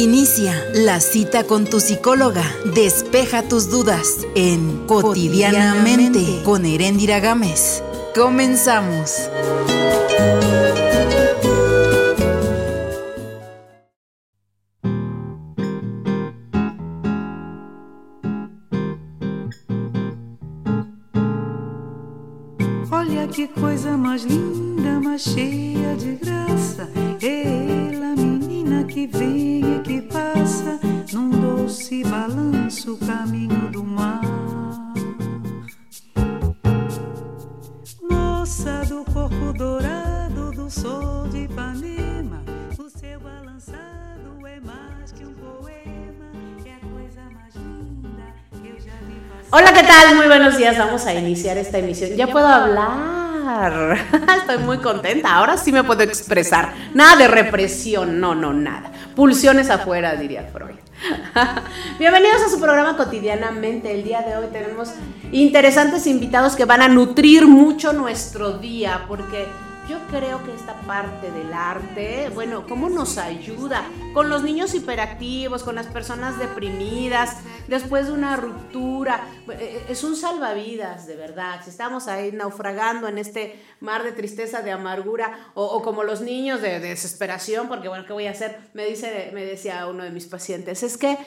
Inicia la cita con tu psicóloga. Despeja tus dudas en Cotidianamente con Heréndira Gámez. Comenzamos. Olha que coisa mais linda, mais cheia de graça. Que vem e que passa num doce balanço, caminho do mar. Moça do corpo dourado do sol de Ipanema, o seu balançado é mais que um poema. É a coisa mais linda que eu já vi passar. Hola, ¿qué tal? Muy buenos días. Vamos a iniciar esta emisión. Ya puedo hablar. Estoy muy contenta. Ahora sí me puedo expresar. Nada de represión. No, no, nada. Pulsiones afuera, diría Freud. Bienvenidos a su programa cotidianamente. El día de hoy tenemos interesantes invitados que van a nutrir mucho nuestro día porque yo creo que esta parte del arte, bueno, cómo nos ayuda con los niños hiperactivos, con las personas deprimidas, después de una ruptura, eh, es un salvavidas, de verdad. Si estamos ahí naufragando en este mar de tristeza, de amargura, o, o como los niños de, de desesperación, porque bueno, ¿qué voy a hacer? Me, dice, me decía uno de mis pacientes, es que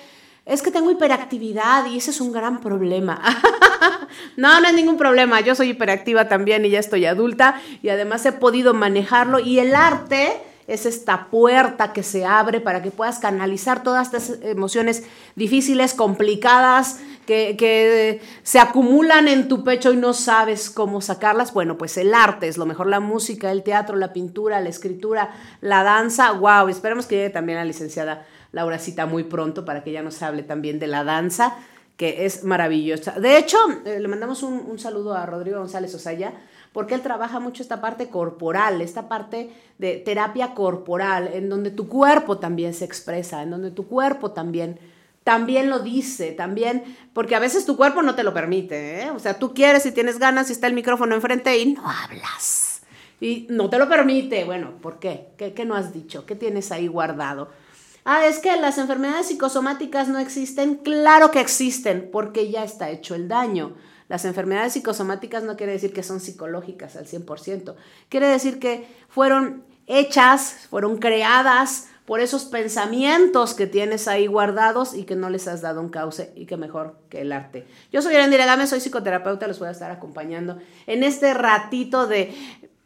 es que tengo hiperactividad y ese es un gran problema. no, no es ningún problema. Yo soy hiperactiva también y ya estoy adulta y además he podido manejarlo y el arte es esta puerta que se abre para que puedas canalizar todas estas emociones difíciles, complicadas, que, que se acumulan en tu pecho y no sabes cómo sacarlas. Bueno, pues el arte es lo mejor, la música, el teatro, la pintura, la escritura, la danza. Wow, esperemos que llegue también la licenciada Lauracita muy pronto para que ella nos hable también de la danza, que es maravillosa. De hecho, eh, le mandamos un, un, saludo a Rodrigo González Osaya, porque él trabaja mucho esta parte corporal, esta parte de terapia corporal, en donde tu cuerpo también se expresa, en donde tu cuerpo también también lo dice, también, porque a veces tu cuerpo no te lo permite, ¿eh? o sea, tú quieres y tienes ganas y está el micrófono enfrente y no hablas, y no te lo permite, bueno, ¿por qué? ¿Qué, qué no has dicho? ¿Qué tienes ahí guardado? Ah, es que las enfermedades psicosomáticas no existen. Claro que existen, porque ya está hecho el daño. Las enfermedades psicosomáticas no quiere decir que son psicológicas al 100%. Quiere decir que fueron hechas, fueron creadas por esos pensamientos que tienes ahí guardados y que no les has dado un cauce y que mejor que el arte. Yo soy Erendira Gámez, soy psicoterapeuta, les voy a estar acompañando en este ratito de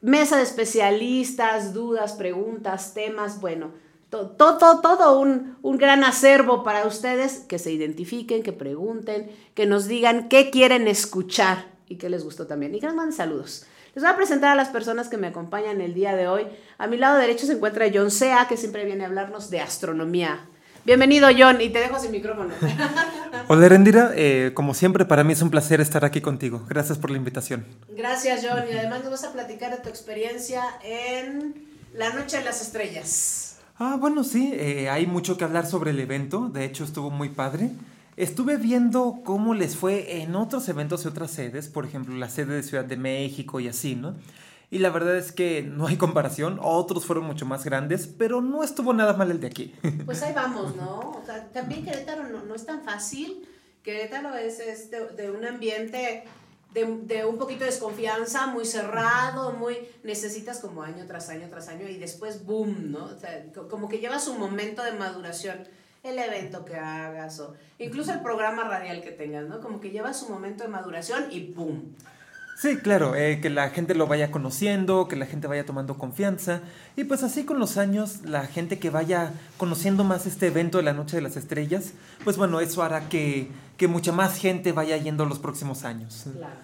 mesa de especialistas, dudas, preguntas, temas, bueno, todo, todo, todo un, un, gran acervo para ustedes que se identifiquen, que pregunten, que nos digan qué quieren escuchar y qué les gustó también. Y que nos manden saludos. Les voy a presentar a las personas que me acompañan el día de hoy. A mi lado derecho se encuentra John Sea, que siempre viene a hablarnos de astronomía. Bienvenido, John, y te dejo sin micrófono. Hola, Erendira. Eh, como siempre, para mí es un placer estar aquí contigo. Gracias por la invitación. Gracias, John. Y además nos vas a platicar de tu experiencia en La Noche de las Estrellas. Ah, bueno, sí, eh, hay mucho que hablar sobre el evento, de hecho estuvo muy padre. Estuve viendo cómo les fue en otros eventos y otras sedes, por ejemplo, la sede de Ciudad de México y así, ¿no? Y la verdad es que no hay comparación, otros fueron mucho más grandes, pero no estuvo nada mal el de aquí. Pues ahí vamos, ¿no? O sea, también Querétaro no, no, es tan fácil, Querétaro es, es de, de un ambiente de, de, un poquito de desconfianza, muy cerrado, muy necesitas como año tras año tras año y después boom, ¿no? O sea, como que llevas un momento de maduración, el evento que hagas o incluso el programa radial que tengas, ¿no? Como que llevas un momento de maduración y boom. Sí, claro, eh, que la gente lo vaya conociendo, que la gente vaya tomando confianza. Y pues así con los años, la gente que vaya conociendo más este evento de la Noche de las Estrellas, pues bueno, eso hará que, que mucha más gente vaya yendo los próximos años. Claro,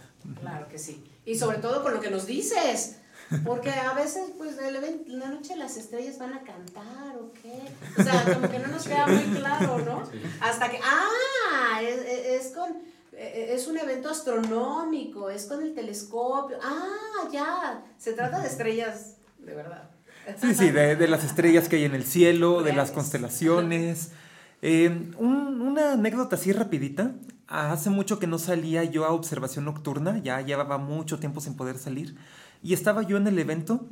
claro que sí. Y sobre todo con lo que nos dices. Porque a veces, pues, el event- la noche de las estrellas van a cantar o qué. O sea, como que no nos queda muy claro, ¿no? Hasta que, ah, es, con, es un evento astronómico, es con el telescopio. Ah, ya, se trata de estrellas, de verdad. Sí, sí, de, de las estrellas que hay en el cielo, de las constelaciones. Eh, un- una anécdota así rapidita. Hace mucho que no salía yo a observación nocturna, ya llevaba mucho tiempo sin poder salir. Y estaba yo en el evento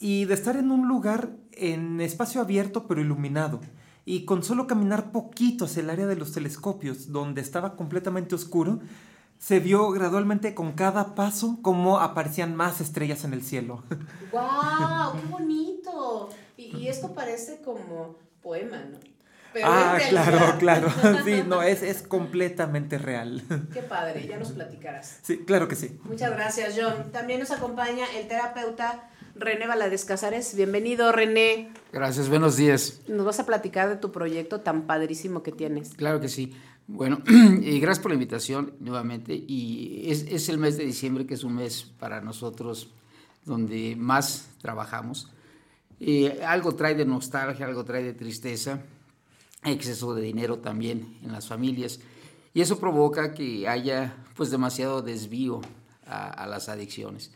y de estar en un lugar en espacio abierto pero iluminado. Y con solo caminar poquito hacia el área de los telescopios, donde estaba completamente oscuro, se vio gradualmente con cada paso cómo aparecían más estrellas en el cielo. ¡Wow! ¡Qué bonito! Y, y esto parece como poema, ¿no? Pero ah, claro, claro. Sí, no, es, es completamente real. Qué padre, ya nos platicarás. Sí, claro que sí. Muchas gracias, John. También nos acompaña el terapeuta René Valadez Casares. Bienvenido, René. Gracias, buenos días. Nos vas a platicar de tu proyecto tan padrísimo que tienes. Claro que sí. Bueno, y gracias por la invitación nuevamente. Y es, es el mes de diciembre, que es un mes para nosotros donde más trabajamos. Eh, algo trae de nostalgia, algo trae de tristeza, exceso de dinero también en las familias. Y eso provoca que haya pues demasiado desvío a, a las adicciones.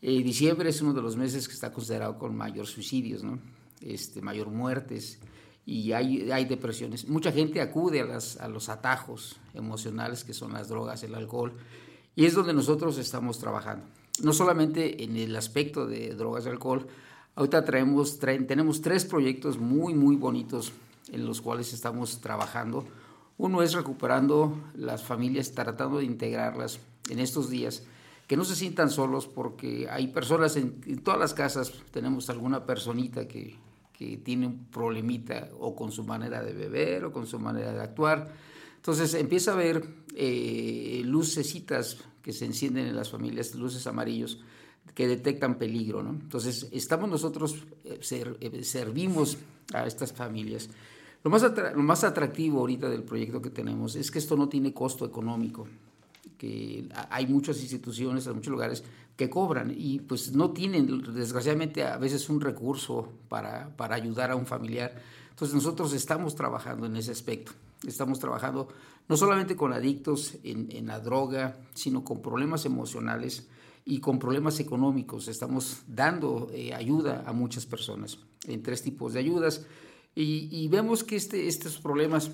Eh, diciembre es uno de los meses que está considerado con mayor suicidios, ¿no? este, mayor muertes y hay, depresiones. Mucha gente acude a los atajos emocionales que son las drogas, el alcohol, y es donde nosotros estamos trabajando. No solamente en el aspecto de drogas y alcohol, ahorita traemos, traen- tenemos tres proyectos muy, muy bonitos en los cuales estamos trabajando. Uno es recuperando las familias, tratando de integrarlas en estos días, que no se sientan solos porque hay personas en, todas las casas, tenemos alguna personita que, que tiene un problemita o con su manera de beber o con su manera de actuar. Entonces empieza a haber eh, lucecitas que se encienden en las familias, luces amarillos que detectan peligro. ¿no? Entonces estamos nosotros, eh, eh, servimos a estas familias. Lo más, lo más atractivo ahorita del proyecto que tenemos es que esto no tiene costo económico que hay muchas instituciones, hay muchos lugares que cobran y pues no tienen desgraciadamente a veces un recurso para, para ayudar a un familiar. Entonces nosotros estamos trabajando en ese aspecto. Estamos trabajando no solamente con adictos en, en la droga, sino con problemas emocionales y con problemas económicos. Estamos dando eh, ayuda a muchas personas en tres tipos de ayudas y, y vemos que este, estos problemas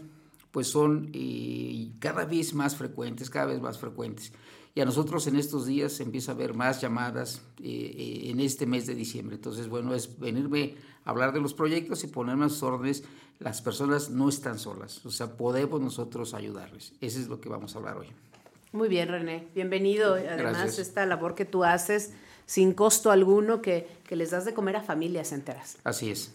pues son eh, cada vez más frecuentes, cada vez más frecuentes. Y a nosotros en estos días empieza a ver más llamadas eh, eh, en este mes de diciembre. Entonces, bueno, es venirme a hablar de los proyectos y ponerme a sus órdenes. Las personas no están solas, o sea, podemos nosotros ayudarles. Eso es lo que vamos a hablar hoy. Muy bien, René. Bienvenido. Además, Gracias. esta labor que tú haces sin costo alguno, que, que les das de comer a familias enteras. Así es.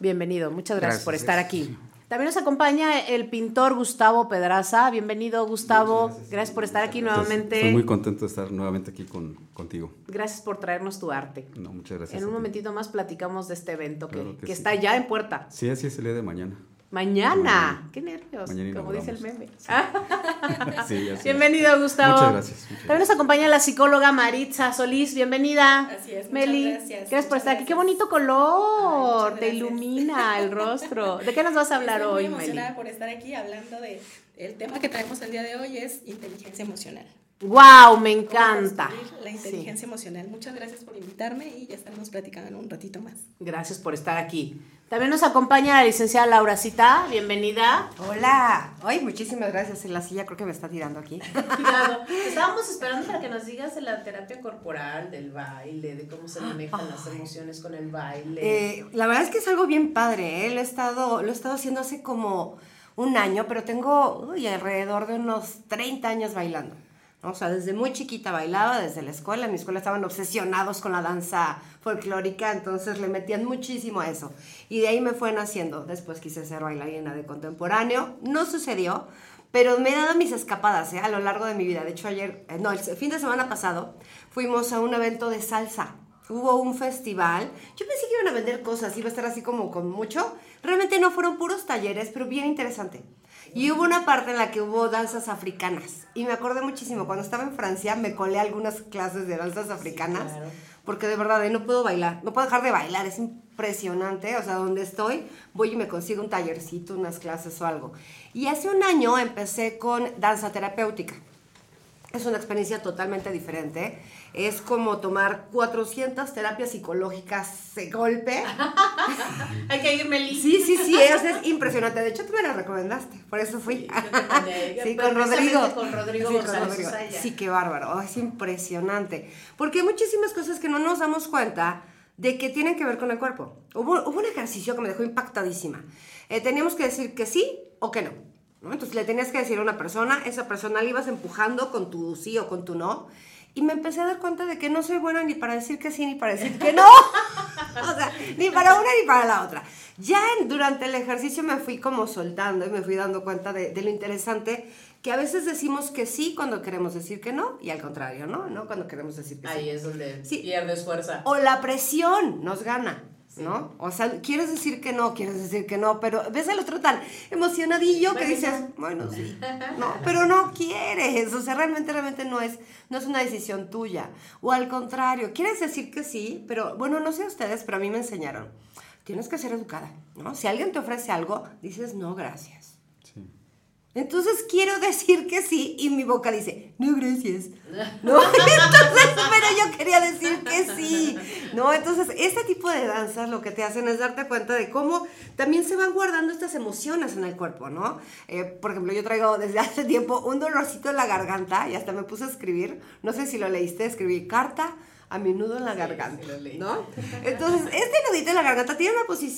Bienvenido. Muchas gracias, Gracias. por estar aquí. También nos acompaña el pintor Gustavo Pedraza. Bienvenido, Gustavo. Gracias, por estar aquí nuevamente. Estoy muy contento de estar nuevamente aquí con, contigo. Gracias por traernos tu arte. No, muchas gracias. En un momentito más platicamos de este evento que, Claro que que sí. está ya en puerta. Sí, así es el día de mañana. Mañana. Qué nervios. Mañana como dice el meme. Sí. Sí, así es. Bienvenido, Gustavo. Muchas gracias, muchas También nos acompaña la psicóloga Maritza Solís. Bienvenida. Así es, muchas Meli. gracias, Gracias por muchas estar aquí. Qué bonito color. Ay, muchas Te ilumina el rostro. ¿De qué nos vas a hablar Estoy hoy, muy Meli? emocionada por estar aquí hablando de el tema que traemos el día de hoy es inteligencia emocional. Wow, me encanta. La Sí. inteligencia emocional. Muchas gracias por invitarme y ya estaremos platicando en un ratito más. Gracias por estar aquí. También nos acompaña la licenciada Laura Cita. Bienvenida. Hola. Ay, muchísimas gracias. En la silla creo que me está tirando aquí. Estábamos esperando para que nos digas de la terapia corporal, del baile, de cómo se manejan las emociones con el baile. Eh, la verdad es que es algo bien padre. ¿eh? Lo, he estado, lo he estado haciendo hace como un año, pero tengo uy, alrededor de unos 30 años bailando. O sea, desde muy chiquita bailaba, desde la escuela. En mi escuela estaban obsesionados con la danza folclórica, entonces le metían muchísimo a eso. Y de ahí me fue naciendo. Después quise ser bailarina de contemporáneo. No sucedió, pero me he dado mis escapadas ¿eh? a lo largo de mi vida. De hecho, ayer, eh, no, el fin de semana pasado, fuimos a un evento de salsa. Hubo un festival. Yo pensé que iban a vender cosas, iba a estar así como con mucho. Realmente no fueron puros talleres, pero bien interesante. Y hubo una parte en la que hubo danzas africanas. Y me acordé muchísimo, cuando estaba en Francia me colé algunas clases de danzas africanas. claro. Porque de verdad no puedo bailar, no puedo dejar de bailar, es impresionante, o sea, donde estoy, voy y me consigo un tallercito, unas clases o algo. Y hace un año empecé con danza terapéutica. Es una experiencia totalmente diferente. Es como tomar 400 terapias psicológicas de golpe. Hay que irme listo. Sí, sí, sí, es, es impresionante. De hecho, tú me la recomendaste, por eso fui. Sí, con Rodrigo. Con Rodrigo Sí, con Rodrigo. Sí, qué bárbaro. Oh, es impresionante. Porque hay muchísimas cosas que no nos damos cuenta de que tienen que ver con el cuerpo. Hubo, hubo un ejercicio que me dejó impactadísima. Eh, teníamos que decir que sí o que no. ¿No? Entonces le tenías que decir a una persona, esa persona le ibas empujando con tu sí o con tu no. Y me empecé a dar cuenta de que no soy buena ni para decir que sí ni para decir que no. o sea, ni para una ni para la otra. Ya en- durante el ejercicio me fui como soltando y me fui dando cuenta de, de lo interesante que a veces decimos que sí cuando queremos decir que no y al contrario, ¿no? ¿No? Cuando queremos decir que sí. Ahí es donde Sí. pierdes fuerza. O la presión nos gana, ¿no? O sea, quieres decir que no, quieres decir que no, pero ves al otro tan emocionadillo que Bueno, dices, bueno, sí, no, pero no quieres, o sea, realmente, realmente no es, no es una decisión tuya. O al contrario, quieres decir que sí, pero bueno, no sé ustedes, pero a mí me enseñaron, tienes que ser educada, ¿no? Si alguien te ofrece algo, dices, no, gracias. Entonces quiero decir que sí y mi boca dice, no, gracias. ¿No? Entonces, pero yo quería decir que sí. ¿No? Entonces, este tipo de danzas lo que te hacen es darte cuenta de cómo también se van guardando estas emociones en el cuerpo, ¿no? Eh, por ejemplo, yo traigo desde hace tiempo un dolorcito en la garganta y hasta me puse a escribir, no sé si lo leíste, escribí carta a mi nudo en la garganta, sí leí. ¿no? Entonces, este nudito en la garganta tiene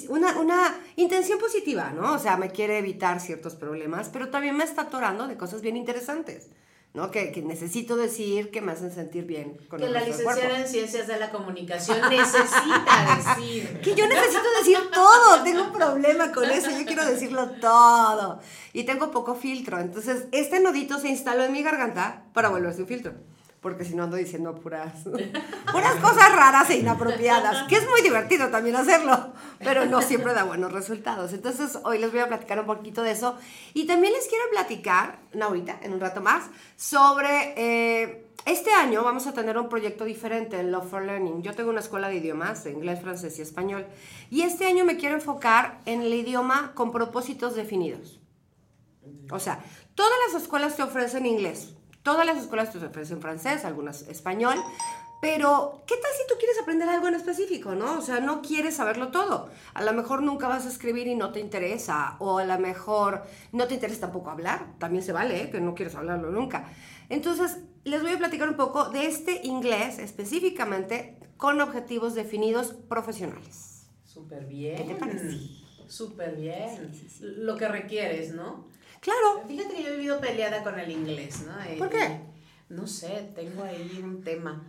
una, una, una intención positiva, ¿no? O sea, me quiere evitar ciertos problemas, pero también me está atorando de cosas bien interesantes, ¿no? Que, que necesito decir, que me hacen sentir bien con Que el la cuerpo. licenciada en Ciencias de la Comunicación necesita decir. Que yo necesito decir todo, tengo un problema con eso, yo quiero decirlo todo. Y tengo poco filtro, entonces este nudito se instaló en mi garganta para volverse un filtro. Porque si no ando diciendo puras, puras cosas raras e inapropiadas, que es muy divertido también hacerlo, pero no siempre da buenos resultados. Entonces hoy les voy a platicar un poquito de eso. Y también les quiero platicar, no ahorita, en un rato más, sobre... eh, este año vamos a tener un proyecto diferente en Love for Learning. Yo tengo una escuela de idiomas, de inglés, francés y español. Y este año me quiero enfocar en el idioma con propósitos definidos. O sea, todas las escuelas te ofrecen inglés, todas las escuelas te ofrecen francés, algunas español, pero ¿qué tal si tú quieres aprender algo en específico, no? O sea, no quieres saberlo todo. A lo mejor nunca vas a escribir y no te interesa, o a lo mejor no te interesa tampoco hablar, también se vale, ¿eh? que no quieres hablarlo nunca. Entonces, les voy a platicar un poco de este inglés específicamente con objetivos definidos profesionales. Súper bien. ¿Qué te parece? Súper bien. Lo que requieres, ¿no? Claro, Fíjate que yo he vivido peleada con el inglés, ¿no? Eh, ¿Por qué? No sé, tengo ahí un tema.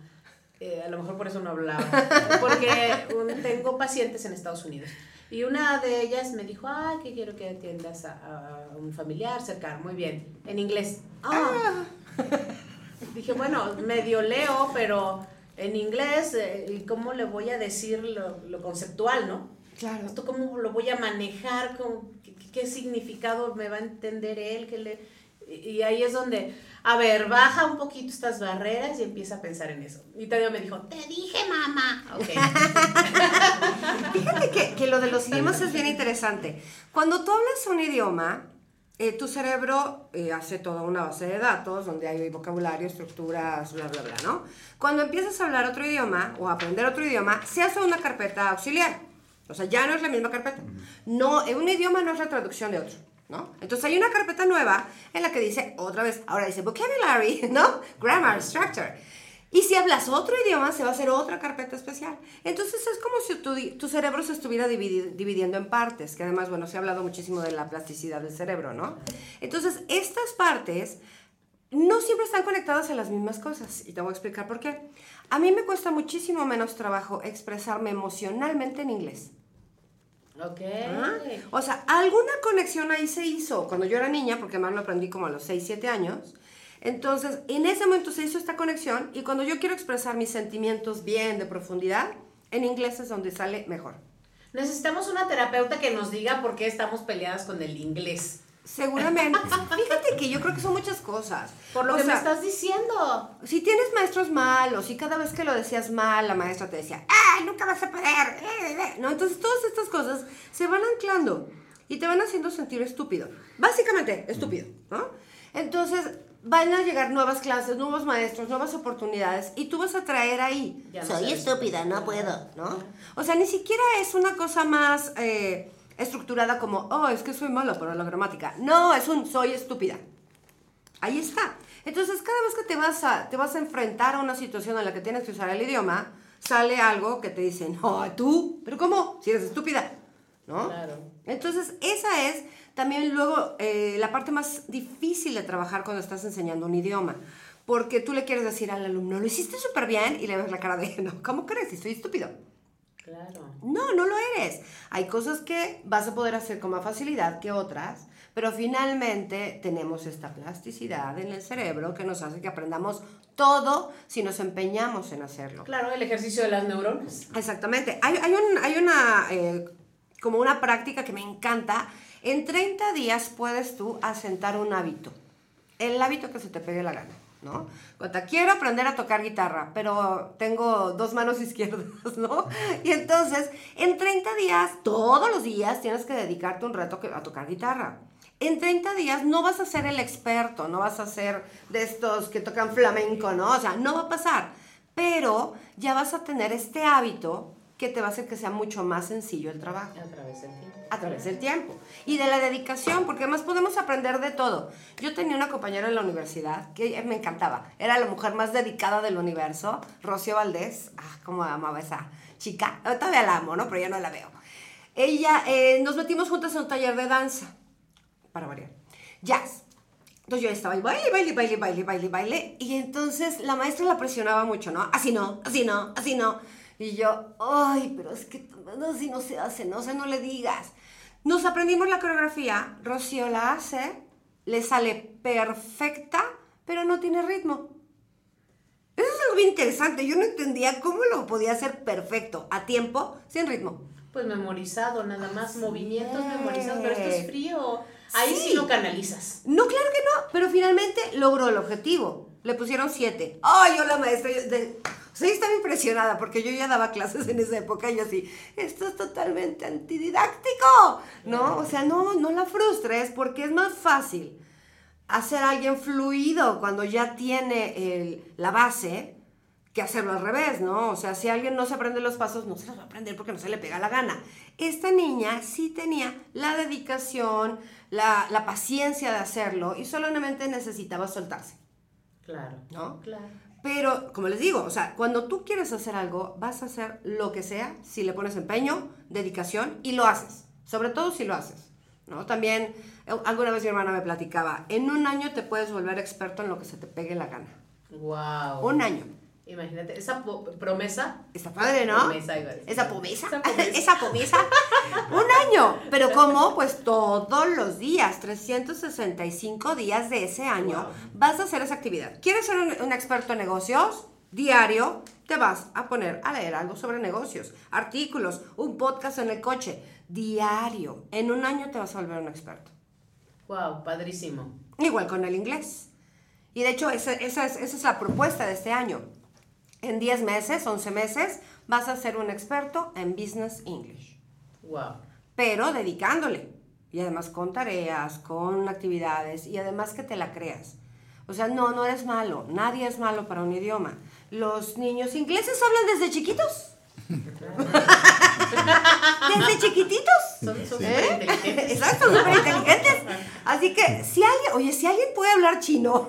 Eh, a lo mejor por eso no hablaba. Porque un- tengo pacientes en Estados Unidos. Y una de ellas me dijo, ah, que quiero que atiendas a, a un familiar cercano. Muy bien. En inglés. Ah. Dije, bueno, medio leo, pero en inglés, eh, ¿y cómo le voy a decir lo, lo conceptual, no? claro. ¿Esto cómo lo voy a manejar? ¿Cómo- qué, significado me va a entender él? ¿Qué le... Y y ahí es donde, a ver, baja un poquito estas barreras y empieza a pensar en eso. Y Tadeo me dijo, te dije mamá. Ok. Fíjate que, que lo de los idiomas es bien interesante. Cuando tú hablas un idioma, eh, tu cerebro eh, hace toda una base de datos donde hay vocabulario, estructuras, bla, bla, bla, ¿no? Cuando empiezas a hablar otro idioma o a aprender otro idioma, se hace una carpeta auxiliar. O sea, ya no es la misma carpeta. No, un idioma no es la traducción de otro. ¿No? Entonces hay una carpeta nueva en la que dice, otra vez, ahora dice vocabulary, ¿no? Grammar, structure. Y si hablas otro idioma, se va a hacer otra carpeta especial. Entonces es como si tu, cerebro se estuviera dividi- dividiendo en partes, que además, bueno, se ha hablado muchísimo de la plasticidad del cerebro, ¿no? Entonces, estas partes no siempre están conectadas a las mismas cosas. Y te voy a explicar por qué. A mí me cuesta muchísimo menos trabajo expresarme emocionalmente en inglés. ok. ¿Ah? O sea, alguna conexión ahí se hizo cuando yo era niña, porque más lo aprendí como a los 6, 7 años. Entonces, en ese momento se hizo esta conexión y cuando yo quiero expresar mis sentimientos bien, de profundidad, en inglés es donde sale mejor. Necesitamos una terapeuta que nos diga por qué estamos peleadas con el inglés. Seguramente. Fíjate que yo creo que son muchas cosas. Por lo O que me estás diciendo. Si tienes maestros malos y cada vez que lo decías mal, la maestra te decía, ¡ay, nunca vas a poder! eh, eh", ¿No? Entonces todas estas cosas se van anclando y te van haciendo sentir estúpido. Básicamente, estúpido, ¿no? Entonces van a llegar nuevas clases, nuevos maestros, nuevas oportunidades y tú vas a traer ahí. Ya Soy estúpida, no puedo, ¿no? O sea, ni siquiera es una cosa más eh, estructurada como, oh, es que soy mala para la gramática. No, es un soy estúpida. Ahí está. Entonces, cada vez que te vas a, te vas a enfrentar a una situación en la que tienes que usar el idioma, sale algo que te dice, no, tú, pero ¿cómo? Si eres estúpida, ¿no? Claro. Entonces, esa es también luego eh, la parte más difícil de trabajar cuando estás enseñando un idioma. Porque tú le quieres decir al alumno, lo hiciste súper bien, y le ves la cara de, no, ¿cómo crees? Si soy estúpido. Claro. No, no lo eres. Hay cosas que vas a poder hacer con más facilidad que otras, pero finalmente tenemos esta plasticidad en el cerebro que nos hace que aprendamos todo si nos empeñamos en hacerlo. Claro, el ejercicio de las neuronas. Exactamente. Hay, hay, un- hay una, eh, como una práctica que me encanta. En 30 días puedes tú asentar un hábito. El hábito que se te pegue la gana, ¿no? Cuando quiero aprender a tocar guitarra, pero tengo dos manos izquierdas, ¿no? Y entonces, en 30 días, todos los días, tienes que dedicarte un que- a tocar guitarra. En 30 días no vas a ser el experto, no vas a ser de estos que tocan flamenco, ¿no? O sea, no va a pasar. Pero ya vas a tener este hábito que te va a hacer que sea mucho más sencillo el trabajo A través del tiempo. A través del tiempo y de la dedicación, porque además podemos aprender de todo. Yo tenía una compañera en la universidad que me encantaba, era la mujer más dedicada del universo, Rocío Valdés, ah, cómo amaba esa chica, todavía la amo, ¿no? Pero ya no la veo. Ella, eh, nos metimos juntas en un taller de danza, para variar, jazz. Entonces yo estaba ahí, baile, baile, baile, baile, baile, baile. Y entonces la maestra la presionaba mucho, ¿no? Así no, así no, así no. Y yo, ay, pero es que no, así no se hace, no sé, no le digas. Nos aprendimos la coreografía, Rocío la hace, le sale perfecta, pero no tiene ritmo. Eso es algo bien interesante. Yo no entendía cómo lo podía hacer perfecto, a tiempo, sin ritmo. Pues memorizado, nada más, movimientos es. memorizados, pero esto es frío. Ahí sí, Sí. lo canalizas. No, claro que no, pero finalmente logró el objetivo. Le pusieron siete. Ay, yo la maestra, yo de- o sea, yo estaba impresionada porque yo ya daba clases en esa época y yo así, esto es totalmente antididáctico, ¿no? O sea, no, no la frustres porque es más fácil hacer a alguien fluido cuando ya tiene el- la base que hacerlo al revés, ¿no? O sea, si alguien no se aprende los pasos, no se los va a aprender porque no se le pega la gana. Esta niña sí tenía la dedicación, la, la paciencia de hacerlo y solamente necesitaba soltarse, Claro. ¿no? Claro. Pero, como les digo, o sea, cuando tú quieres hacer algo, vas a hacer lo que sea si le pones empeño, dedicación y lo haces. Sobre todo si lo haces, ¿no? También, eh, alguna vez mi hermana me platicaba, en un año te puedes volver experto en lo que se te pegue la gana. Wow. Un año. Imagínate, esa promesa. Está padre, ¿no? Promesa. Esa promesa. Esa promesa. Esa promesa. Un año. Pero ¿cómo? Pues todos los días, 365 días de ese año, Wow. vas a hacer esa actividad. ¿Quieres ser un, un experto en negocios? Diario te vas a poner a leer algo sobre negocios, artículos, un podcast en el coche. Diario. En un año te vas a volver un experto. Wow, padrísimo. Igual con el inglés. Y de hecho, esa, esa es, esa es la propuesta de este año. En 10 meses, 11 meses, vas a ser un experto en Business English. Wow. Pero dedicándole. Y además con tareas, con actividades y además que te la creas. O sea, no, no eres malo. Nadie es malo para un idioma. Los niños ingleses hablan desde chiquitos. desde chiquititos. Son ¿Eh? súper inteligentes. Exacto, súper inteligentes. Así que si alguien, oye, si alguien puede hablar chino,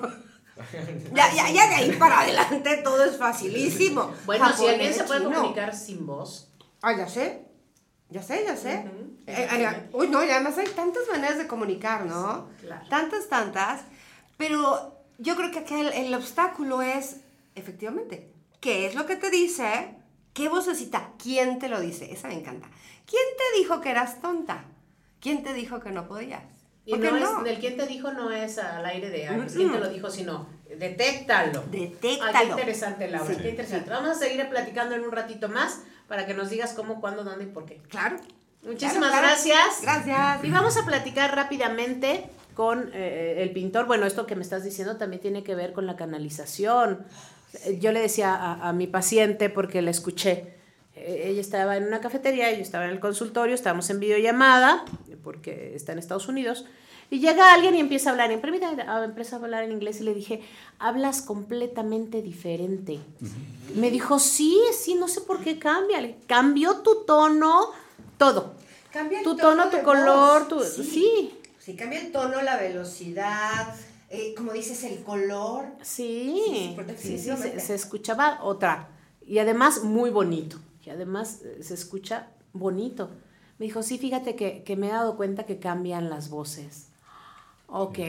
ya, ya, ya de ahí para adelante todo es facilísimo. Bueno, si Japonés, alguien se puede chino. comunicar sin voz. Ah, ya sé. Ya sé, ya sé. Ujú. Eh, eh, uy, no, y además hay tantas maneras de comunicar, ¿no? Claro. Tantas, tantas. Pero yo creo que acá el, el obstáculo es, efectivamente, ¿qué es lo que te dice? ¿Qué vocecita? ¿Quién te lo dice? Esa me encanta. ¿Quién te dijo que eras tonta? ¿Quién te dijo que no podías? Y ¿Por qué no, no? es, el quien te dijo no es al aire de ah, pues, Mm, quién te lo dijo, sino detéctalo. Detéctalo. Ah, qué interesante, Laura, Sí, qué interesante. Vamos a seguir platicando en un ratito más para que nos digas cómo, cuándo, dónde y por qué. Claro. Muchísimas Claro, gracias. Gracias. Y vamos a platicar rápidamente con eh, el pintor. Bueno, esto que me estás diciendo también tiene que ver con la canalización. Eh, Yo le decía a, a mi paciente, porque la escuché, eh, ella estaba en una cafetería, yo estaba en el consultorio, estábamos en videollamada, porque está en Estados Unidos, y llega alguien y empieza a hablar, ah, empieza a hablar en inglés y le dije, hablas completamente diferente. Me dijo, sí, sí, no sé por qué cambia. Cambió tu tono, todo. Cambia el Tu tono, tu de color, tu... Sí, Sí, cambia el tono, la velocidad, eh, como dices, el color. sí, Sí, sí, se escuchaba otra. Y además muy bonito. Y además eh, se escucha bonito. Me dijo, sí, fíjate que, que me he dado cuenta que cambian las voces. Ok,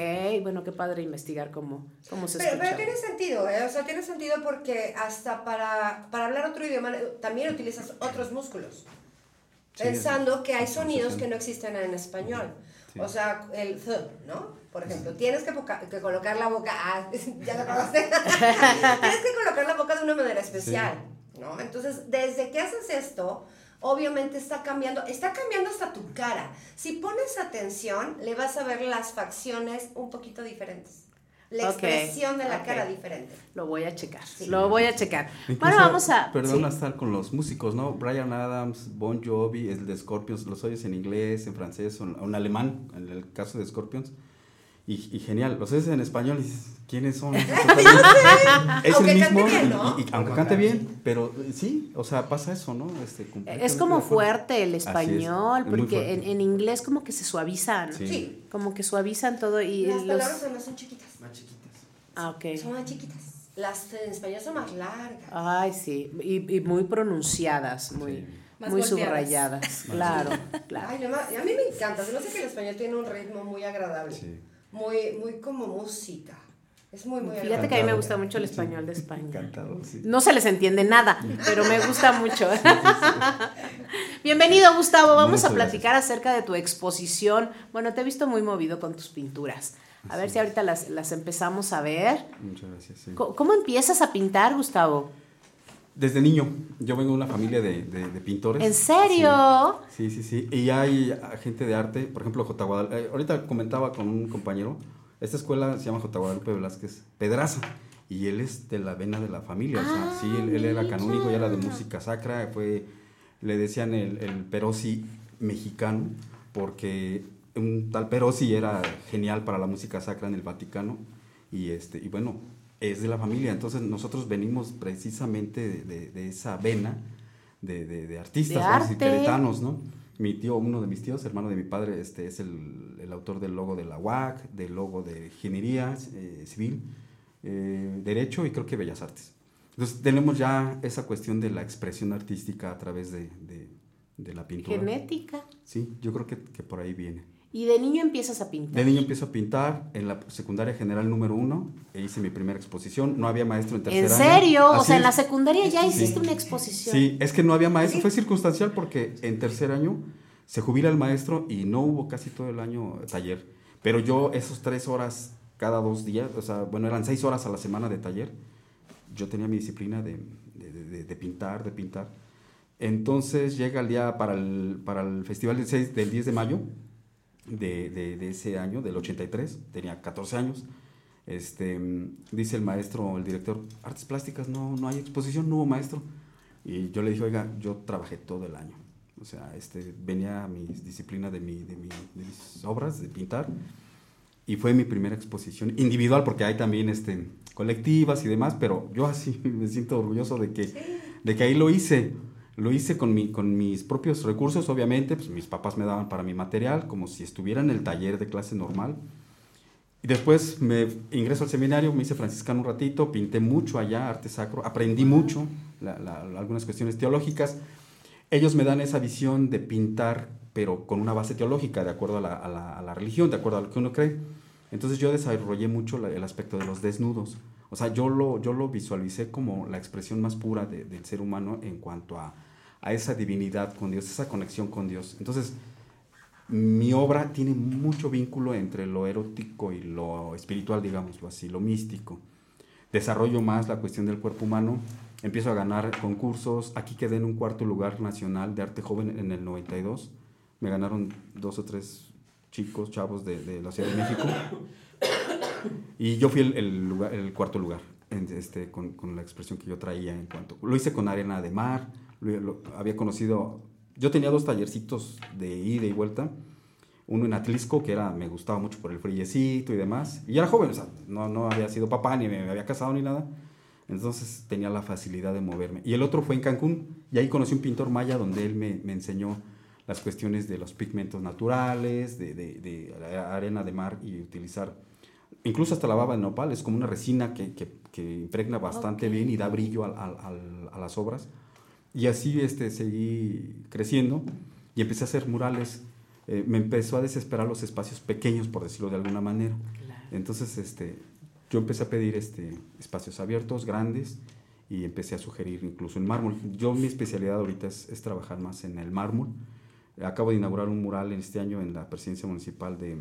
bueno, qué padre investigar cómo, cómo se Pero, escucha. pero tiene sentido, ¿eh? O sea, tiene sentido porque hasta para, para hablar otro idioma eh, también utilizas otros músculos. Sí, pensando que hay sonidos que no existen en español. Sí. O sea, el th, ¿no? Por ejemplo, tienes que, colocar la boca. Ah, ya lo acabaste. tienes que colocar la boca de una manera especial, ¿no? Entonces, desde que haces esto, obviamente está cambiando, está cambiando hasta tu cara. Si pones atención, le vas a ver las facciones un poquito diferentes. La expresión de la cara diferente. Lo voy a checar, lo voy a checar. Incluso, Bueno, vamos a... Perdón, sí. hasta con los músicos, ¿no? Brian Adams, Bon Jovi, el de Scorpions, los oyes en inglés, en francés o en, o en alemán, en el caso de Scorpions. Y, y genial, los oyes en español y dices, ¿quiénes son? es Aunque el cante mismo, bien, y- ¿no? y- y aunque cante bien, pero eh, sí, o sea, pasa eso, ¿no? Este, Es como fuerte el es, español, es porque en, en inglés como que se suavizan. Sí. Sí. Como que suavizan todo y Las los... palabras además son chiquitas. Más chiquitas. Ah, ok. Son más chiquitas. Las en español son más largas. Ay, sí, y, y muy pronunciadas, muy, Sí. Más muy golpeadas. subrayadas, claro, claro. Ay, no, a mí me encanta. Se me hace que el español tiene un ritmo muy agradable. Sí. Muy, muy como música. Es muy, muy Fíjate agradable. que a mí me gusta mucho el español de España. Encantado, sí. No se les entiende nada, pero me gusta mucho. Bienvenido, Gustavo. Vamos Muchas a platicar acerca de tu exposición. Bueno, te he visto muy movido con tus pinturas. A ver si ahorita las, las empezamos a ver. Muchas gracias. ¿Cómo empiezas a pintar, Gustavo? Desde niño, yo vengo de una familia de, de- de pintores. ¿En serio? Sí, sí, sí. Y hay ah, gente de arte, por ejemplo, J. Guadalupe. eh, ahorita comentaba con un compañero, esta escuela se llama J. Guadalupe Velázquez Pedraza. Y él es de la vena de la familia. o sea, sí, él, él era mira. canónigo y era de música sacra. Fue, le decían el, el Perosi mexicano, porque un tal Perosi era genial para la música sacra en el Vaticano. Y, este, y bueno, es de la familia. Entonces nosotros venimos precisamente de, de- de esa vena de, artistas, queretanos, ¿no? Mi tío, uno de mis tíos, hermano de mi padre, este, es el, el autor del logo de la UAC, del logo de Ingeniería eh, Civil, eh, Derecho y creo que Bellas Artes. Entonces tenemos ya esa cuestión de la expresión artística a través de, la pintura. Genética. Sí, yo creo que, que por ahí viene. Y de niño empiezas a pintar. De niño empiezo a pintar en la secundaria general número uno e hice mi primera exposición. No había maestro en tercer ¿En año. serio? O Así sea, en es. la secundaria ya Sí. hiciste una exposición. Sí, es que no había maestro, fue circunstancial porque en tercer año se jubila el maestro y no hubo casi todo el año taller. Pero yo esos tres horas cada dos días, o sea, bueno, eran seis horas a la semana de taller, yo tenía mi disciplina de, de- de- de pintar, de pintar. Entonces llega el día para el, para el festival del, 6 del 10 de mayo de, de- de ese año, del 83, tenía 14 años. Este, mm, dice el maestro, el director, artes plásticas, no, no hay exposición, no hubo maestro. Y yo le dije, oiga, yo trabajé todo el año. O sea, este, venía mi disciplina de, mi, de, mi- de mis obras, de pintar. Y fue mi primera exposición individual, porque hay también este, colectivas y demás, pero yo así me siento orgulloso de que, de que ahí lo hice. Lo hice con, mi, con mis propios recursos, obviamente, pues mis papás me daban para mi material, como si estuviera en el taller de clase normal. Y después me ingreso al seminario, me hice franciscano un ratito, pinté mucho allá, arte sacro, aprendí mucho, la- la- algunas cuestiones teológicas. Ellos me dan esa visión de pintar, pero con una base teológica, de acuerdo a la, a a la religión, de acuerdo a lo que uno cree. Entonces yo desarrollé mucho el aspecto de los desnudos. O sea, yo lo, yo lo visualicé como la expresión más pura de- del ser humano en cuanto a, a esa divinidad con Dios, esa conexión con Dios. Entonces, mi obra tiene mucho vínculo entre lo erótico y lo espiritual, digámoslo así, lo místico. Desarrollo más la cuestión del cuerpo humano, empiezo a ganar concursos, aquí quedé en un cuarto lugar nacional de arte joven en el 92, me ganaron dos o tres chicos, chavos de, la Ciudad de México. Y yo fui el, cuarto lugar este, con, con la expresión que yo traía en cuanto... Lo hice con arena de mar, lo- lo- había conocido... Yo tenía dos tallercitos de ida y vuelta. Uno en Atlisco, que era, me gustaba mucho por el frillecito y demás. Y era joven, o sea, no, no había sido papá, ni me había casado ni nada. Entonces tenía la facilidad de moverme. Y el otro fue en Cancún, y ahí conocí un pintor maya donde él me, me enseñó las cuestiones de los pigmentos naturales, de, de- de la arena de mar y utilizar, incluso hasta la baba de nopal, es como una resina que, que- que impregna bastante Ok. bien y da brillo al- al- al- a las obras. Y así este, seguí creciendo y empecé a hacer murales. Eh, me empezó a desesperar los espacios pequeños, por decirlo de alguna manera. Entonces, este, yo empecé a pedir este, espacios abiertos, grandes, y empecé a sugerir incluso en mármol. Yo mi especialidad ahorita es, es trabajar más en el mármol. Acabo de inaugurar un mural en este año en la presidencia municipal de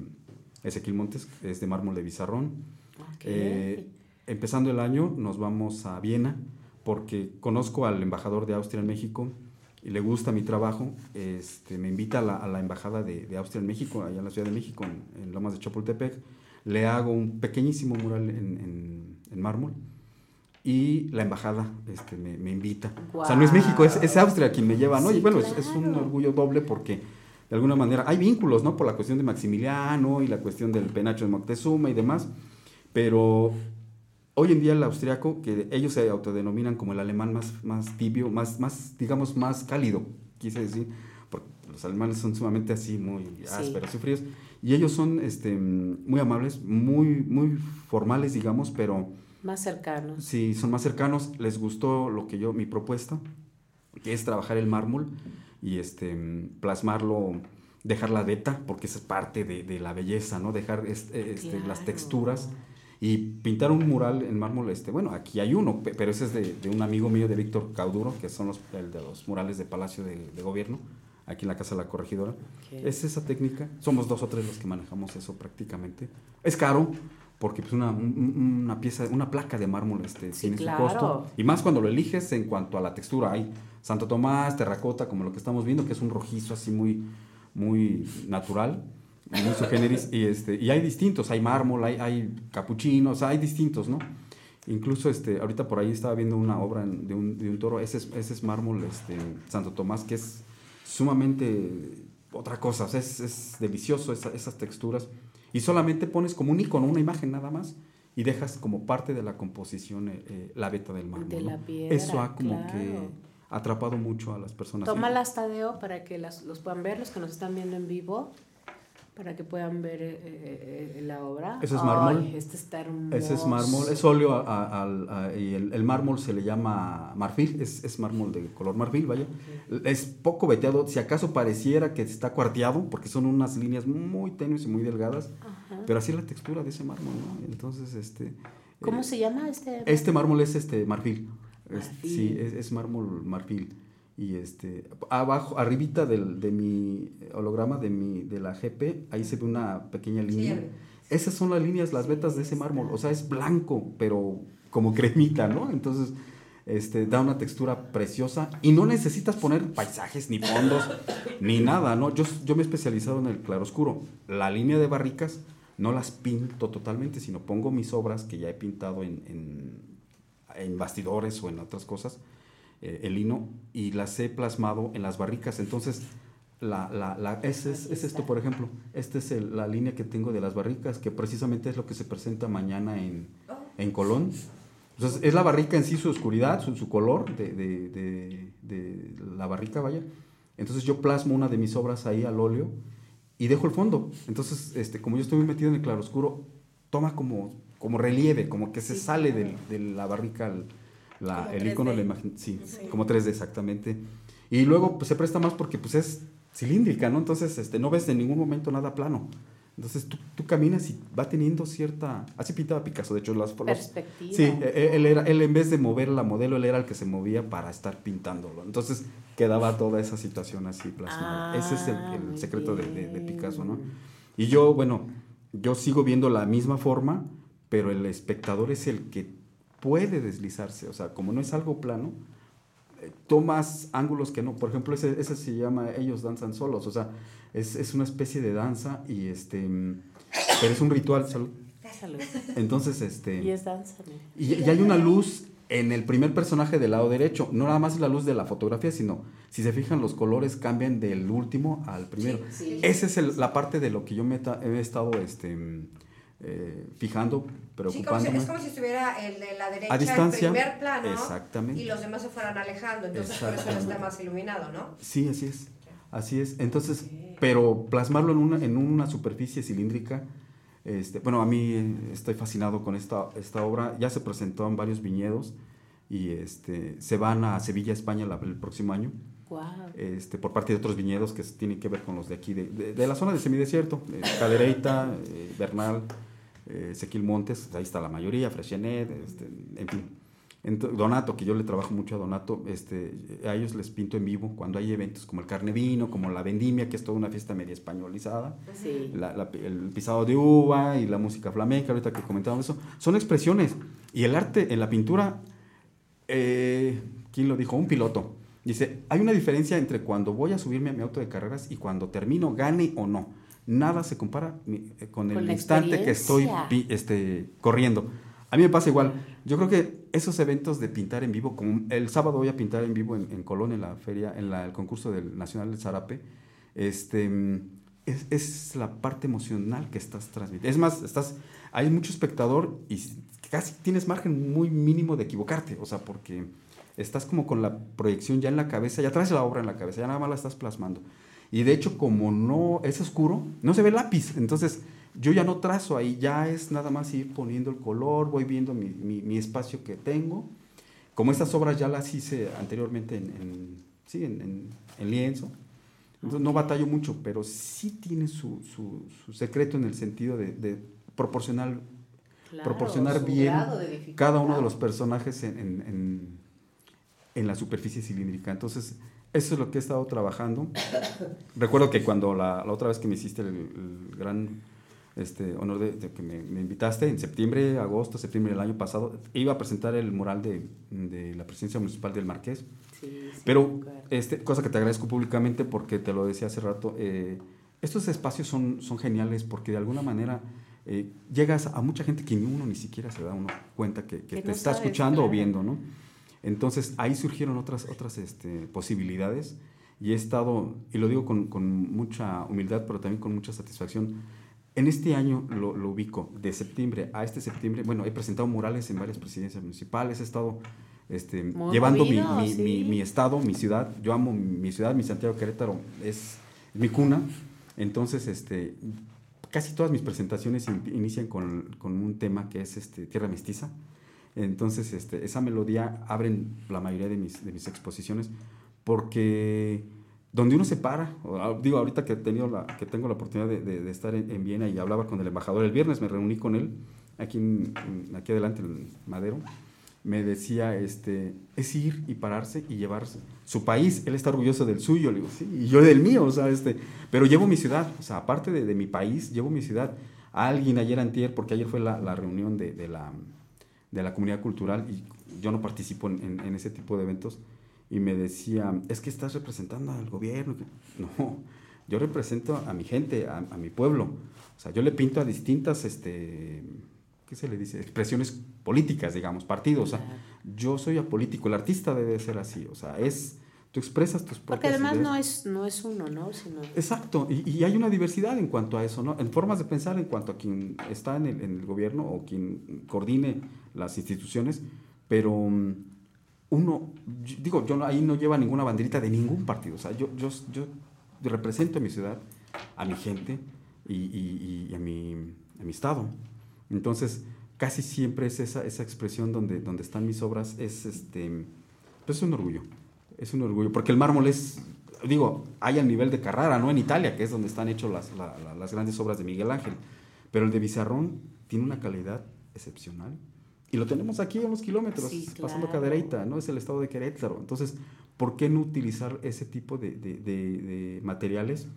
Ezequiel Montes, es de mármol de Bizarrón. Ok. Eh, empezando el año nos vamos a Viena porque conozco al embajador de Austria en México y le gusta mi trabajo. Este, me invita a la, a la embajada de, de Austria en México, allá en la Ciudad de México, en, en Lomas de Chapultepec. Le hago un pequeñísimo mural en, en- en mármol y la embajada este, me, me invita. O sea, no es México, es, es Austria quien me lleva, ¿no? Sí, y bueno, es, es un claro. orgullo doble porque de alguna manera hay vínculos, ¿no? Por la cuestión de Maximiliano y la cuestión del penacho de Moctezuma y demás, pero hoy en día el austriaco, que ellos se autodenominan como el alemán más, más tibio, más, más, digamos, más cálido, quise decir, porque los alemanes son sumamente así, muy ásperos y fríos, y ellos son este, muy amables, muy, muy formales, digamos, pero Más cercanos. Sí, son más cercanos. Les gustó lo que yo, mi propuesta, que es trabajar el mármol y este, plasmarlo, dejar la veta, porque esa es parte de, de la belleza, ¿no? Dejar este, este, las texturas y pintar un mural en mármol. Este, bueno, aquí hay uno, pe- pero ese es de, de un amigo mío, de Víctor Cauduro, que son los, el de los murales de Palacio de, de Gobierno, aquí en la Casa de la Corregidora. Ok. Es esa técnica. Somos dos o tres los que manejamos eso prácticamente. Es caro porque pues una, un- un- una pieza, una placa de mármol este, Sí, tiene claro. su costo. Y más cuando lo eliges en cuanto a la textura. Hay Santo Tomás, terracota, como lo que estamos viendo, que es un rojizo así muy, muy natural, muy su generis. Y, este, y hay distintos, hay mármol, hay, hay capuchinos, hay distintos, ¿no? Incluso este, ahorita por ahí estaba viendo una obra de un, de un toro, ese es, ese es mármol este, Santo Tomás, que es sumamente otra cosa, o sea, es, es delicioso esa- esas texturas. Y solamente pones como un icono, una imagen nada más, y dejas como parte de la composición eh, eh, la veta del mármol. De ¿no? la piedra, Eso ha como claro. que atrapado mucho a las personas. Tómalas, Tadeo, para que las, los puedan ver, los que nos están viendo en vivo, para que puedan ver eh, eh, eh, la obra. Ese es mármol. Ay, este está hermoso. Ese es mármol, es óleo a- a- al- a- y el, el mármol se le llama marfil, es, es mármol de color marfil, vaya. Es poco veteado, si acaso pareciera que está cuarteado, porque son unas líneas muy tenues y muy delgadas, Ajá. pero así es la textura de ese mármol, ¿no? Entonces, este... ¿Cómo eh, se llama este? Este mármol es este marfil. Es- Marfil. sí, es, es mármol marfil. Y este abajo, arribita del, de mi holograma de mi de la GP, ahí se ve una pequeña línea. Esas son las líneas, las vetas de ese mármol. O sea, es blanco, pero como cremita, ¿no? Entonces, este, da una textura preciosa y no necesitas poner paisajes, ni fondos, ni nada, ¿no? Yo, yo me he especializado en el claroscuro. La línea de barricas no las pinto totalmente, sino pongo mis obras que ya he pintado en, en, en bastidores o en otras cosas, eh, el lino, y las he plasmado en las barricas. Entonces, la, la, la, ese es, es esto, por ejemplo. Esta es el- la línea que tengo de las barricas, que precisamente es lo que se presenta mañana en, en Colón. Entonces, es la barrica en sí, su oscuridad, su, su color de, de- de- de la barrica, vaya. Entonces, yo plasmo una de mis obras ahí al óleo y dejo el fondo. Entonces, este, como yo estoy muy metido en el claroscuro, toma como, como relieve, como que se sale de, la barrica el, la- el icono de la 3D. imagen. Sí, Sí. como 3D exactamente. Y luego pues, se presta más porque pues, es cilíndrica, ¿no? Entonces este, no ves en ningún momento nada plano. Entonces tú, tú caminas y va teniendo cierta... Así pintaba Picasso, de hecho, las... Perspectiva. Sí, eh, él, era, él en vez de mover la modelo, él era el que se movía para estar pintándolo. Entonces quedaba toda esa situación así plasmada. Ese es el, Ah, secreto de, de- de Picasso, ¿no? Y yo, bueno, yo sigo viendo la misma forma, pero el espectador es el que puede deslizarse. O sea, como no es algo plano, eh, tomas ángulos que no. Por ejemplo, ese, ese se llama Ellos danzan solos. O sea, es, es una especie de danza y este. Pero es un ritual, salud. Salud. Entonces, este. Y es danza. Y, y hay una luz en el primer personaje del lado derecho. No nada más es la luz de la fotografía, sino, si se fijan, los colores cambian del último al primero. Sí, sí. Esa es el- la parte de lo que yo me he estado este, eh, fijando, Sí, como si- preocupándome. es como si estuviera el de la derecha A distancia, en primer plano exactamente. y los demás se fueran alejando, entonces por eso está más iluminado, ¿no? Sí, así es. Así es. Entonces, pero plasmarlo en una, en una superficie cilíndrica, este, bueno, a mí eh, estoy fascinado con esta, esta obra. Ya se presentó en varios viñedos y este, se van a Sevilla, España, la- el próximo año. Este, por parte de otros viñedos que tienen que ver con los de aquí, de, de- de la zona de semidesierto, eh, Cadereyta, eh, Bernal, Ezequiel Montes, ahí está la mayoría, Freshenet, este, en fin. Donato, que yo le trabajo mucho a Donato, este, a ellos les pinto en vivo cuando hay eventos como el carne vino, como la vendimia, que es toda una fiesta media españolizada, Sí. la- la- el pisado de uva y la música flamenca, ahorita que comentaban eso, son expresiones. Y el arte en la pintura, eh, ¿quién lo dijo? Un piloto. Dice, hay una diferencia entre cuando voy a subirme a mi auto de carreras y cuando termino, gane o no. Nada se compara eh, con, el instante que estoy este, corriendo. A mí me pasa igual. Yo creo que esos eventos de pintar en vivo, como el sábado voy a pintar en vivo en, en Colón, en la feria, en la- el concurso del Nacional del Zarape, este, mm, es, es la parte emocional que estás transmitiendo. Es más, estás, hay mucho espectador y casi tienes margen muy mínimo de equivocarte, o sea, porque estás como con la proyección ya en la cabeza, ya traes la obra en la cabeza, ya nada más la estás plasmando. Y de hecho, como no es oscuro, no se ve el lápiz, entonces yo ya no trazo ahí, ya es nada más ir poniendo el color, voy viendo mi, mi- mi espacio que tengo. Como estas obras ya las hice anteriormente en, en- sí, en, en- en lienzo, entonces no batallo mucho, pero sí tiene su, su- su secreto en el sentido de, de proporcionar, Claro, proporcionar bien cada uno de los personajes en- en la superficie cilíndrica. Entonces, eso es lo que he estado trabajando. Recuerdo que cuando la, la otra vez que me hiciste el, el gran este, honor de, de que me, me invitaste, en septiembre, agosto, septiembre del año pasado, iba a presentar el mural de, de la presidencia municipal del Marqués. Sí, sí, me Pero, este, cosa que te agradezco públicamente porque te lo decía hace rato, eh, estos espacios son, son geniales porque de alguna manera eh, llegas a mucha gente que ni uno ni siquiera se da uno cuenta que, que Que te no está sabes, escuchando o viendo, ¿no? Entonces ahí surgieron otras, otras este, posibilidades y he estado, y lo digo con, con mucha humildad, pero también con mucha satisfacción, en este año lo, lo ubico, de septiembre a este septiembre, bueno, he presentado murales en varias presidencias municipales, he estado este, llevando mi, movido, mi- mi- sí. mi estado, mi ciudad, yo amo mi ciudad, mi Santiago Querétaro es mi cuna, entonces este, casi todas mis presentaciones in- inician con, con un tema que es este, Tierra Mestiza, entonces este, esa melodía abre la mayoría de mis, de mis exposiciones porque donde uno se para, ah, digo ahorita que, he tenido la, que tengo la oportunidad de, de- estar en, en Viena y hablaba con el embajador el viernes, me reuní con él aquí, en- aquí adelante en Madero, me decía, este, es ir y pararse y llevar su país, él está orgulloso del suyo, le digo, sí, y yo del mío, o sea, este, pero llevo mi ciudad, o sea, aparte de, de mi país, llevo mi ciudad. Alguien ayer antier, porque ayer fue la, reunión de la, de la comunidad cultural y yo no participo en, en- en ese tipo de eventos, y me decía, es que estás representando al gobierno. No, yo represento a mi gente, a, a mi pueblo. O sea, yo le pinto a distintas, este, ¿qué se le dice? Expresiones políticas, digamos, partidos. O sea, yo soy apolítico, el artista debe ser así. O sea, es, tú expresas tus Porque propias además ideas. no es, no es uno, ¿no? Sino Exacto, y, y hay una diversidad en cuanto a eso, ¿no? En formas de pensar en cuanto a quien está en el, en el gobierno o quien coordine las instituciones, pero mm, uno, digo, yo ahí no lleva ninguna banderita de ningún partido, o sea, yo, yo, yo represento a mi ciudad, a mi gente y, y- y a, mi, a mi estado. Entonces, casi siempre es esa, esa expresión donde, donde están mis obras, es este, pues es un orgullo, es un orgullo, porque el mármol es, digo, hay al nivel de Carrara, ¿no? En Italia, que es donde están hechas las, la- la- las grandes obras de Miguel Ángel, pero el de Bizarrón tiene una calidad excepcional. Y lo tenemos aquí a unos kilómetros, Sí, pasando claro. Cadereyta, ¿no? Es el estado de Querétaro. Entonces, ¿por qué no utilizar ese tipo de, de- de- de materiales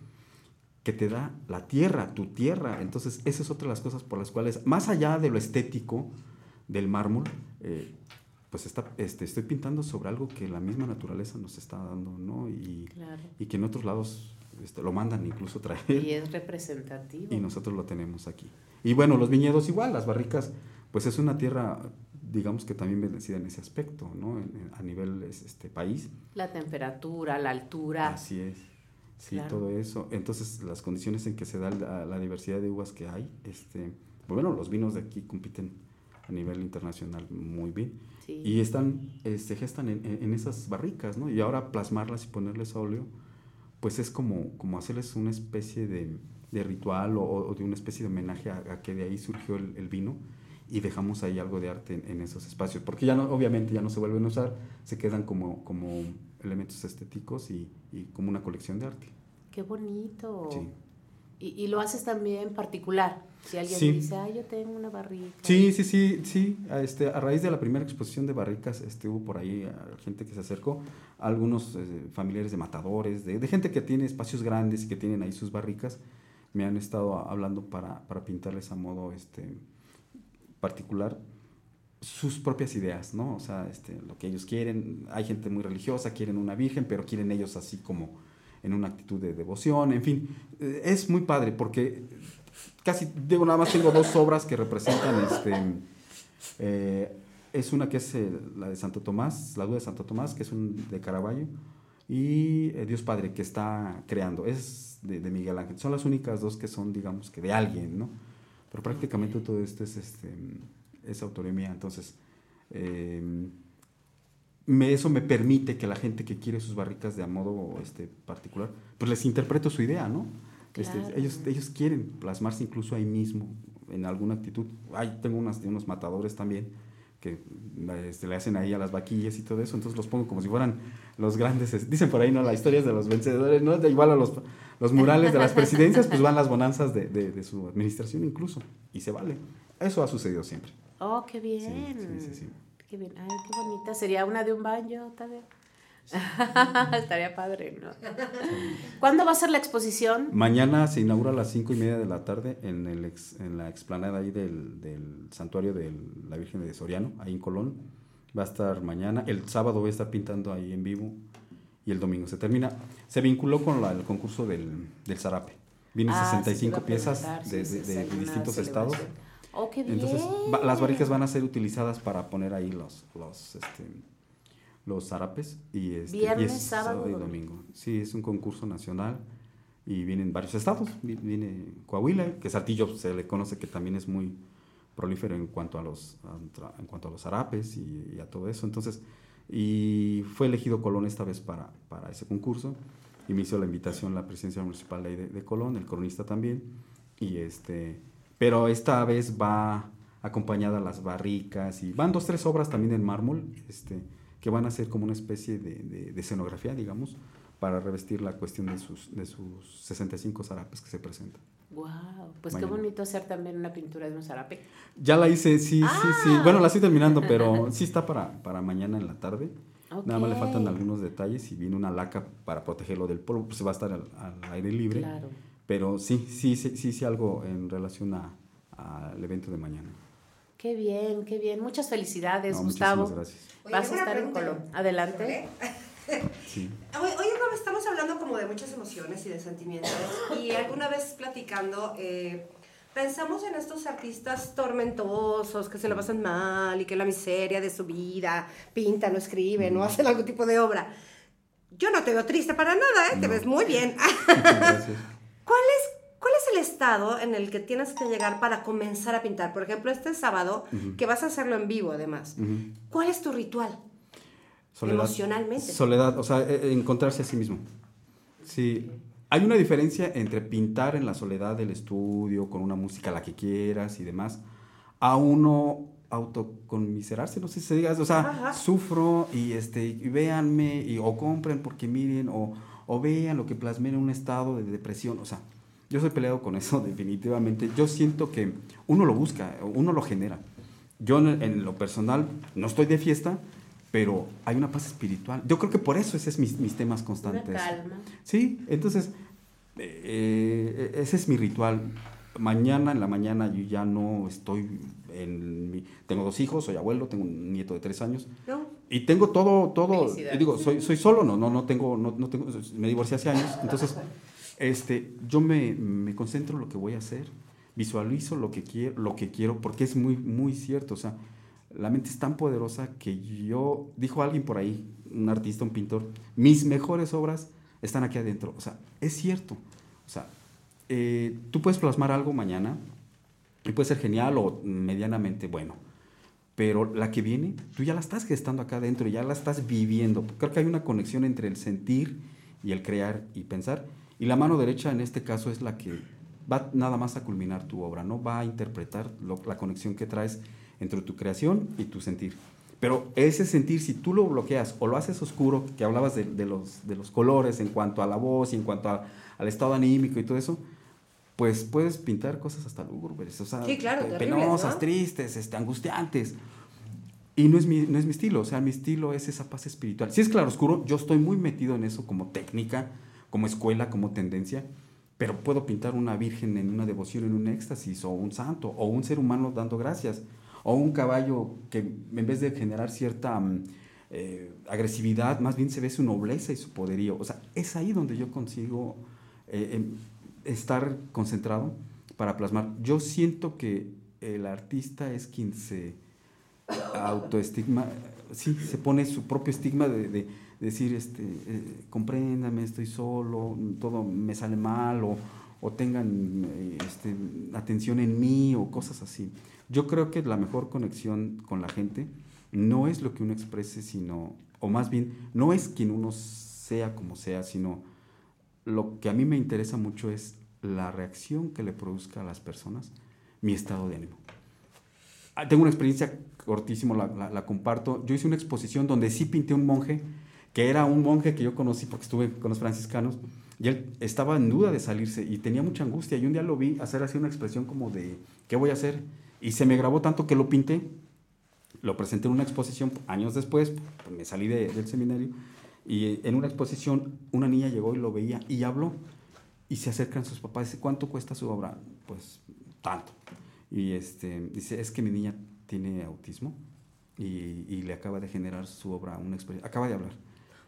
que te da la tierra, tu tierra? Entonces, esa es otra de las cosas por las cuales, más allá de lo estético del mármol, eh, pues está, este, estoy pintando sobre algo que la misma naturaleza nos está dando, ¿no? Y, Claro. y que en otros lados este, lo mandan incluso traer. Y es representativo. Y nosotros lo tenemos aquí. Y bueno, los viñedos igual, las barricas, pues es una tierra, digamos que también bendecida en ese aspecto, ¿no? En- en- a nivel es- este país. La temperatura, la altura. Así es. Sí, Claro. todo eso. Entonces, las condiciones en que se da la, la diversidad de uvas que hay, este, bueno, los vinos de aquí compiten a nivel internacional muy bien. Sí. Y están, eh, se gestan en, en- en esas barricas, ¿no? Y ahora plasmarlas y ponerles óleo, pues es como, como hacerles una especie de, de ritual o, o de una especie de homenaje a, a que de ahí surgió el, el vino y dejamos ahí algo de arte en, en esos espacios, porque ya no, obviamente ya no se vuelven a usar, se quedan como, como elementos estéticos y, y como una colección de arte. Qué bonito. Sí. Y, y lo haces también particular. Si alguien Sí. dice, ay, yo tengo una barrica. Sí, sí, sí, sí. A, Este, a raíz de la primera exposición de barricas, este, hubo por ahí ah, gente que se acercó, algunos eh, familiares de matadores, de, de gente que tiene espacios grandes y que tienen ahí sus barricas, me han estado hablando para, para pintarles a modo este, particular sus propias ideas, ¿no? O sea, este, lo que ellos quieren. Hay gente muy religiosa, quieren una virgen, pero quieren ellos así como en una actitud de devoción, en fin. Eh, Es muy padre porque casi, digo, nada más tengo dos obras que representan, este, eh, es una que es eh, la de Santo Tomás, la duda de Santo Tomás, que es un de Caravaggio, y Dios Padre, que está creando, es de, de Miguel Ángel. Son las únicas dos que son, digamos, que de alguien, ¿no? Pero prácticamente todo esto es, este, es autoría mía, entonces... eh, me, eso me permite que la gente que quiere sus barricas de a modo este, particular, pues les interpreto su idea, ¿no? Este, ellos, ellos quieren plasmarse incluso ahí mismo, en alguna actitud. Ay, tengo unas, unos matadores también que este, le hacen ahí a las vaquillas y todo eso, entonces los pongo como si fueran los grandes, es- dicen por ahí, ¿no? La historia es de los vencedores, ¿no? De igual a los, los murales de las presidencias, pues van las bonanzas de, de- de su administración incluso, y se vale. Eso ha sucedido siempre. Oh, qué bien. sí, sí, sí. Qué bien. Ay, qué bonita. Sería una de un baño, Tadeo. Estaría padre, ¿no? ¿Cuándo va a ser la exposición? Mañana se inaugura a las cinco y media de la tarde en, el ex- en la explanada ahí del, del santuario de la Virgen de Soriano, ahí en Colón. Va a estar mañana. El sábado voy a estar pintando ahí en vivo y el domingo se termina. Se vinculó con la- el concurso del, del Zarape. Vienen Ah, sí, te 65 iba a piezas de, sí, de- sí, sí, distintos estados. Oh, qué bien. Entonces, va- las barricas van a ser utilizadas para poner ahí los, los, este, los zarapes. Y, este, y Viernes, es sábado, y domingo. domingo. Sí, es un concurso nacional y vienen varios estados. Vi- Viene Coahuila, que Saltillo se le conoce que también es muy prolífero en cuanto a los, en cuanto a los zarapes y, y a todo eso. Entonces, y fue elegido Colón esta vez para, para ese concurso. Y me hizo la invitación la presidencia municipal de, de, Colón, el cronista también. Y este, pero esta vez va acompañada las barricas y van dos, tres obras también en mármol, este, que van a ser como una especie de, de- de escenografía, digamos, para revestir la cuestión de sus, de sus 65 zarapes que se presentan. Wow, pues Mañana. qué bonito hacer también una pintura de un zarape. Ya la hice, sí, sí, sí. Ah. Bueno, la estoy terminando, pero sí está para, para mañana en la tarde. Nada más le faltan algunos detalles y viene una laca para protegerlo del polvo, pues va a estar al, al aire libre. Claro. Pero sí, sí, sí, sí, sí algo en relación a- al evento de mañana. Qué bien, qué bien. Muchas felicidades, No, Gustavo. muchísimas gracias. Oye, Vas a estar en. Colón. Adelante. Sí. Oye, Rob, estamos hablando como de muchas emociones y de sentimientos. Y alguna vez platicando, eh, pensamos en estos artistas tormentosos que se lo pasan mal y que la miseria de su vida pintan o escriben o hacen algún tipo de obra. Yo no te veo triste para nada, ¿eh? Te No. ves muy bien. Gracias. ¿Cuál es, ¿Cuál es el estado en el que tienes que llegar para comenzar a pintar? Por ejemplo, este sábado, que vas a hacerlo en vivo además. Ujú. ¿Cuál es tu ritual? Soledad. Emocionalmente. Soledad, o sea, eh, eh, encontrarse a sí mismo. Sí. Hay una diferencia entre pintar en la soledad del estudio, con una música la que quieras y demás, a uno autoconmiserarse, no sé si se diga, o sea, Ajá. sufro y este, y véanme, y, o compren porque miren, o, o vean lo que plasmé en un estado de depresión, o sea, yo soy peleado con eso definitivamente. Yo siento que uno lo busca, uno lo genera. Yo en, en lo personal no estoy de fiesta, pero hay una paz espiritual. Yo creo que por eso ese es mis, mis temas constantes. Una calma. Sí, entonces eh, ese es mi ritual. mañana en la mañana yo ya no estoy en mi, tengo dos hijos, soy abuelo, tengo un nieto de tres años ¿No? y tengo todo, todo, digo, soy, soy solo, no, no, no tengo, no, no tengo, me divorcié hace años, entonces, este, yo me, me concentro en lo que voy a hacer, visualizo lo que quiero, lo que quiero, porque es muy, muy cierto, o sea, la mente es tan poderosa que yo, dijo alguien por ahí, un artista, un pintor, mis mejores obras están aquí adentro, o sea, es cierto, o sea, eh, tú puedes plasmar algo mañana y puede ser genial o medianamente bueno, pero la que viene, tú ya la estás gestando acá adentro, ya la estás viviendo. Creo que hay una conexión entre el sentir y el crear y pensar. Y la mano derecha en este caso es la que va nada más a culminar tu obra, ¿no? Va a interpretar la conexión que traes entre tu creación y tu sentir. Pero ese sentir, si tú lo bloqueas o lo haces oscuro, que hablabas de, de los, de los colores en cuanto a la voz y en cuanto a- al estado anímico y todo eso, pues puedes pintar cosas hasta lúgubres, o sea, Sí, claro, penosas, ¿no? tristes, este, angustiantes. Y no es, mi, no es mi estilo, o sea, mi estilo es esa paz espiritual. Si es claroscuro, yo estoy muy metido en eso como técnica, como escuela, como tendencia, pero puedo pintar una virgen en una devoción, en un éxtasis, o un santo, o un ser humano dando gracias, o un caballo que en vez de generar cierta mm, eh, agresividad, más bien se ve su nobleza y su poderío. O sea, es ahí donde yo consigo eh, em, estar concentrado para plasmar. Yo siento que el artista es quien se autoestigma, sí, se pone su propio estigma de, de decir, este, eh, compréndame, estoy solo, todo me sale mal, o, o tengan eh, este, atención en mí, o cosas así. Yo creo que la mejor conexión con la gente no es lo que uno exprese, sino, o más bien, no es quien uno sea como sea, sino lo que a mí me interesa mucho es la reacción que le produzca a las personas mi estado de ánimo. Ah, Tengo una experiencia cortísima, la, la- la comparto. Yo hice una exposición donde sí pinté un monje, que era un monje que yo conocí porque estuve con los franciscanos, y él estaba en duda de salirse y tenía mucha angustia. Y un día lo vi hacer así una expresión como de, ¿qué voy a hacer? Y se me grabó tanto que lo pinté, lo presenté en una exposición años después, pues, me salí de- del seminario, y en una exposición una niña llegó y lo veía y habló. Y se acercan sus papás y dice, ¿cuánto cuesta su obra? Pues tanto. Y este, dice, es que mi niña tiene autismo y, y le acaba de generar su obra una experiencia. Acaba de hablar.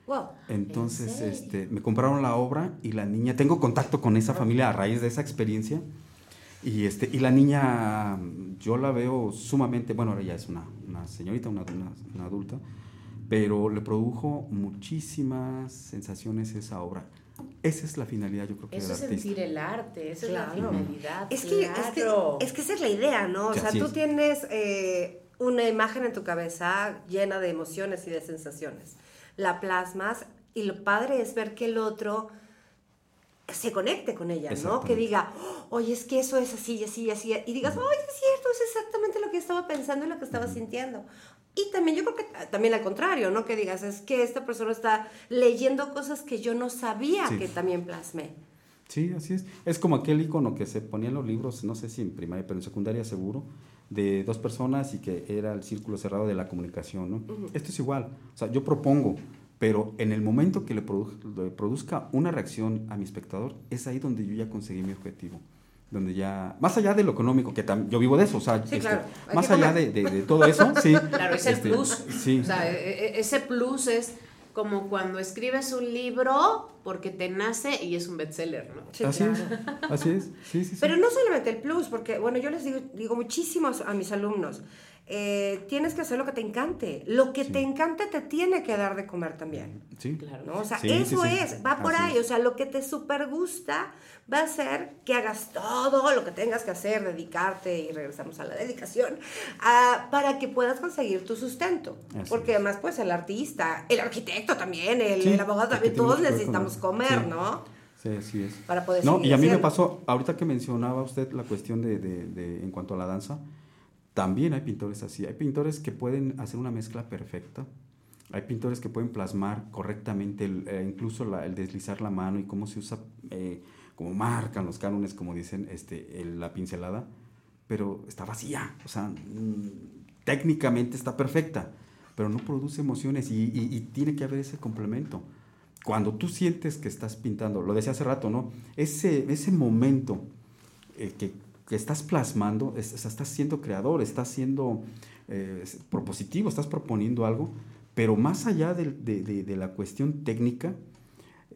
Wow. Entonces, este, me compraron la obra y la niña, tengo contacto con esa familia a raíz de esa experiencia. Y, este, y la niña, yo la veo sumamente, bueno, ahora ya es una, una señorita, una, una- una adulta, pero le produjo muchísimas sensaciones esa obra. Esa es la finalidad, yo creo que Eso es artista. sentir el arte, esa Claro. es la finalidad. Es que, es, que, claro. es que esa es la idea, ¿no? O sea, tú es. tienes eh, una imagen en tu cabeza llena de emociones y de sensaciones. La plasmas y lo padre es ver que el otro se conecte con ella, ¿no? Que diga, oye, es que eso es así, y así, y así. Y digas, oye, es cierto, es exactamente lo que estaba pensando y lo que estaba sintiendo. Y también yo creo que ah, también al contrario, ¿no? Que digas, es que esta persona está leyendo cosas que yo no sabía Sí. que también plasmé. Sí, así es. Es como aquel icono que se ponía en los libros, no sé si en primaria, pero en secundaria seguro, de dos personas y que era el círculo cerrado de la comunicación, ¿no? Esto es igual. O sea, yo propongo, pero en el momento que le, produ- le produzca una reacción a mi espectador, es ahí donde yo ya conseguí mi objetivo. Donde ya, más allá de lo económico, que yo vivo de eso, o sea, Sí, este, claro, más allá de, de- de todo eso, sí. Claro, es el este, plus. Sí. O sea, e- e- ese plus es como cuando escribes un libro porque te nace y es un bestseller, ¿no? Sí, así claro. es, así es, sí, sí, sí. Pero no solamente el plus, porque, bueno, yo les digo, digo muchísimo a mis alumnos, eh, tienes que hacer lo que te encante. Lo que te encante te tiene que dar de comer también. Sí. Claro. ¿no? O sea, Sí, sí, eso sí. es, va por Así ahí. O sea, lo que te super gusta va a ser que hagas todo lo que tengas que hacer, dedicarte, y regresamos a la dedicación, ah, para que puedas conseguir tu sustento. Así Porque es. además, pues, el artista, el arquitecto también, el, Sí, el abogado también, todos necesitamos comer, sí. ¿no? Sí, así es. Para poder No, y a mí me haciendo. pasó, ahorita que mencionaba usted la cuestión de, de- de- en cuanto a la danza, también hay pintores así. Hay pintores que pueden hacer una mezcla perfecta. Hay pintores que pueden plasmar correctamente, eh, incluso el deslizar la mano y cómo se usa, eh, como marcan los cánones, como dicen, este, el- la pincelada, pero está vacía. O sea, mm, técnicamente está perfecta, pero no produce emociones y tiene que haber ese complemento. Cuando tú sientes que estás pintando, lo decía hace rato, ¿no? Ese, ese momento eh, que que estás plasmando, es- o sea, estás siendo creador, estás siendo eh, propositivo, estás proponiendo algo, pero más allá de, de- de la cuestión técnica,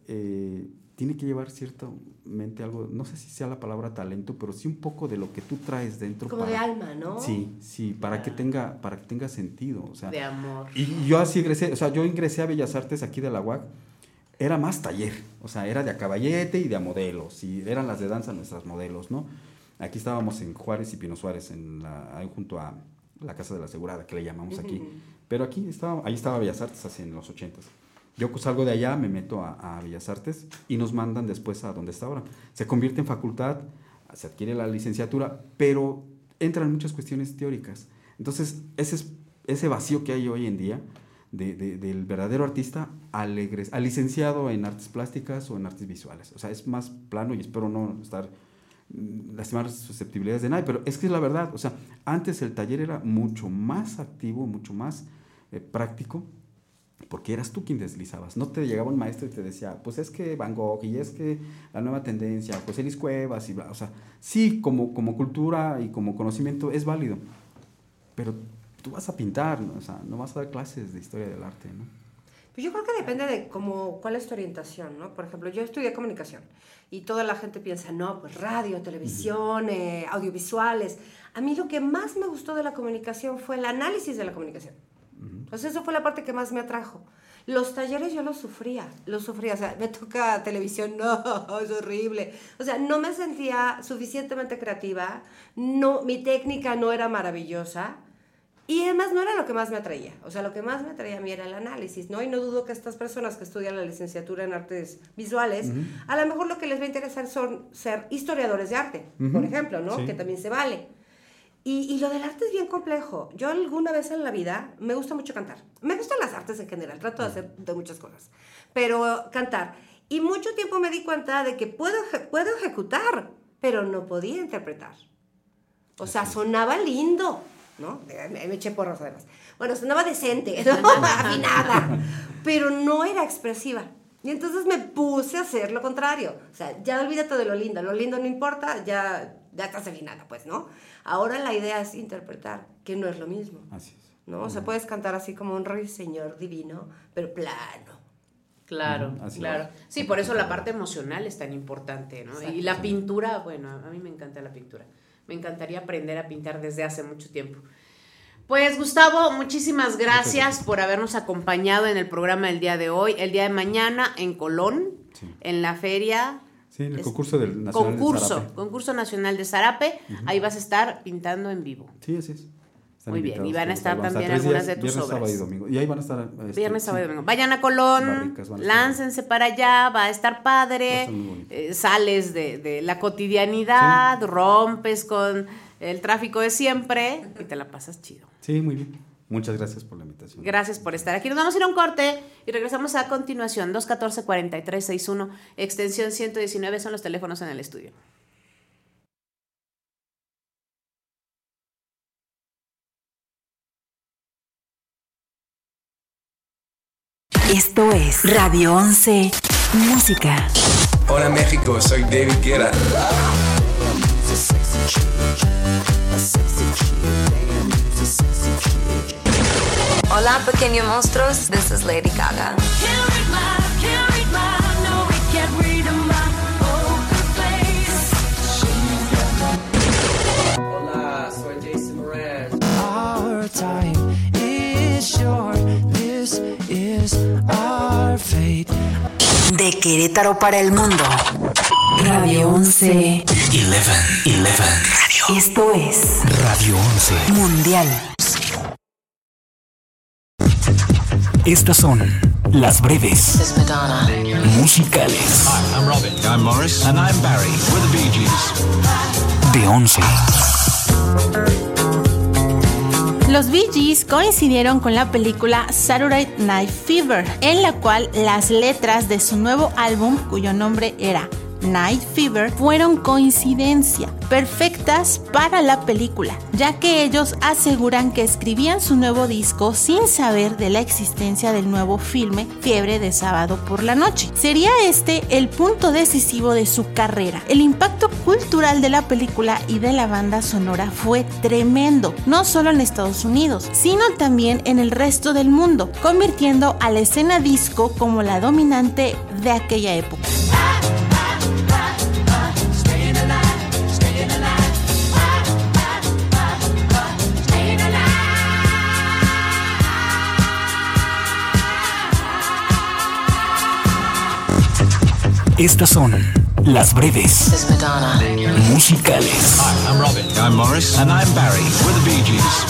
eh, tiene que llevar ciertamente algo, no sé si sea la palabra talento, pero sí un poco de lo que tú traes dentro. Como de alma, ¿no? Sí, sí, para que tenga, para que tenga sentido. O sea, De amor. y yo así ingresé, o sea, yo ingresé a Bellas Artes aquí de la UAC, era más taller, o sea, era de a caballete y de a modelos, y eran las de danza nuestras modelos, ¿no? Aquí estábamos en Juárez y Pino Suárez, en la, ahí junto a la Casa de la Asegurada, que le llamamos aquí. Pero aquí estaba, ahí estaba Bellas Artes, así en los ochentas. Yo salgo de allá, me meto a, a Bellas Artes y nos mandan después a donde está ahora. Se convierte en facultad, se adquiere la licenciatura, pero entran muchas cuestiones teóricas. Entonces, ese, es- ese vacío que hay hoy en día de- de- del verdadero artista al, egres- al licenciado en artes plásticas o en artes visuales. O sea, es más plano y espero no estar lastimar las susceptibilidades de nadie, pero es que es la verdad. O sea, antes el taller era mucho más activo, mucho más eh, práctico, porque eras tú quien deslizabas. No te llegaba un maestro y te decía, pues es que Van Gogh y es que la nueva tendencia, José Luis Cuevas y bla. O sea, sí, como, como cultura y como conocimiento es válido, pero tú vas a pintar, ¿no? o sea, no vas a dar clases de historia del arte, ¿no? Pues yo creo que depende de cómo, cuál es tu orientación, ¿no? Por ejemplo, yo estudié comunicación y toda la gente piensa, no, pues radio, televisión, eh, audiovisuales. A mí lo que más me gustó de la comunicación fue el análisis de la comunicación. Pues eso fue la parte que más me atrajo. Los talleres yo los sufría, los sufría. O sea, me toca televisión, no, es horrible. O sea, no me sentía suficientemente creativa, no, mi técnica no era maravillosa. Y además no era lo que más me atraía. O sea, lo que más me atraía a mí era el análisis, ¿no? Y no dudo que estas personas que estudian la licenciatura en artes visuales, a lo mejor lo que les va a interesar son ser historiadores de arte, por Ujú. ejemplo, ¿no? Sí. Que también se vale. Y, y lo del arte es bien complejo. Yo alguna vez en la vida me gusta mucho cantar. Me gustan las artes en general, trato de hacer de muchas cosas. Pero cantar. Y mucho tiempo me di cuenta de que puedo, puedo ejecutar, pero no podía interpretar. O sea, sonaba lindo, ¿no? Me, me eché porras además. Bueno, sonaba decente, ¿no? afinada, pero no era expresiva. Y entonces me puse a hacer lo contrario. O sea, ya olvídate de lo lindo, lo lindo no importa, ya, ya estás afinada, pues, ¿no? Ahora la idea es interpretar, que no es lo mismo, Así es. ¿no? O sea, puedes cantar así como un rey señor divino, pero plano. Claro, Ujú, así claro. es. Sí, por eso la parte emocional es tan importante, ¿no? Y la pintura, bueno, a mí me encanta la pintura. Me encantaría aprender a pintar desde hace mucho tiempo. Pues Gustavo, muchísimas gracias por habernos acompañado en el programa del día de hoy. El día de mañana en Colón, Sí. en la feria. Sí, en el concurso del Nacional de concurso, Zarape. concurso nacional de Zarape. Ahí vas a estar pintando en vivo. Sí, así es. Están Muy bien, y van a estar también algunas de tus viernes, sábado y obras. domingo. Y ahí van a estar. este, Viernes, sábado y domingo. Vayan a Colón, Barricas a láncense para allá, va a estar a padre. eh, sales de, de la cotidianidad, rompes con el tráfico de siempre y te la pasas chido. Sí, muy bien. Muchas gracias por la invitación. Gracias por estar aquí. Nos vamos a ir a un corte y regresamos a continuación. 214-4361, extensión 119 son los teléfonos en el estudio. Esto es Radio 11 Música. Hola México, soy David Guerra. Hola, pequeños monstruos. This is Lady Gaga. De Querétaro para el mundo. Radio 11. 11, 11. Esto es Radio 11. Mundial. Estas son las breves musicales I'm Robin. I'm Morris. And I'm Barry. We're the Bee Gees. de 11. Los Bee Gees coincidieron con la película Saturday Night Fever, en la cual las letras de su nuevo álbum, cuyo nombre era Night Fever fueron coincidencia, perfectas para la película, ya que ellos aseguran que escribían su nuevo disco sin saber de la existencia del nuevo filme Fiebre de sábado por la noche. Sería este el punto decisivo de su carrera. El impacto cultural de la película y de la banda sonora fue tremendo, no solo en Estados Unidos, sino también en el resto del mundo, convirtiendo a la escena disco como la dominante de aquella época. Estas son las breves musicales. Hi, I'm Robin. I'm Morris. And I'm Barry. We're the Bee Gees.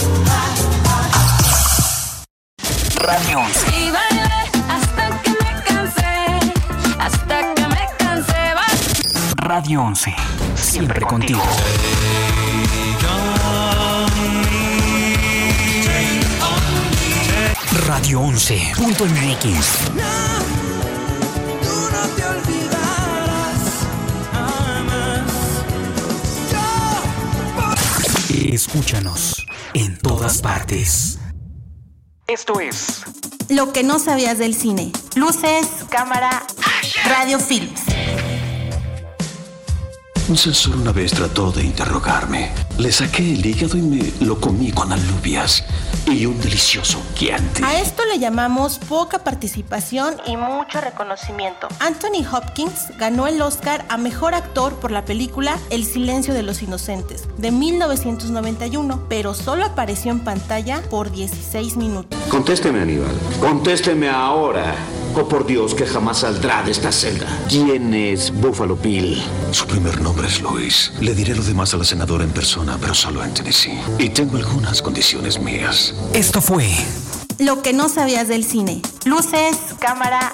Radio 11. Y bailé hasta que me cansé, hasta que me cansé. va- Radio 11. Siempre contigo. Radio 11.mx. Escúchanos en todas partes. Esto es Lo que no sabías del cine. Luces, cámara, radio films. Un censor una vez trató de interrogarme. Le saqué el hígado y me lo comí con alubias y un delicioso guiante. A esto le llamamos poca participación y mucho reconocimiento. Anthony Hopkins ganó el Oscar a Mejor Actor por la película El Silencio de los Inocentes de 1991, pero solo apareció en pantalla por 16 minutos. Contésteme, Aníbal. Contésteme ahora. Oh, por Dios, que jamás saldrá de esta celda. ¿Quién es Buffalo Bill? Su primer nombre es Luis. Le diré lo demás a la senadora en persona, pero solo en Tennessee. Y tengo algunas condiciones mías. Esto fue Lo que no sabías del cine. Luces, cámara,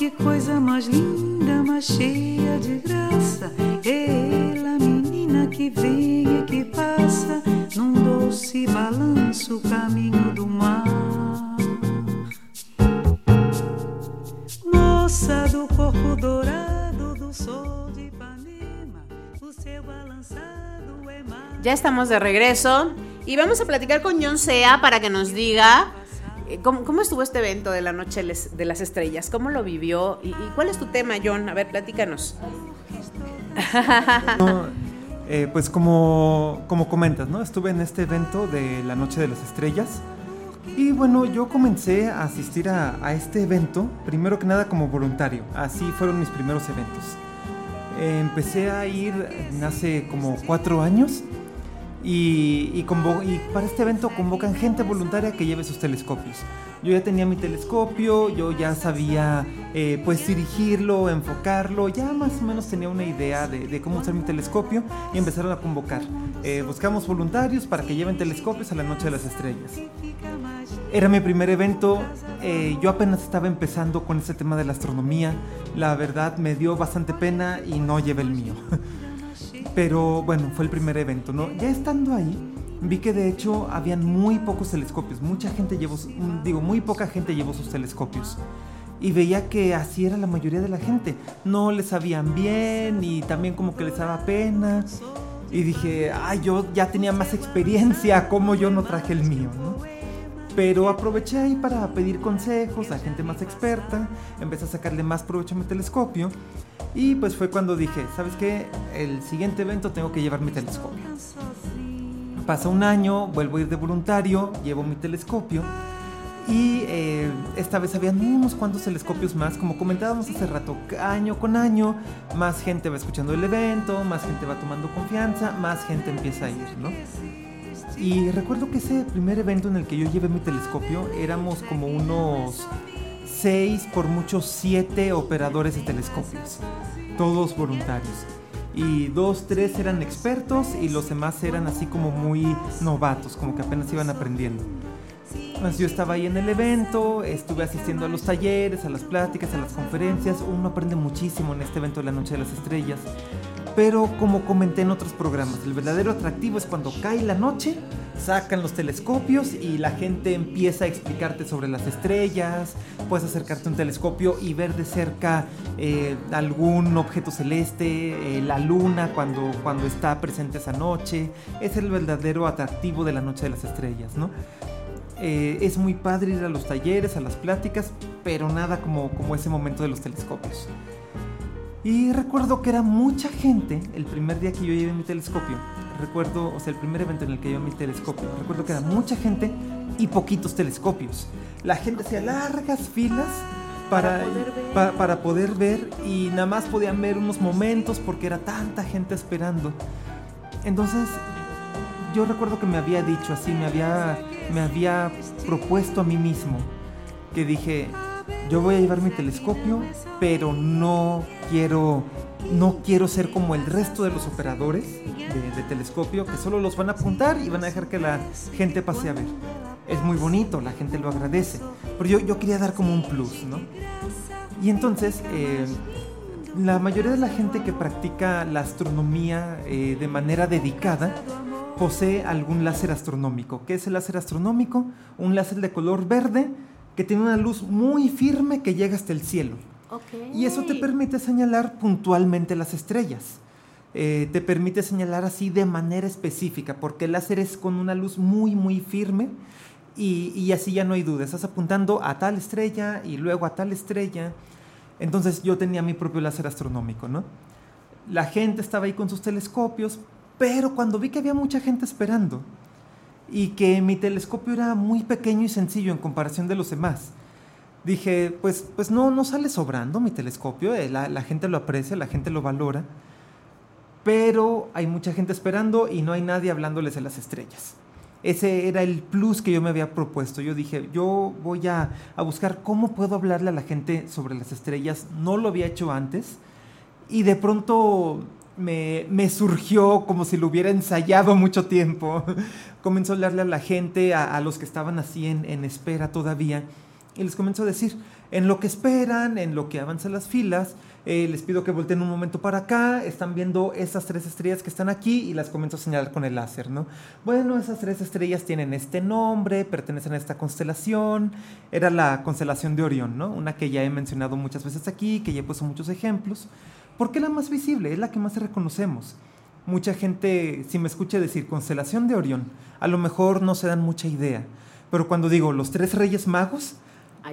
Que coisa mais linda, mais cheia de graça. É ela, menina que vem e que passa num doce balanço, caminho do mar. Moça do corpo dourado do sol de Ipanema, o seu balançado é mar. Ya estamos de regreso y vamos a platicar con John Sea para que nos diga cómo, cómo estuvo este evento de la Noche de las Estrellas, cómo lo vivió y, y cuál es tu tema, John. A ver, platícanos. Eh, pues como, como comentas, ¿no? Estuve en este evento de la Noche de las Estrellas. Y bueno, yo comencé a asistir a, a este evento, primero que nada como voluntario. Así fueron mis primeros eventos. Eh, empecé a ir hace como cuatro años. Y, y y para este evento convocan gente voluntaria que lleve sus telescopios. Yo ya tenía mi telescopio, yo ya sabía eh, pues dirigirlo, enfocarlo, ya más o menos tenía una idea de, de cómo usar mi telescopio y empezaron a convocar. Eh, buscamos voluntarios para que lleven telescopios a la Noche de las Estrellas. Era mi primer evento, eh, yo apenas estaba empezando con ese tema de la astronomía, la verdad me dio bastante pena y no llevé el mío. Pero bueno, fue el primer evento, ¿no? Ya estando ahí, vi que de hecho habían muy pocos telescopios, mucha gente llevó, digo, muy poca gente llevó sus telescopios. Y veía que así era la mayoría de la gente. No les sabían bien y también como que les daba pena. Y dije, ay, yo ya tenía más experiencia, ¿cómo yo no traje el mío, no? Pero aproveché ahí para pedir consejos a gente más experta, empecé a sacarle más provecho a mi telescopio y pues fue cuando dije, ¿sabes qué? El siguiente evento tengo que llevar mi telescopio. Pasa un año, vuelvo a ir de voluntario, llevo mi telescopio y eh, esta vez habían unos cuantos telescopios más, como comentábamos hace rato, año con año, más gente va escuchando el evento, más gente va tomando confianza, más gente empieza a ir, ¿no? Y recuerdo que ese primer evento en el que yo llevé mi telescopio éramos como unos seis, por muchos siete operadores de telescopios, todos voluntarios. Y dos, tres eran expertos y los demás eran así como muy novatos, como que apenas iban aprendiendo. Pues yo estaba ahí en el evento, estuve asistiendo a los talleres, a las pláticas, a las conferencias. Uno aprende muchísimo en este evento de la Noche de las Estrellas. Pero como comenté en otros programas, el verdadero atractivo es cuando cae la noche, sacan los telescopios y la gente empieza a explicarte sobre las estrellas. Puedes acercarte a un telescopio y ver de cerca eh, algún objeto celeste, eh, la luna cuando, cuando está presente esa noche. Es el verdadero atractivo de la Noche de las Estrellas, ¿no? Eh, es muy padre ir a los talleres, a las pláticas, pero nada como, como ese momento de los telescopios. Y recuerdo que era mucha gente el primer día que yo llevé mi telescopio. Recuerdo, o sea, el primer evento en el que llevé mi telescopio. Recuerdo que era mucha gente y poquitos telescopios. La gente hacía largas filas para, pa- para poder ver y nada más podían ver unos momentos porque era tanta gente esperando. Entonces, yo recuerdo que me había dicho así, me había, me había propuesto a mí mismo que dije, yo voy a llevar mi telescopio, pero no quiero, no quiero ser como el resto de los operadores de, telescopio, que solo los van a apuntar y van a dejar que la gente pase a ver. Es muy bonito, la gente lo agradece, pero yo, yo quería dar como un plus, ¿no? Y entonces, eh, la mayoría de la gente que practica la astronomía eh, de manera dedicada posee algún láser astronómico. ¿Qué es el láser astronómico? Un láser de color verde que tiene una luz muy firme que llega hasta el cielo. Y eso te permite señalar puntualmente las estrellas. Eh, te permite señalar así de manera específica, porque el láser es con una luz muy, muy firme y, y así ya no hay duda. Estás apuntando a tal estrella y luego a tal estrella. Entonces yo tenía mi propio láser astronómico, ¿no? La gente estaba ahí con sus telescopios, pero cuando vi que había mucha gente esperando y que mi telescopio era muy pequeño y sencillo en comparación de los demás, dije, pues, pues no, no sale sobrando mi telescopio, eh, la, la gente lo aprecia, la gente lo valora, pero hay mucha gente esperando y no hay nadie hablándoles de las estrellas. Ese era el plus que yo me había propuesto. Yo dije, yo voy a, a buscar cómo puedo hablarle a la gente sobre las estrellas. No lo había hecho antes. Y de pronto me, surgió como si lo hubiera ensayado mucho tiempo. Comenzó a hablarle a la gente, a, los que estaban así en, en espera todavía. Y les comenzó a decir, en lo que esperan, en lo que avanzan las filas, eh, les pido que volteen un momento para acá, están viendo esas tres estrellas que están aquí y las comienzo a señalar con el láser, ¿no? Bueno, esas tres estrellas tienen este nombre, pertenecen a esta constelación, era la constelación de Orión, ¿no? Una que ya he mencionado muchas veces aquí, que ya he puesto muchos ejemplos. ¿Por qué la más visible? Es la que más reconocemos. Mucha gente, si me escucha decir constelación de Orión, a lo mejor no se dan mucha idea. Pero cuando digo los tres reyes magos,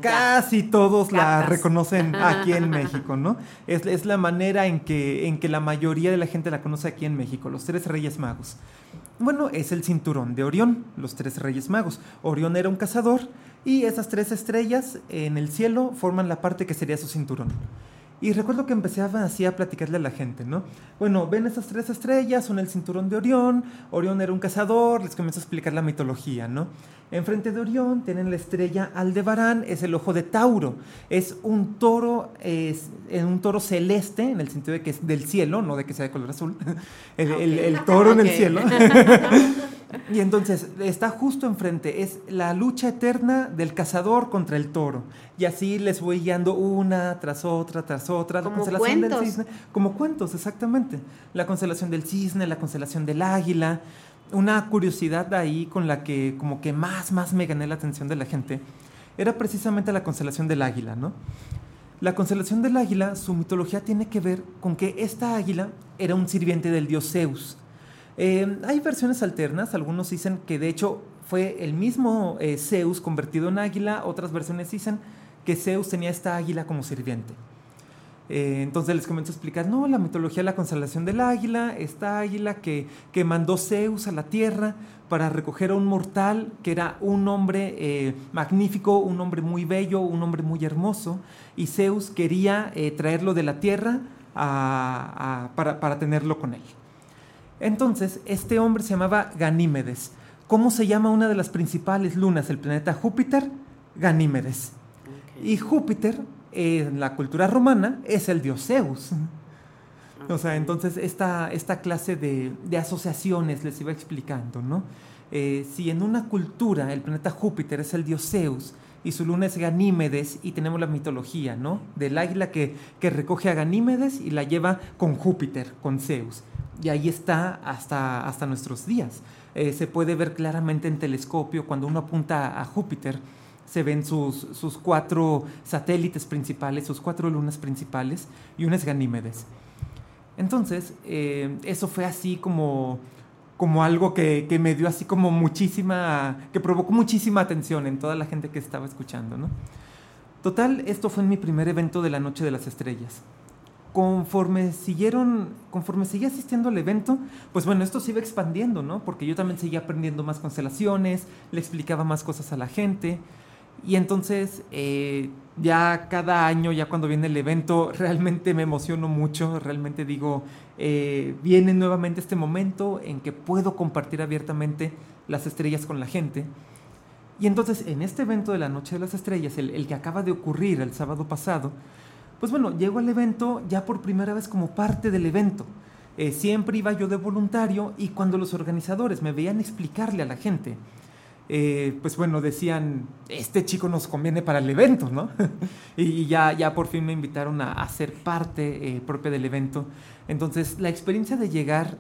casi todos la reconocen aquí en México, ¿no? Es, es la manera en que, en que la mayoría de la gente la conoce aquí en México, los tres reyes magos. Bueno, es el cinturón de Orión, los tres reyes magos. Orión era un cazador y esas tres estrellas en el cielo forman la parte que sería su cinturón. Y recuerdo que empezaba así a platicarle a la gente, ¿no? Bueno, ven esas tres estrellas, son el cinturón de Orión, Orión era un cazador, les comienzo a explicar la mitología, ¿no? Enfrente de Orión tienen la estrella Aldebarán, es el ojo de Tauro, es un toro, es, es un toro celeste, en el sentido de que es del cielo, no de que sea de color azul, el, el- el toro en el cielo. Y entonces está justo enfrente, es la lucha eterna del cazador contra el toro. Y así les voy guiando una tras otra, tras otra. Como la constelación cuentos. del cisne. Como cuentos, exactamente. La constelación del cisne, la constelación del águila. Una curiosidad ahí con la que como que más, más me gané la atención de la gente era precisamente la constelación del águila, ¿no? La constelación del águila, su mitología tiene que ver con que esta águila era un sirviente del dios Zeus. Eh, hay versiones alternas, algunos dicen que de hecho fue el mismo eh, Zeus convertido en águila, otras versiones dicen que Zeus tenía esta águila como sirviente. Eh, entonces les comienzo a explicar, no, la mitología de la constelación del águila, esta águila que, que mandó Zeus a la tierra para recoger a un mortal que era un hombre eh, magnífico, un hombre muy bello, un hombre muy hermoso, y Zeus quería traerlo de la tierra para, para tenerlo con él. Entonces, este hombre se llamaba Ganímedes. ¿Cómo se llama una de las principales lunas del planeta Júpiter? Ganímedes. Y Júpiter, en la cultura romana, es el dios Zeus. O sea, entonces esta, esta clase de, de asociaciones les iba explicando, ¿no? Eh, si en una cultura el planeta Júpiter es el dios Zeus y su luna es Ganímedes y tenemos la mitología, ¿no? Del águila que, que recoge a Ganímedes y la lleva con Júpiter, con Zeus. Y ahí está hasta, hasta nuestros días. Eh, se puede ver claramente en telescopio cuando uno apunta a Júpiter se ven sus, sus cuatro satélites principales, sus cuatro lunas principales, y una es Ganímedes. Entonces, eh, eso fue así como, como algo que, que, me dio así como muchísima, que provocó muchísima atención en toda la gente que estaba escuchando, ¿no? Total, esto fue en mi primer evento de la Noche de las Estrellas. Conforme siguieron, conforme seguía asistiendo al evento, pues bueno, esto se iba expandiendo, ¿no? Porque yo también seguía aprendiendo más constelaciones, le explicaba más cosas a la gente. Y entonces, eh, ya cada año, ya cuando viene el evento, realmente me emociono mucho, realmente digo, eh, viene nuevamente este momento en que puedo compartir abiertamente las estrellas con la gente. Y entonces, en este evento de la Noche de las Estrellas, el, el que acaba de ocurrir el sábado pasado, pues bueno, llego al evento ya por primera vez como parte del evento. Eh, siempre iba yo de voluntario y cuando los organizadores me veían explicarle a la gente, eh, pues bueno, decían, este chico nos conviene para el evento, ¿no? y ya, ya por fin me invitaron a, a ser parte eh, propia del evento. Entonces, la experiencia de llegar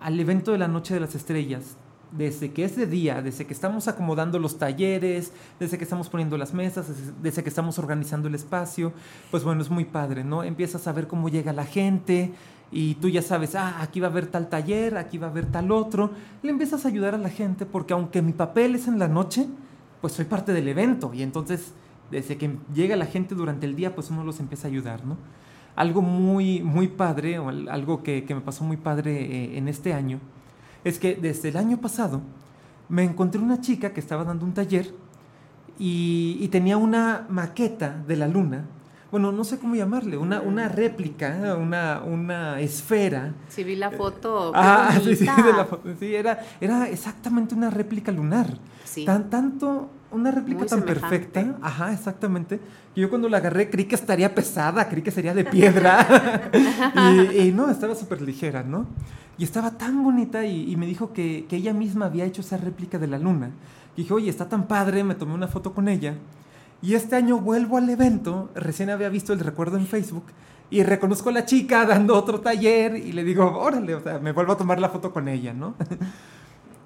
al evento de la Noche de las Estrellas, desde que es de día, desde que estamos acomodando los talleres, desde que estamos poniendo las mesas, desde, que estamos organizando el espacio, pues bueno, es muy padre, ¿no? Empiezas a ver cómo llega la gente, y tú ya sabes, ah, aquí va a haber tal taller, aquí va a haber tal otro, le empiezas a ayudar a la gente porque aunque mi papel es en la noche, pues soy parte del evento y entonces desde que llega la gente durante el día, pues uno los empieza a ayudar, ¿no? Algo muy, muy padre, o algo que, que me pasó muy padre eh, en este año, es que desde el año pasado me encontré una chica que estaba dando un taller y, y tenía una maqueta de la luna bueno, no sé cómo llamarle, una, una réplica, una, una esfera. Sí, vi la foto. Ah, sí, sí, de la foto. Sí, era, era exactamente una réplica lunar. Sí. Tan, tanto, una réplica Muy tan semejante. perfecta. Ajá, exactamente. que Yo cuando la agarré creí que estaría pesada, creí que sería de piedra. y, y no, estaba súper ligera, ¿no? Y estaba tan bonita y, y me dijo que, que ella misma había hecho esa réplica de la luna. Y dije, oye, está tan padre, me tomé una foto con ella. Y este año vuelvo al evento, recién había visto el recuerdo en Facebook y reconozco a la chica dando otro taller y le digo, órale, o sea, me vuelvo a tomar la foto con ella, ¿no?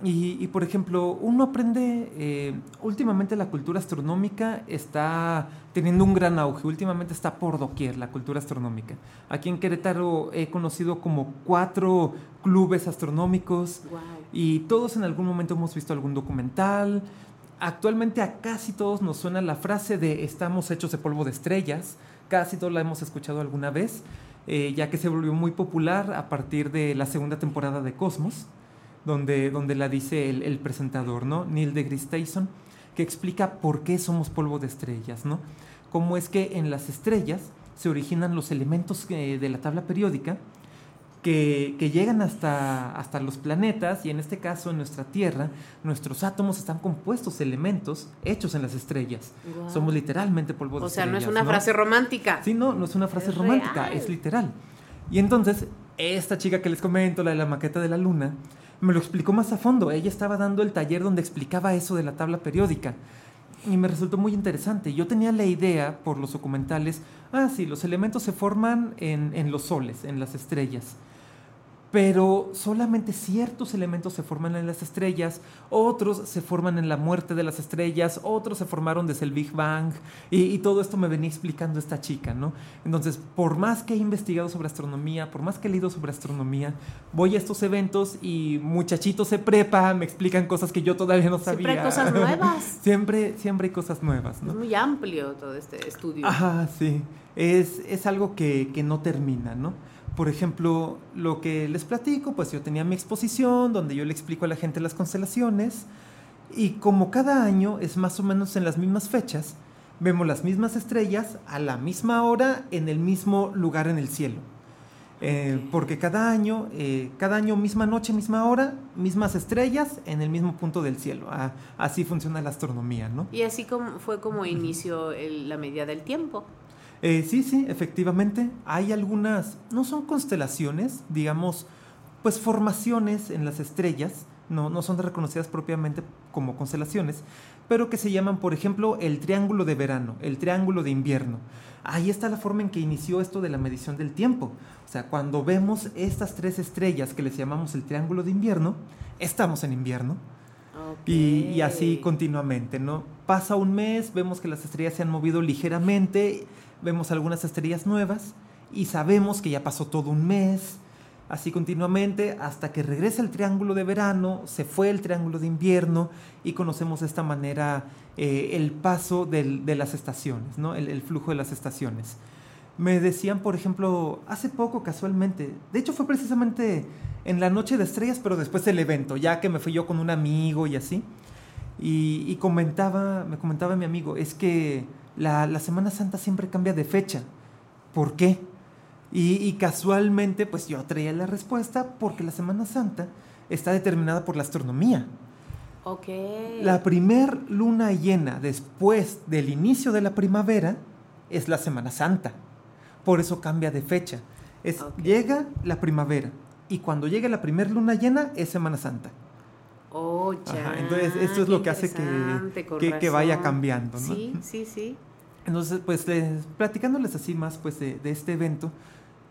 y, y, por ejemplo, uno aprende, eh, últimamente la cultura astronómica está teniendo un gran auge, últimamente está por doquier la cultura astronómica. Aquí en Querétaro he conocido como cuatro clubes astronómicos Wow. y todos en algún momento hemos visto algún documental. Actualmente a casi todos nos suena la frase de estamos hechos de polvo de estrellas, casi todos la hemos escuchado alguna vez, eh, ya que se volvió muy popular a partir de la segunda temporada de Cosmos, donde, donde la dice el, el presentador, ¿no? Neil deGrasse Tyson, que explica por qué somos polvo de estrellas, ¿no? Cómo es que en las estrellas se originan los elementos eh, de la tabla periódica, que, que, llegan hasta, hasta los planetas y en este caso en nuestra Tierra, nuestros átomos están compuestos de elementos hechos en las estrellas. Wow. Somos literalmente polvo de O sea, estrellas. no es una frase romántica. Sí, no, no es una frase Es romántica, real. es literal. Y entonces, esta chica que les comento, la de la maqueta de la luna, me lo explicó más a fondo. Ella estaba dando el taller donde explicaba eso de la tabla periódica. Y me resultó muy interesante. Yo tenía la idea, por los documentales, ah, sí, los elementos se forman en, en los soles, en las estrellas pero solamente ciertos elementos se forman en las estrellas, otros se forman en la muerte de las estrellas, otros se formaron desde el Big Bang, y, y, todo esto me venía explicando esta chica, ¿no? Entonces, por más que he investigado sobre astronomía, por más que he leído sobre astronomía, voy a estos eventos y muchachitos se prepa, me explican cosas que yo todavía no sabía. Siempre hay cosas nuevas. siempre, siempre hay cosas nuevas, ¿no? Es muy amplio todo este estudio. Ajá, sí. Es, es algo que, que no termina, ¿no? Por ejemplo, lo que les platico, pues yo tenía mi exposición donde yo le explico a la gente las constelaciones y como cada año es más o menos en las mismas fechas, vemos las mismas estrellas a la misma hora en el mismo lugar en el cielo. Eh, porque cada año, eh, cada año misma noche, misma hora, mismas estrellas en el mismo punto del cielo. Ah, así funciona la astronomía, ¿no? Y así como, fue como inició el- la medida del tiempo. Eh, sí, sí, efectivamente. Hay algunas, no son constelaciones, digamos, pues formaciones en las estrellas, no, no son reconocidas propiamente como constelaciones, pero que se llaman, por ejemplo, el triángulo de verano, el triángulo de invierno. Ahí está la forma en que inició esto de la medición del tiempo. O sea, cuando vemos estas tres estrellas que les llamamos el triángulo de invierno, estamos en invierno. Y, y así continuamente, ¿no? Pasa un mes, vemos que las estrellas se han movido ligeramente, vemos algunas estrellas nuevas y sabemos que ya pasó todo un mes, así continuamente, hasta que regresa el triángulo de verano, se fue el triángulo de invierno y conocemos de esta manera eh, el paso de las estaciones, ¿no? El, el flujo de las estaciones. Me decían, por ejemplo, hace poco casualmente, de hecho fue precisamente en la noche de estrellas, pero después del evento, ya que me fui yo con un amigo y así, y, y comentaba, me comentaba mi amigo, es que la, la Semana Santa siempre cambia de fecha. ¿Por qué? Y, y casualmente, pues yo traía la respuesta porque la Semana Santa está determinada por la astronomía. Ok. La primer luna llena después del inicio de la primavera es la Semana Santa. Por eso cambia de fecha. Es, Llega la primavera y cuando llega la primer luna llena es Semana Santa. Oh, ya. Ajá, entonces esto es lo que hace que, que, que vaya cambiando. ¿no? Sí, sí, sí. Entonces, pues les- platicándoles así más pues, de, de este evento,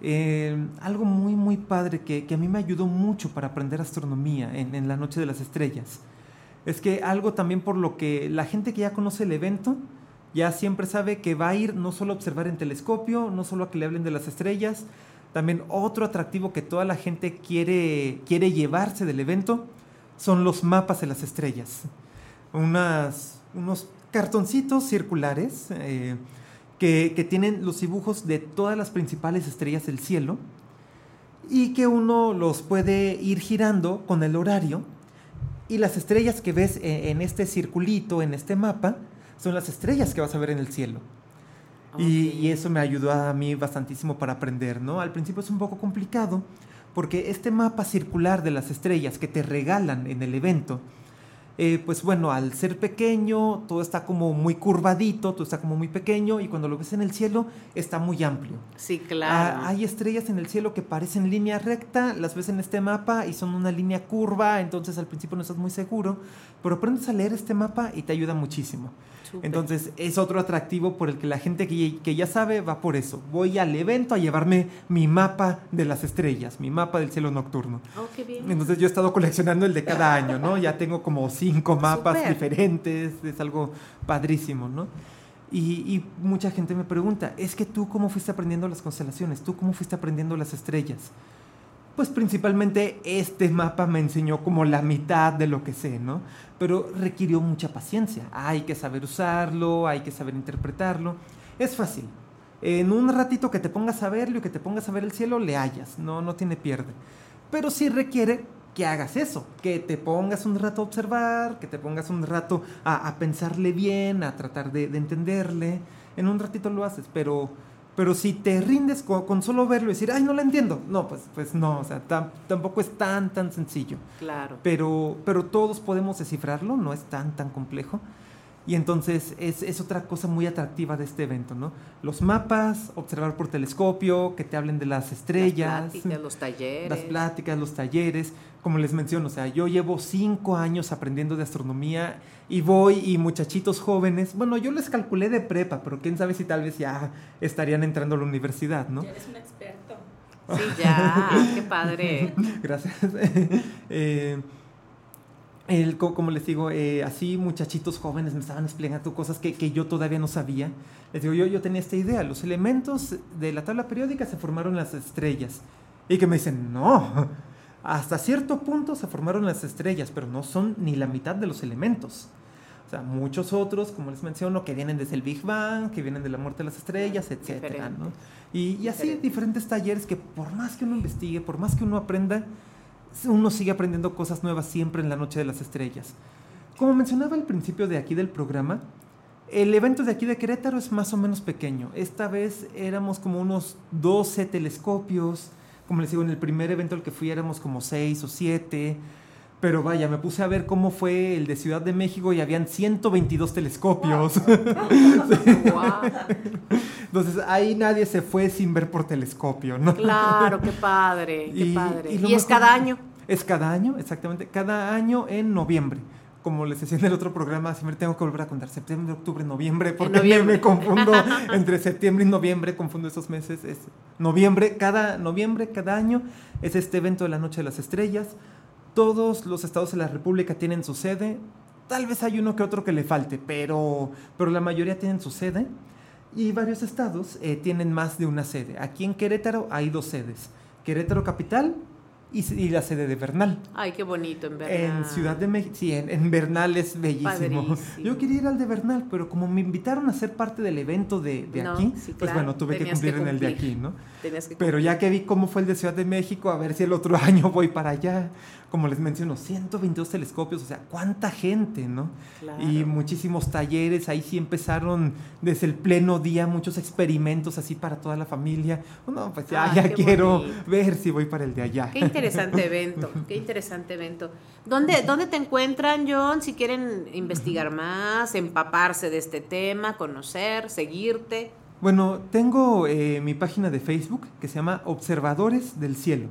eh, algo muy, muy padre que, que a mí me ayudó mucho para aprender astronomía en, en la Noche de las Estrellas. Es que algo también por lo que la gente que ya conoce el evento ya siempre sabe que va a ir no solo a observar en telescopio, no solo a que le hablen de las estrellas, también otro atractivo que toda la gente quiere, quiere llevarse del evento son los mapas de las estrellas. Unas, unos cartoncitos circulares eh, que, que tienen los dibujos de todas las principales estrellas del cielo y que uno los puede ir girando con el horario y las estrellas que ves e- en este circulito, en este mapa, son las estrellas que vas a ver en el cielo. Y, y eso me ayudó a mí bastantísimo para aprender, ¿no? Al principio es un poco complicado porque este mapa circular de las estrellas que te regalan en el evento, eh, pues bueno, al ser pequeño, todo está como muy curvadito, todo está como muy pequeño y cuando lo ves en el cielo está muy amplio. Sí, claro. Ah, hay estrellas en el cielo que parecen línea recta, las ves en este mapa y son una línea curva, entonces al principio no estás muy seguro, pero aprendes a leer este mapa y te ayuda muchísimo. Entonces es otro atractivo por el que la gente que, que ya sabe va por eso. Voy al evento a llevarme mi mapa de las estrellas, mi mapa del cielo nocturno. Oh, qué bien. Entonces yo he estado coleccionando el de cada año, ¿no? Ya tengo como cinco mapas diferentes, es algo padrísimo, ¿no? Y, y mucha gente me pregunta, es que tú cómo fuiste aprendiendo las constelaciones, tú cómo fuiste aprendiendo las estrellas. Pues principalmente este mapa me enseñó como la mitad de lo que sé, ¿no? Pero requirió mucha paciencia. Hay que saber usarlo, hay que saber interpretarlo. Es fácil. En un ratito que te pongas a verlo y que te pongas a ver el cielo, le hallas. No, no tiene pierde. Pero sí requiere que hagas eso, que te pongas un rato a observar, que te pongas un rato a, a pensarle bien, a tratar de, de entenderle. En un ratito lo haces, pero, pero si te rindes con, con solo verlo y decir, ay, no lo entiendo, no, pues, pues no, o sea, tam- tampoco es tan, tan sencillo. Claro. Pero, pero todos podemos descifrarlo, no es tan, tan complejo. Y entonces es, es otra cosa muy atractiva de este evento, ¿no? Los mapas, observar por telescopio, que te hablen de las estrellas. Las pláticas, los talleres. Las pláticas, los talleres, como les menciono, o sea, yo llevo cinco años aprendiendo de astronomía y voy y muchachitos jóvenes, bueno, yo les calculé de prepa, pero quién sabe si tal vez ya estarían entrando a la universidad, ¿no? Ya eres un experto. Sí, ya, qué padre. Gracias. Eh, el, co- como les digo, eh, así muchachitos jóvenes me estaban explicando cosas que, que yo todavía no sabía. Les digo, yo, yo tenía esta idea, los elementos de la tabla periódica se formaron las estrellas. Y que me dicen, no, hasta cierto punto se formaron las estrellas, pero no son ni la mitad de los elementos. O sea, muchos otros, como les menciono, que vienen desde el Big Bang, que vienen de la muerte de las estrellas, etcétera, ¿no? Y, y así diferentes talleres que por más que uno investigue, por más que uno aprenda, uno sigue aprendiendo cosas nuevas siempre en la noche de las estrellas. Como mencionaba al principio de aquí del programa, el evento de aquí de Querétaro es más o menos pequeño. Esta vez éramos como unos 12 telescopios, Como les digo, en el primer evento al que fui éramos como seis o siete. Pero vaya, me puse a ver cómo fue el de Ciudad de México y habían 122 telescopios. Entonces ahí nadie se fue sin ver por telescopio, ¿no? Claro, qué padre, qué Y- padre. y Y, es cada año. Es cada año, exactamente. Cada año en noviembre. Como les decía en el otro programa, siempre tengo que volver a contar septiembre, octubre, noviembre, porque me- noviembre. Me, confundo entre septiembre y noviembre, confundo esos meses. Es noviembre, cada noviembre, cada año, es este evento de la Noche de las Estrellas. Todos los estados de la República tienen su sede. Tal vez hay uno que otro que le falte, pero, pero la mayoría tienen su sede. Y varios estados eh, tienen más de una sede. Aquí en Querétaro hay dos sedes. Querétaro Capital y, y la sede de Bernal. Ay, qué bonito, en verdad. En Ciudad de México, sí, en, en Bernal es bellísimo. Padrísimo. Yo quería ir al de Bernal, pero como me invitaron a ser parte del evento de, de No, aquí, sí, pues claro, bueno, tuve que cumplir, en el de aquí, ¿no? Tenías que Pero ya que vi cómo fue el de Ciudad de México, a ver si el otro año voy para allá. Como les menciono, 122 telescopios, o sea, cuánta gente, ¿no? Claro. Y muchísimos talleres, ahí sí empezaron desde el pleno día muchos experimentos así para toda la familia. No, pues ya, Ah, ya quiero bonito. ver si voy para el de allá. Qué interesante evento, qué interesante evento. ¿Dónde, ¿Dónde te encuentran, John? Si quieren investigar más, empaparse de este tema, conocer, seguirte. Bueno, tengo eh, mi página de Facebook que se llama Observadores del Cielo.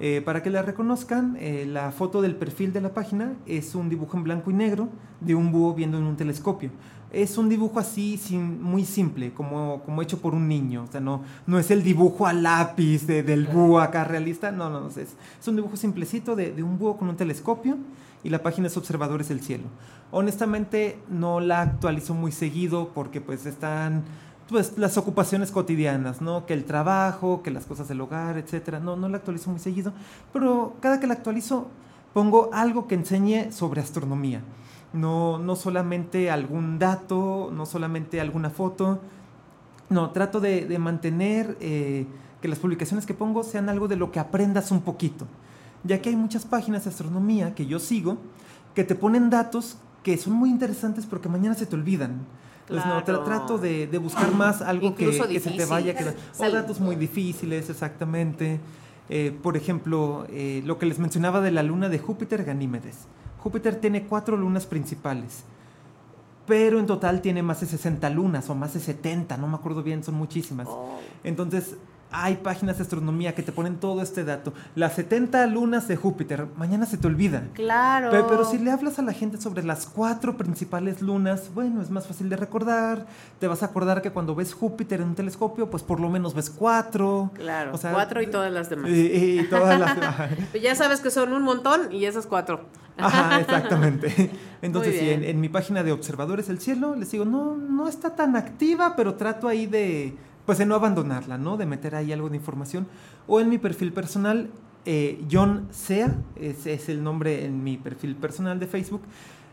Eh, para que la reconozcan, eh, la foto del perfil de la página es un dibujo en blanco y negro de un búho viendo en un telescopio. Es un dibujo así sin- muy simple, como, como hecho por un niño. O sea, no, no es el dibujo a lápiz de- del búho acá realista. No, no, no, es, es un dibujo simplecito de, de un búho con un telescopio y la página es Observadores del Cielo. Honestamente no la actualizo muy seguido porque pues están pues las ocupaciones cotidianas, ¿no? Que el trabajo, que las cosas del hogar, etcétera. No, no la actualizo muy seguido, pero cada que la actualizo pongo algo que enseñe sobre astronomía. No, no solamente algún dato, no solamente alguna foto. No, trato de, de mantener eh, que las publicaciones que pongo sean algo de lo que aprendas un poquito. Ya que hay muchas páginas de astronomía que yo sigo que te ponen datos que son muy interesantes porque mañana se te olvidan. Entonces, no, tra- Claro. trato de, de buscar más algo que, que se te vaya difíciles. O datos muy difíciles, exactamente. Eh, por ejemplo, eh, lo que les mencionaba de la luna de Júpiter, Ganímedes. Júpiter tiene cuatro lunas principales, pero en total tiene más de 60 lunas o más de 70, no me acuerdo bien, son muchísimas. Entonces, hay páginas de astronomía que te ponen todo este dato. Las 70 lunas de Júpiter, mañana se te olvida. Claro. Pe- Pero, si le hablas a la gente sobre las cuatro principales lunas, bueno, es más fácil de recordar. Te vas a acordar que cuando ves Júpiter en un telescopio, pues por lo menos ves cuatro. Claro, O sea, cuatro y todas las demás. Y, y todas las... Pues ya sabes que son un montón y esas cuatro. Ajá, exactamente. Entonces, sí, en, en mi página de Observadores del Cielo, les digo, no, no está tan activa, pero trato ahí de, pues de no abandonarla, ¿no? De meter ahí algo de información. O en mi perfil personal, eh, John Sea, ese es el nombre en mi perfil personal de Facebook.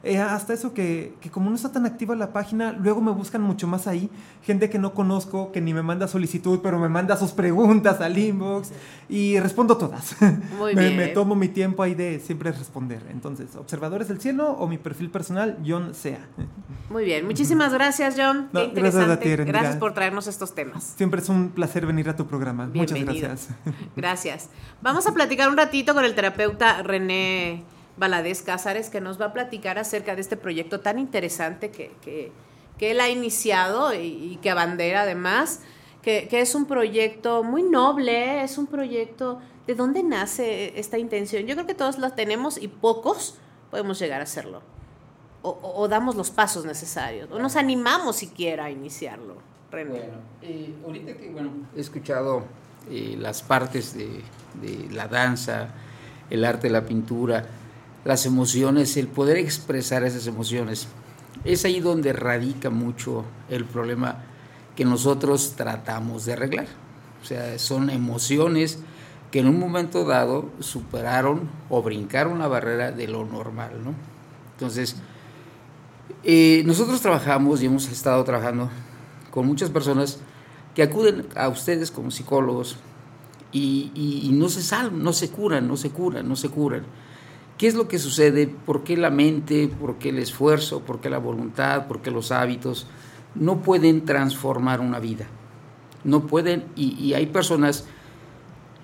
Eh, hasta eso que, que como no está tan activa la página, luego me buscan mucho más ahí. Gente que no conozco, que ni me manda solicitud, pero me manda sus preguntas al inbox y respondo todas. Muy me, bien. me tomo mi tiempo ahí de siempre responder. Entonces, Observadores del Cielo o mi perfil personal, John Sea. Muy bien, muchísimas gracias, John. No, Qué gracias a interesante. ti, Erendira. gracias por traernos estos temas. Siempre es un placer venir a tu programa. Muchas gracias. Gracias. Vamos a platicar un ratito con el terapeuta René Valadez Cázares, que nos va a platicar acerca de este proyecto tan interesante que, que- que él ha iniciado y, que abandera además, que, que es un proyecto muy noble, es un proyecto... ¿De dónde nace esta intención? Yo creo que todos la tenemos y pocos podemos llegar a hacerlo. O, o- damos los pasos necesarios, o nos animamos siquiera a iniciarlo. Bueno, eh, ahorita que bueno, he escuchado eh, las partes de, de la danza, el arte la pintura, las emociones, el poder expresar esas emociones, es ahí donde radica mucho el problema que nosotros tratamos de arreglar. O sea, son emociones que en un momento dado superaron o brincaron la barrera de lo normal, ¿no? Entonces, eh, nosotros trabajamos y hemos estado trabajando con muchas personas que acuden a ustedes como psicólogos y, no se salvan, no se curan, no se curan, no se curan. ¿Qué es lo que sucede? ¿Por qué la mente, por qué el esfuerzo, por qué la voluntad, por qué los hábitos no pueden transformar una vida? No pueden, y, y hay personas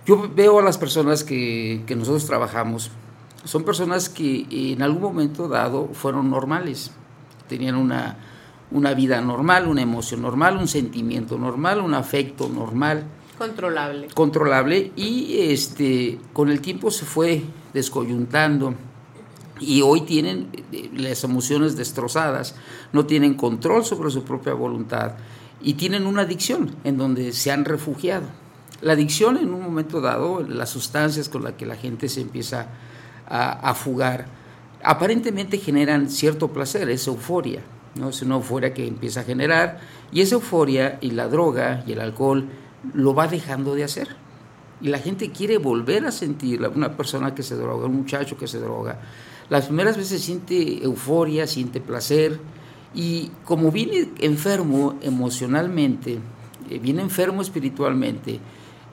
Yo veo a las personas que, que nosotros trabajamos, son personas que en algún momento dado fueron normales, tenían una, una vida normal, una emoción normal, un sentimiento normal, un afecto normal, Controlable. controlable y este con el tiempo se fue descoyuntando y hoy tienen eh, las emociones destrozadas, no tienen control sobre su propia voluntad y tienen una adicción en donde se han refugiado. La adicción en un momento dado, las sustancias con las que la gente se empieza a, a fugar, aparentemente generan cierto placer, es euforia, ¿no? es una euforia que empieza a generar y esa euforia y la droga y el alcohol lo va dejando de hacer. Y la gente quiere volver a sentir, una persona que se droga, un muchacho que se droga, las primeras veces siente euforia, siente placer, y como viene enfermo emocionalmente, eh, viene enfermo espiritualmente,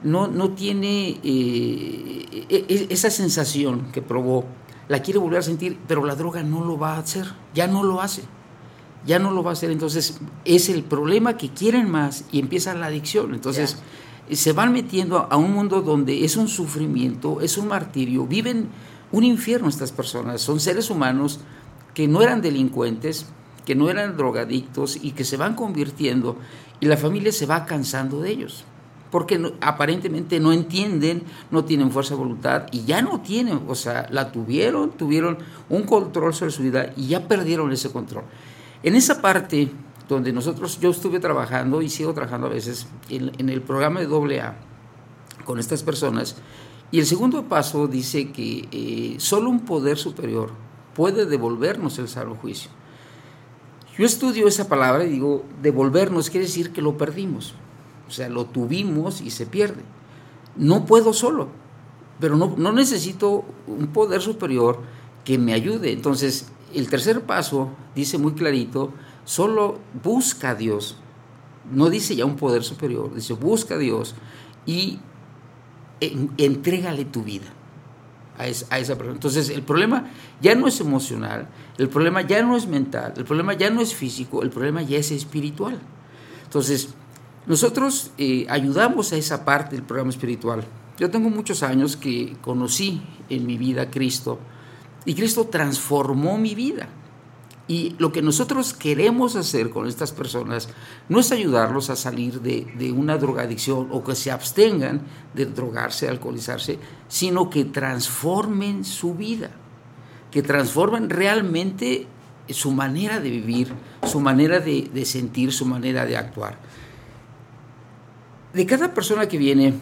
no, no tiene eh, e- e- esa sensación que probó, la quiere volver a sentir, pero la droga no lo va a hacer, ya no lo hace, ya no lo va a hacer, entonces es el problema que quieren más y empieza la adicción, entonces se van metiendo a un mundo donde es un sufrimiento, es un martirio, viven un infierno estas personas, son seres humanos que no eran delincuentes, que no eran drogadictos y que se van convirtiendo y la familia se va cansando de ellos, porque aparentemente no entienden, no tienen fuerza de voluntad y ya no tienen, o sea, la tuvieron, tuvieron un control sobre su vida y ya perdieron ese control. En esa parte donde nosotros, yo estuve trabajando y sigo trabajando a veces en, el programa de AA con estas personas, y el segundo paso dice que eh, solo un poder superior puede devolvernos el salvo juicio. Yo estudio esa palabra y digo, devolvernos quiere decir que lo perdimos. O sea, lo tuvimos y se pierde. No puedo solo, pero no, no necesito un poder superior que me ayude. Entonces, el tercer paso dice muy clarito, solo busca a Dios. No dice ya un poder superior, dice busca a Dios y en- entrégale tu vida a esa, a esa persona. Entonces, el problema ya no es emocional, el problema ya no es mental, el problema ya no es físico, el problema ya es espiritual. Entonces, nosotros eh, ayudamos a esa parte del programa espiritual. Yo tengo muchos años que conocí en mi vida a Cristo y Cristo transformó mi vida. Y lo que nosotros queremos hacer con estas personas no es ayudarlos a salir de, de una drogadicción o que se abstengan de drogarse, alcoholizarse, sino que transformen su vida, que transformen realmente su manera de vivir, su manera de, de sentir, su manera de actuar. De cada persona que viene,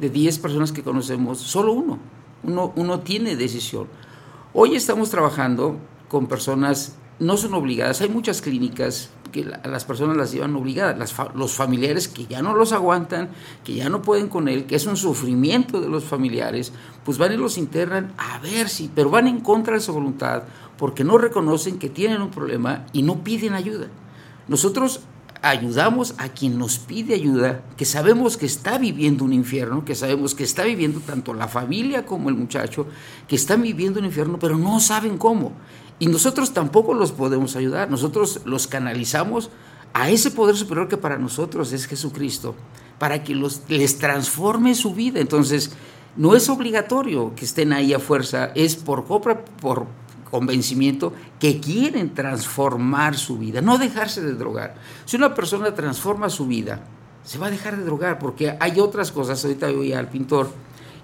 de 10 personas que conocemos, solo uno, uno, uno tiene decisión. Hoy estamos trabajando con personas, no son obligadas, hay muchas clínicas que la- las personas las llevan obligadas, las fa- los familiares que ya no los aguantan, que ya no pueden con él, que es un sufrimiento de los familiares, pues van y los internan a ver si, pero van en contra de su voluntad porque no reconocen que tienen un problema y no piden ayuda. Nosotros ayudamos a quien nos pide ayuda, que sabemos que está viviendo un infierno, que sabemos que está viviendo tanto la familia como el muchacho, que están viviendo un infierno, pero no saben cómo. Y nosotros tampoco los podemos ayudar, nosotros los canalizamos a ese poder superior que para nosotros es Jesucristo, para que los, les transforme su vida. Entonces, no es obligatorio que estén ahí a fuerza, es por, por convencimiento que quieren transformar su vida, no dejarse de drogar. Si una persona transforma su vida, se va a dejar de drogar porque hay otras cosas. Ahorita voy al pintor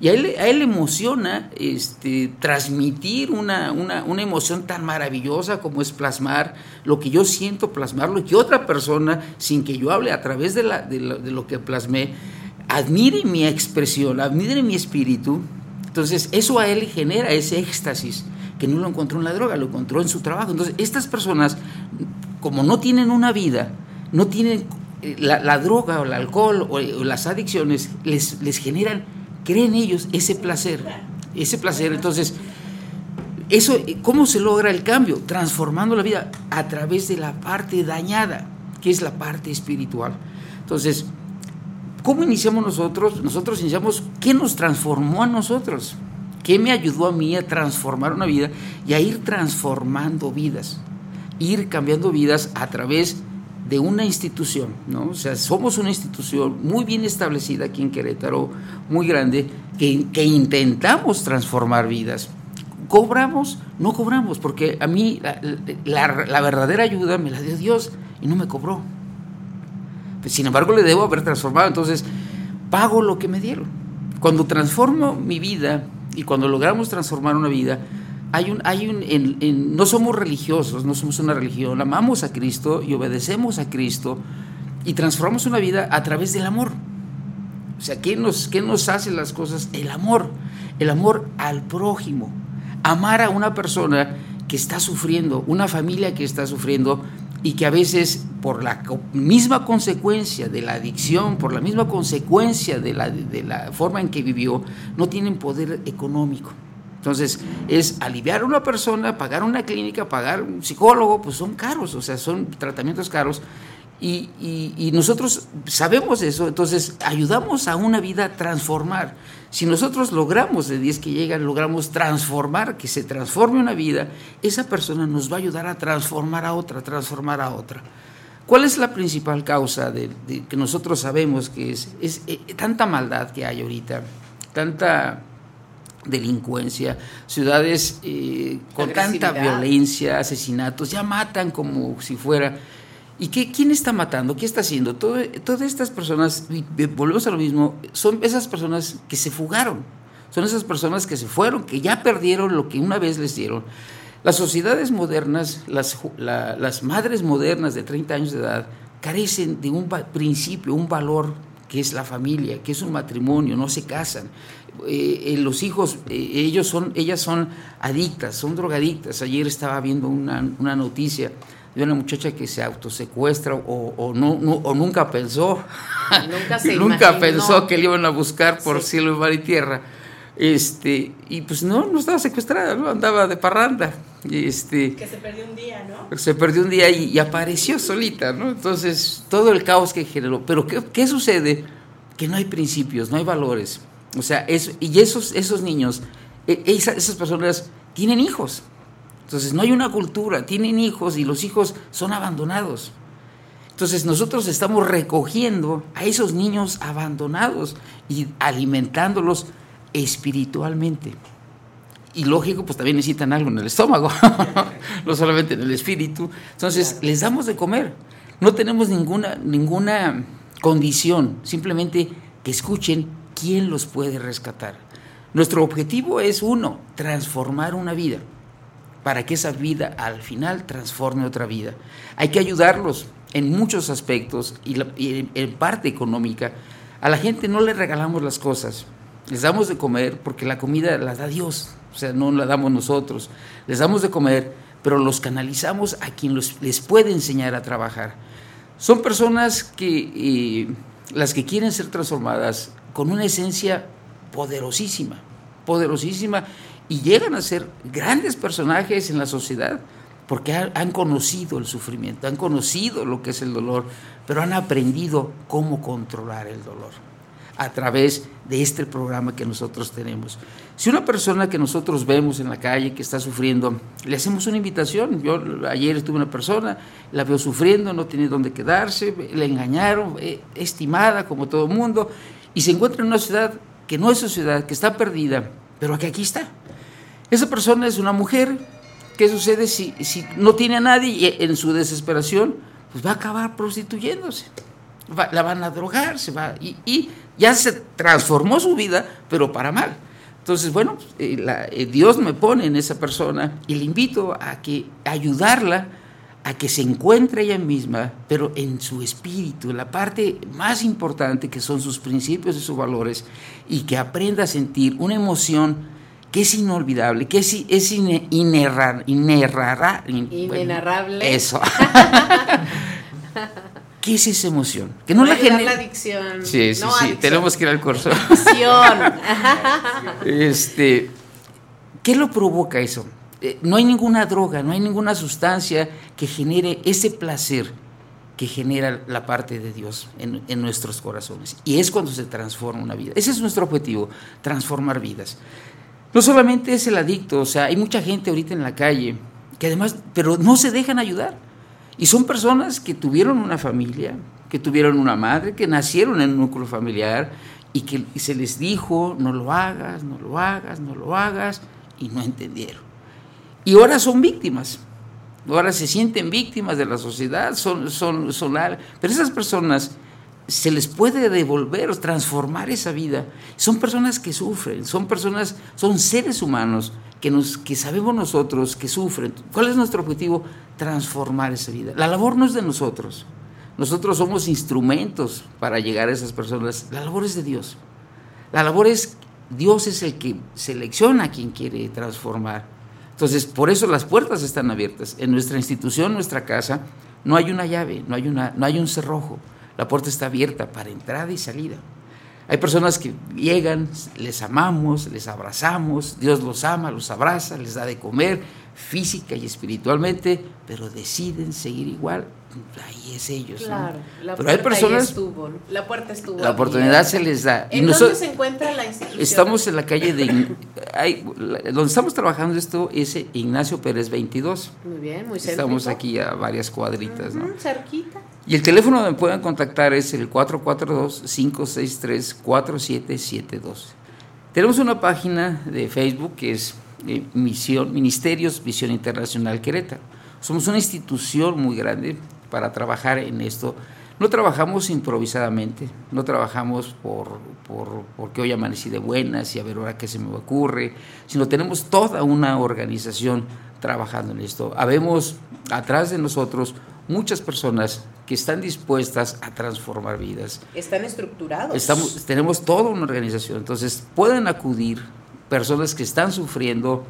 y a él, a él le emociona este, transmitir una, una, una emoción tan maravillosa como es plasmar lo que yo siento, plasmarlo, que otra persona, sin que yo hable a través de, la, de, lo, que plasmé, admire mi expresión, admire mi espíritu. Entonces, eso a él genera ese éxtasis que no lo encontró en la droga, lo encontró en su trabajo. Entonces, estas personas, como no tienen una vida, no tienen eh, la, la droga o el alcohol o, o las adicciones, les, les generan, creen ellos, ese placer, ese placer. Entonces, eso, ¿cómo se logra el cambio? Transformando la vida a través de la parte dañada, que es la parte espiritual. Entonces, ¿cómo iniciamos nosotros? Nosotros iniciamos, ¿qué nos transformó a nosotros? ¿Qué me ayudó a mí a transformar una vida y a ir transformando vidas? Ir cambiando vidas a través de una institución, ¿no? O sea, somos una institución muy bien establecida aquí en Querétaro, muy grande, que, que intentamos transformar vidas. ¿Cobramos? No cobramos, porque a mí la, la- verdadera ayuda me la dio Dios y no me cobró. Pues, sin embargo, le debo haber transformado, entonces pago lo que me dieron. Cuando transformo mi vida y cuando logramos transformar una vida, hay un, hay un, en- no somos religiosos, no somos una religión, amamos a Cristo y obedecemos a Cristo y transformamos una vida a través del amor. O sea, ¿qué nos, qué nos hace las cosas? El amor, el amor al prójimo. Amar a una persona que está sufriendo, una familia que está sufriendo y que a veces por la misma consecuencia de la adicción, por la misma consecuencia de la, de la forma en que vivió, no tienen poder económico. Entonces, es aliviar a una persona, pagar una clínica, pagar un psicólogo, pues son caros, o sea, son tratamientos caros. Y, nosotros sabemos eso, entonces ayudamos a una vida a transformar. Si nosotros logramos de 10 que llegan, logramos transformar, que se transforme una vida, esa persona nos va a ayudar a transformar a otra, transformar a otra. ¿Cuál es la principal causa de, que nosotros sabemos que es, es eh, tanta maldad que hay ahorita, tanta delincuencia, ciudades eh, con tanta violencia, asesinatos, ya matan como si fuera... ¿Y qué, quién está matando? ¿Qué está haciendo? Todo- todas estas personas, volvemos a lo mismo, son esas personas que se fugaron, son esas personas que se fueron, que ya perdieron lo que una vez les dieron. Las sociedades modernas, las, la- las madres modernas de 30 años de edad, carecen de un principio, un valor que es la familia, que es un matrimonio, no se casan. Eh, eh, los hijos, eh, ellos son, ellas son adictas, son drogadictas. Ayer estaba viendo una, una noticia de una muchacha que se autosecuestra o, o no, no- o nunca pensó, Nunca se nunca imaginó. pensó que le iban a buscar por cielo, mar y tierra. Este, y pues no, no estaba secuestrada, ¿no? andaba de parranda. Y este, Que se perdió un día, ¿no? se perdió un día y, y apareció solita, ¿no? Entonces, todo el caos que generó. Pero, ¿qué, qué sucede? Que no hay principios, no hay valores. O sea, es, y esos, esos niños, e- esa- esas personas tienen hijos. Entonces, no hay una cultura, tienen hijos y los hijos son abandonados. Entonces, nosotros estamos recogiendo a esos niños abandonados y alimentándolos espiritualmente. Y lógico, pues también necesitan algo en el estómago, no solamente en el espíritu. Entonces, les damos de comer. No tenemos ninguna, ninguna condición, simplemente que escuchen quién los puede rescatar. Nuestro objetivo es uno, transformar una vida, para que esa vida al final transforme otra vida. Hay que ayudarlos en muchos aspectos y, la- y en, parte económica. A la gente no le regalamos las cosas, les damos de comer porque la comida la da Dios, o sea, no la damos nosotros. Les damos de comer, pero los canalizamos a quien les puede enseñar a trabajar. Son personas que eh, las que quieren ser transformadas con una esencia poderosísima, poderosísima, y llegan a ser grandes personajes en la sociedad porque han, conocido el sufrimiento, han conocido lo que es el dolor, pero han aprendido cómo controlar el dolor a través de este programa que nosotros tenemos. Si una persona que nosotros vemos en la calle que está sufriendo, le hacemos una invitación. Yo ayer estuve una persona, la veo sufriendo, no tiene dónde quedarse, le engañaron, eh, estimada como todo mundo, y se encuentra en una ciudad que no es su ciudad, que está perdida, pero que aquí está. Esa persona es una mujer. ¿Qué sucede si, si no tiene a nadie y en su desesperación? Pues va a acabar prostituyéndose. Va- la van a drogar, se va, y, y ya se transformó su vida, pero para mal. Entonces, bueno, eh, la- eh, Dios me pone en esa persona y le invito a que a ayudarla a que se encuentre ella misma, pero en su espíritu, la parte más importante que son sus principios y sus valores, y que aprenda a sentir una emoción que es inolvidable, que es, es ine- inerrar, bueno, eso. ¿Qué es esa emoción? Que no la Ayudar genera. la adicción. Sí, sí, No, sí, adicción. tenemos que ir al curso. Adicción. Este, ¿Qué lo provoca eso? Eh, no hay ninguna droga, no hay ninguna sustancia que genere ese placer que genera la parte de Dios en, en nuestros corazones. Y es cuando se transforma una vida. Ese es nuestro objetivo, transformar vidas. No solamente es el adicto, o sea, hay mucha gente ahorita en la calle que además, pero no se dejan ayudar. Y son personas que tuvieron una familia, que tuvieron una madre, que nacieron en un núcleo familiar y que se les dijo, no lo hagas, no lo hagas, no lo hagas, y no entendieron. Y ahora son víctimas. Ahora se sienten víctimas de la sociedad, son, son, pero esas personas se les puede devolver, transformar esa vida. Son personas que sufren, son personas, son seres humanos que, nos, que sabemos nosotros que sufren. ¿Cuál es nuestro objetivo? Transformar esa vida. La labor no es de nosotros. Nosotros somos instrumentos para llegar a esas personas. La labor es de Dios. La labor es, Dios es el que selecciona a quien quiere transformar. Entonces, por eso las puertas están abiertas. En nuestra institución, nuestra casa, no hay una llave, no hay, una, no hay un cerrojo. La puerta está abierta para entrada y salida. Hay personas que llegan, les amamos, les abrazamos, Dios los ama, los abraza, les da de comer física y espiritualmente, pero deciden seguir igual. Ahí es ellos. ¿no? Claro, la Pero hay personas, estuvo, ¿no? la puerta estuvo. la oportunidad se les da. ¿En noso- dónde se encuentra la institución? Estamos en la calle de... Hay- donde estamos trabajando esto es Ignacio Pérez 22. Muy bien, muy Estamos céntrico. aquí a varias cuadritas, ¿no? Ujú, cerquita. Y el teléfono donde me pueden contactar es el 442-563-4772. Tenemos una página de Facebook que es eh, Misión, Ministerios Visión Internacional Querétaro. Somos una institución muy grande para trabajar en esto. No trabajamos improvisadamente, no trabajamos por, por, porque hoy amanecí de buenas y a ver ahora qué se me ocurre, sino tenemos toda una organización trabajando en esto. Habemos atrás de nosotros muchas personas que están dispuestas a transformar vidas. Están estructurados. Estamos, tenemos toda una organización, entonces pueden acudir personas que están sufriendo,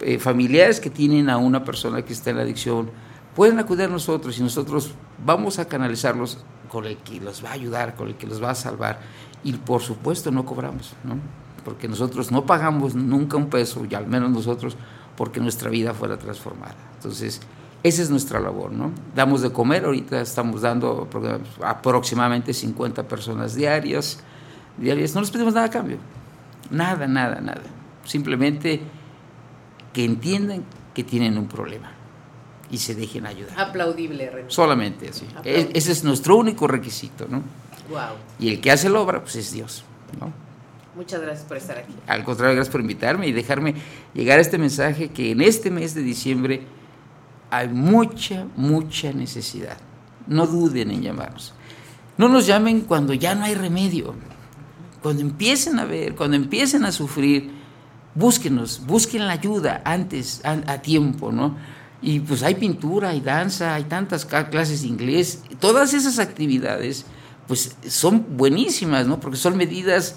eh, familiares que tienen a una persona que está en la adicción, pueden acudir a nosotros y nosotros vamos a canalizarlos con el que los va a ayudar, con el que los va a salvar. Y por supuesto no cobramos, ¿no? porque nosotros no pagamos nunca un peso, y al menos nosotros, porque nuestra vida fuera transformada. Entonces, esa es nuestra labor, ¿no? Damos de comer, ahorita estamos dando apro- aproximadamente 50 personas diarias, diarias, no les pedimos nada a cambio, nada, nada, nada. Simplemente que entiendan que tienen un problema y se dejen ayudar. Aplaudible, René. Solamente así. E- Ese es nuestro único requisito, ¿no? Wow. Y el que hace la obra, pues es Dios, ¿no? Muchas gracias por estar aquí. Al contrario, gracias por invitarme y dejarme llegar a este mensaje que en este mes de diciembre hay mucha, mucha necesidad. No duden en llamarnos. No nos llamen cuando ya no hay remedio. Cuando empiecen a ver, cuando empiecen a sufrir, búsquenos, busquen la ayuda antes, a, a tiempo, ¿no? Y pues hay pintura, hay danza, hay tantas clases de inglés. Todas esas actividades, pues son buenísimas, ¿no? Porque son medidas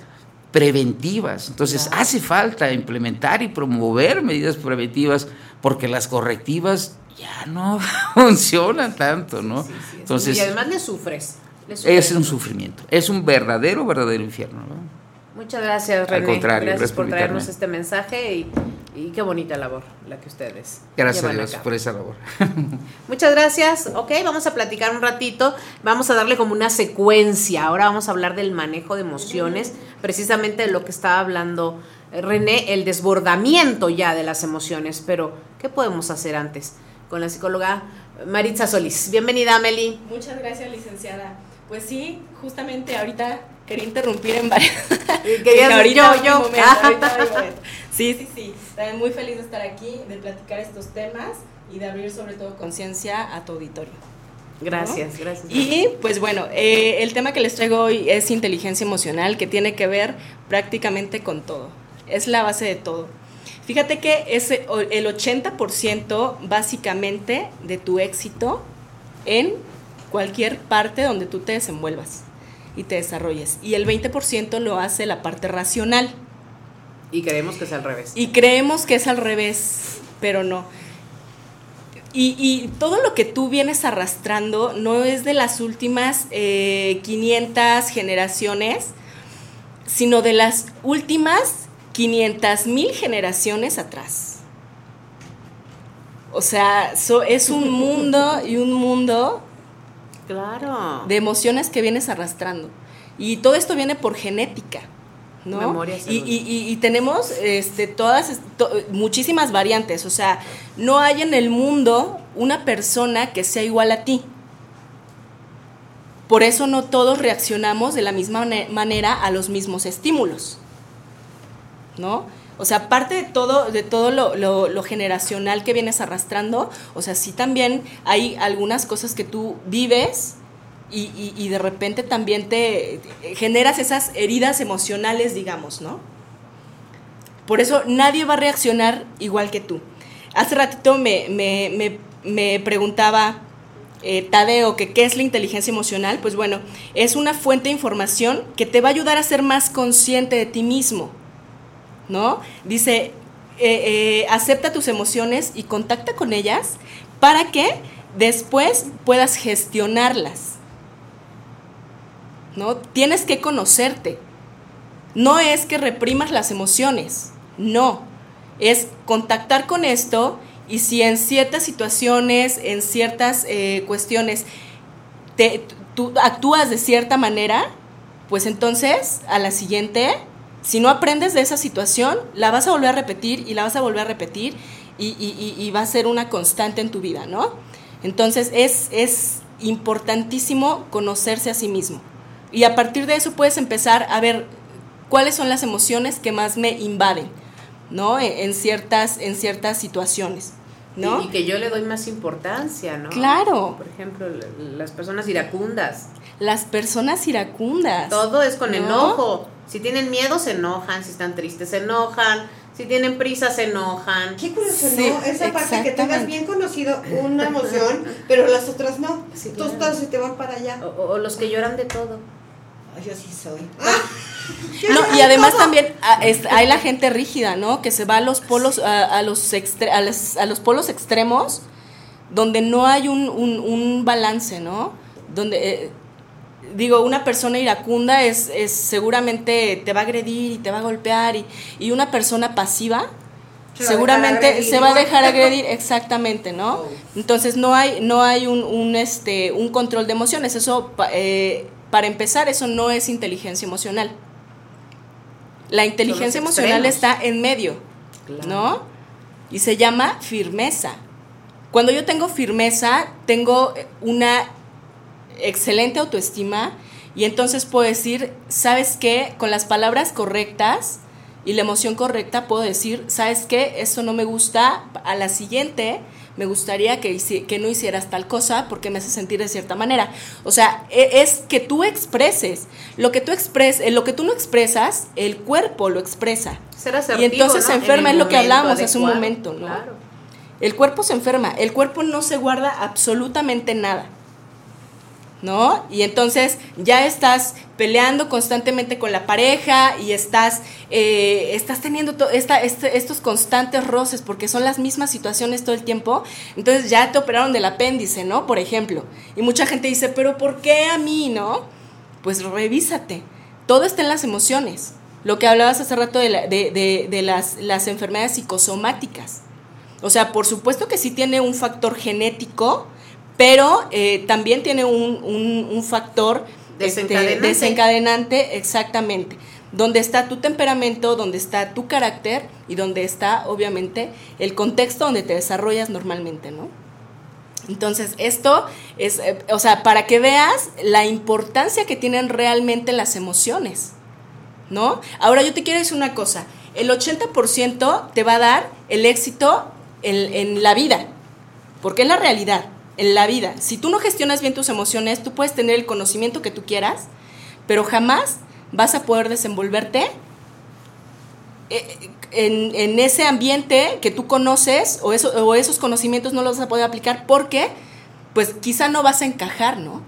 preventivas. Entonces hace falta implementar y promover medidas preventivas porque las correctivas ya no funcionan tanto, ¿no? Entonces y además le sufres. le sufres. es un sufrimiento, es un verdadero, verdadero infierno. ¿no? Muchas gracias, Al René. contrario, gracias gracias por por traernos este mensaje y, y qué bonita labor la que ustedes Gracias a Dios por esa labor. Muchas gracias. Ok, vamos a platicar un ratito. Vamos a darle como una secuencia. Ahora vamos a hablar del manejo de emociones, precisamente de lo que estaba hablando eh, René, el desbordamiento ya de las emociones. Pero, ¿qué podemos hacer antes? Con la psicóloga Maritza Solís. Bienvenida, Meli. Muchas gracias, licenciada. Pues sí, justamente ahorita quería interrumpir en varias. Ahorita yo, yo. momento, momento. Sí, sí, sí. También muy feliz de estar aquí, de platicar estos temas y de abrir sobre todo conciencia a tu auditorio. Gracias, gracias. Y pues bueno, eh, el tema que les traigo hoy es inteligencia emocional, que tiene que ver prácticamente con todo. Es la base de todo. Fíjate que es el 80% básicamente de tu éxito en cualquier parte donde tú te desenvuelvas y te desarrolles. Y el 20% lo hace la parte racional. Y creemos que es al revés. Y creemos que es al revés, pero no. Y, y todo lo que tú vienes arrastrando no es de las últimas eh, 500 generaciones, sino de las últimas 500 mil generaciones atrás. O sea, so- es un mundo y un mundo Claro. de emociones que vienes arrastrando. Y todo esto viene por genética. ¿no? Memoria y, y- y- y tenemos este, todas, to- muchísimas variantes. O sea, no hay en el mundo una persona que sea igual a ti. Por eso no todos reaccionamos de la misma mane- manera a los mismos estímulos. ¿No? O sea, aparte de todo, de todo lo, generacional que vienes arrastrando, o sea, sí también hay algunas cosas que tú vives y, de repente también te generas esas heridas emocionales, digamos, ¿no? Por eso nadie va a reaccionar igual que tú. Hace ratito me preguntaba eh, Tadeo que qué es la inteligencia emocional. Pues bueno, es una fuente de información que te va a ayudar a ser más consciente de ti mismo. ¿No? Dice, eh, eh, acepta tus emociones y contacta con ellas para que después puedas gestionarlas. ¿No? Tienes que conocerte. No es que reprimas las emociones, no. Es contactar con esto y si en ciertas situaciones, en ciertas eh, cuestiones, te, tú actúas de cierta manera, pues entonces a la siguiente, si no aprendes de esa situación, la vas a volver a repetir y la vas a volver a repetir y, y- y- y va a ser una constante en tu vida, ¿no? Entonces es, es importantísimo conocerse a sí mismo. Y a partir de eso puedes empezar a ver cuáles son las emociones que más me invaden, ¿no? En, en ciertas, en ciertas situaciones, ¿no? Y, que yo le doy más importancia, ¿no? Claro. Por ejemplo, las personas iracundas. Las personas iracundas. Todo es con ¿no? enojo. Si tienen miedo, se enojan. Si están tristes, se enojan. Si tienen prisa, se enojan. Qué curioso, Sí, ¿no? Esa parte que tengas bien conocido una emoción, pero las otras no. Todos claro. se te van para allá. O, o los que lloran de todo. Yo sí soy. No, y además también ah, es- hay la gente rígida, ¿no? Que se va a los polos, a, a los, extre- a, las- a los polos extremos, donde no hay un, un- un balance, ¿no? Donde, eh, digo, una persona iracunda es, es seguramente te va a agredir y te va a golpear, y, y una persona pasiva Se seguramente agredir. se va a dejar agredir, exactamente, ¿no? Entonces no hay, no hay un, un, este, un control de emociones, eso, eh, para empezar, eso no es inteligencia emocional. La inteligencia emocional está en medio, ¿no? Y se llama firmeza. Cuando yo tengo firmeza, tengo una excelente autoestima y entonces puedo decir, ¿sabes qué? Con las palabras correctas y la emoción correcta puedo decir, ¿sabes qué? Eso no me gusta, a la siguiente me gustaría que, no hicieras tal cosa porque me hace sentir de cierta manera. O sea, e- es que tú expreses. Lo que tú expres lo que tú no expresas, el cuerpo lo expresa. Ser Y asertivo, entonces ¿no? se En enferma, es lo que hablamos hace un momento, ¿no? claro. El cuerpo se enferma, el cuerpo no se guarda absolutamente nada. ¿No? Y entonces ya estás peleando constantemente con la pareja y estás, eh, estás teniendo estos constantes roces porque son las mismas situaciones todo el tiempo. Entonces ya te operaron del apéndice, ¿no? Por ejemplo. Y mucha gente dice, pero ¿por qué a mí, no? Pues revísate. Todo está en las emociones. Lo que hablabas hace rato de, la- de- de- de las, las enfermedades psicosomáticas. O sea, por supuesto que sí tiene un factor genético, pero eh, también tiene un, un- un factor este, Desencadenante. desencadenante, exactamente. Donde está tu temperamento, donde está tu carácter y donde está, obviamente, el contexto donde te desarrollas normalmente, ¿no? Entonces, esto es, eh, o sea, para que veas la importancia que tienen realmente las emociones, ¿no? Ahora yo te quiero decir una cosa, el 80% te va a dar el éxito en, en la vida, porque es la realidad, en la vida. Si tú no gestionas bien tus emociones, tú puedes tener el conocimiento que tú quieras, pero jamás vas a poder desenvolverte eh, en, en ese ambiente que tú conoces o, o esos conocimientos no los vas a poder aplicar porque pues quizá no vas a encajar, ¿no?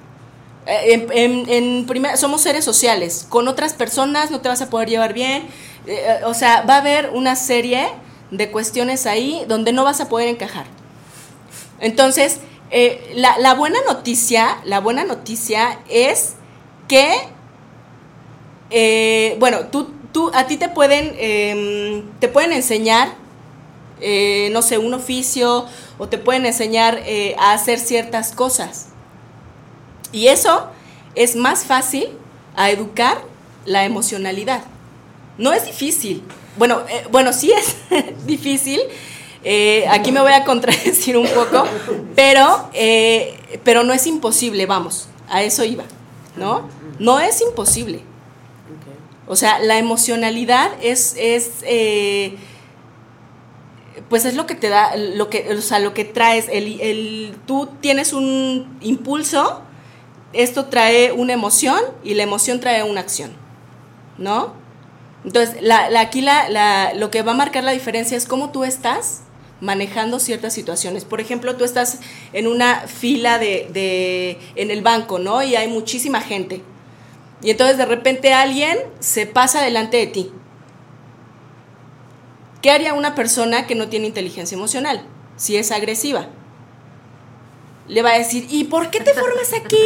Eh, En, primer- somos seres sociales, con otras personas no te vas a poder llevar bien, eh, o sea, va a haber una serie de cuestiones ahí donde no vas a poder encajar. Entonces, eh, la, la buena noticia, la buena noticia es que eh, bueno, tú, tú, a ti te pueden, em, te pueden enseñar, eh, no sé, un oficio o te pueden enseñar a hacer ciertas cosas. Y eso es más fácil a educar la emocionalidad. No es difícil. Bueno, bueno, sí es difícil, Eh, aquí me voy a contradecir un poco, pero, eh, pero no es imposible, vamos, a eso iba, ¿no? No es imposible. O sea, la emocionalidad es, es eh, pues es lo que te da, lo que, o sea, lo que traes, el, el- tú tienes un impulso, esto trae una emoción y la emoción trae una acción, ¿no? Entonces, la, la- aquí la, lo que va a marcar la diferencia es cómo tú estás manejando ciertas situaciones. Por ejemplo, tú estás en una fila de, de- en el banco, ¿no? Y hay muchísima gente. Y entonces de repente alguien se pasa delante de ti. ¿Qué haría una persona que no tiene inteligencia emocional? Si es agresiva. Le va a decir, ¿y por qué te formas aquí?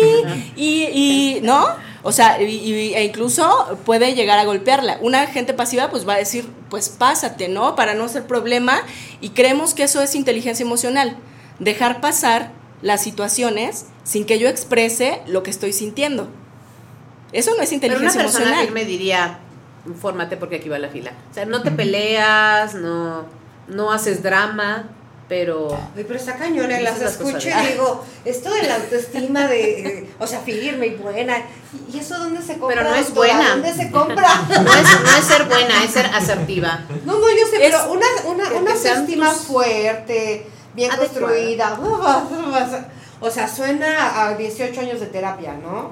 Y, y, ¿no? O sea, y- y- e incluso puede llegar a golpearla. Una gente pasiva pues va a decir, pues pásate, ¿no? Para no ser problema. Y creemos que eso es inteligencia emocional. Dejar pasar las situaciones sin que yo exprese lo que estoy sintiendo. Eso no es Pero una inteligencia persona emocional. firme diría, fórmate porque aquí va la fila. O sea, no te peleas, no, no haces drama, pero... Ay, pero está cañón, eh, las escucho y digo, esto de la autoestima de, o sea, firme y buena, ¿y eso dónde se compra? Pero no es doctora? buena. ¿Dónde se compra? No es, no es ser buena, es ser asertiva. No, no, yo sé, Es pero una, una, que- una que autoestima tus- fuerte, bien Adecuada. construida, o sea, suena a 18 años de terapia, ¿no?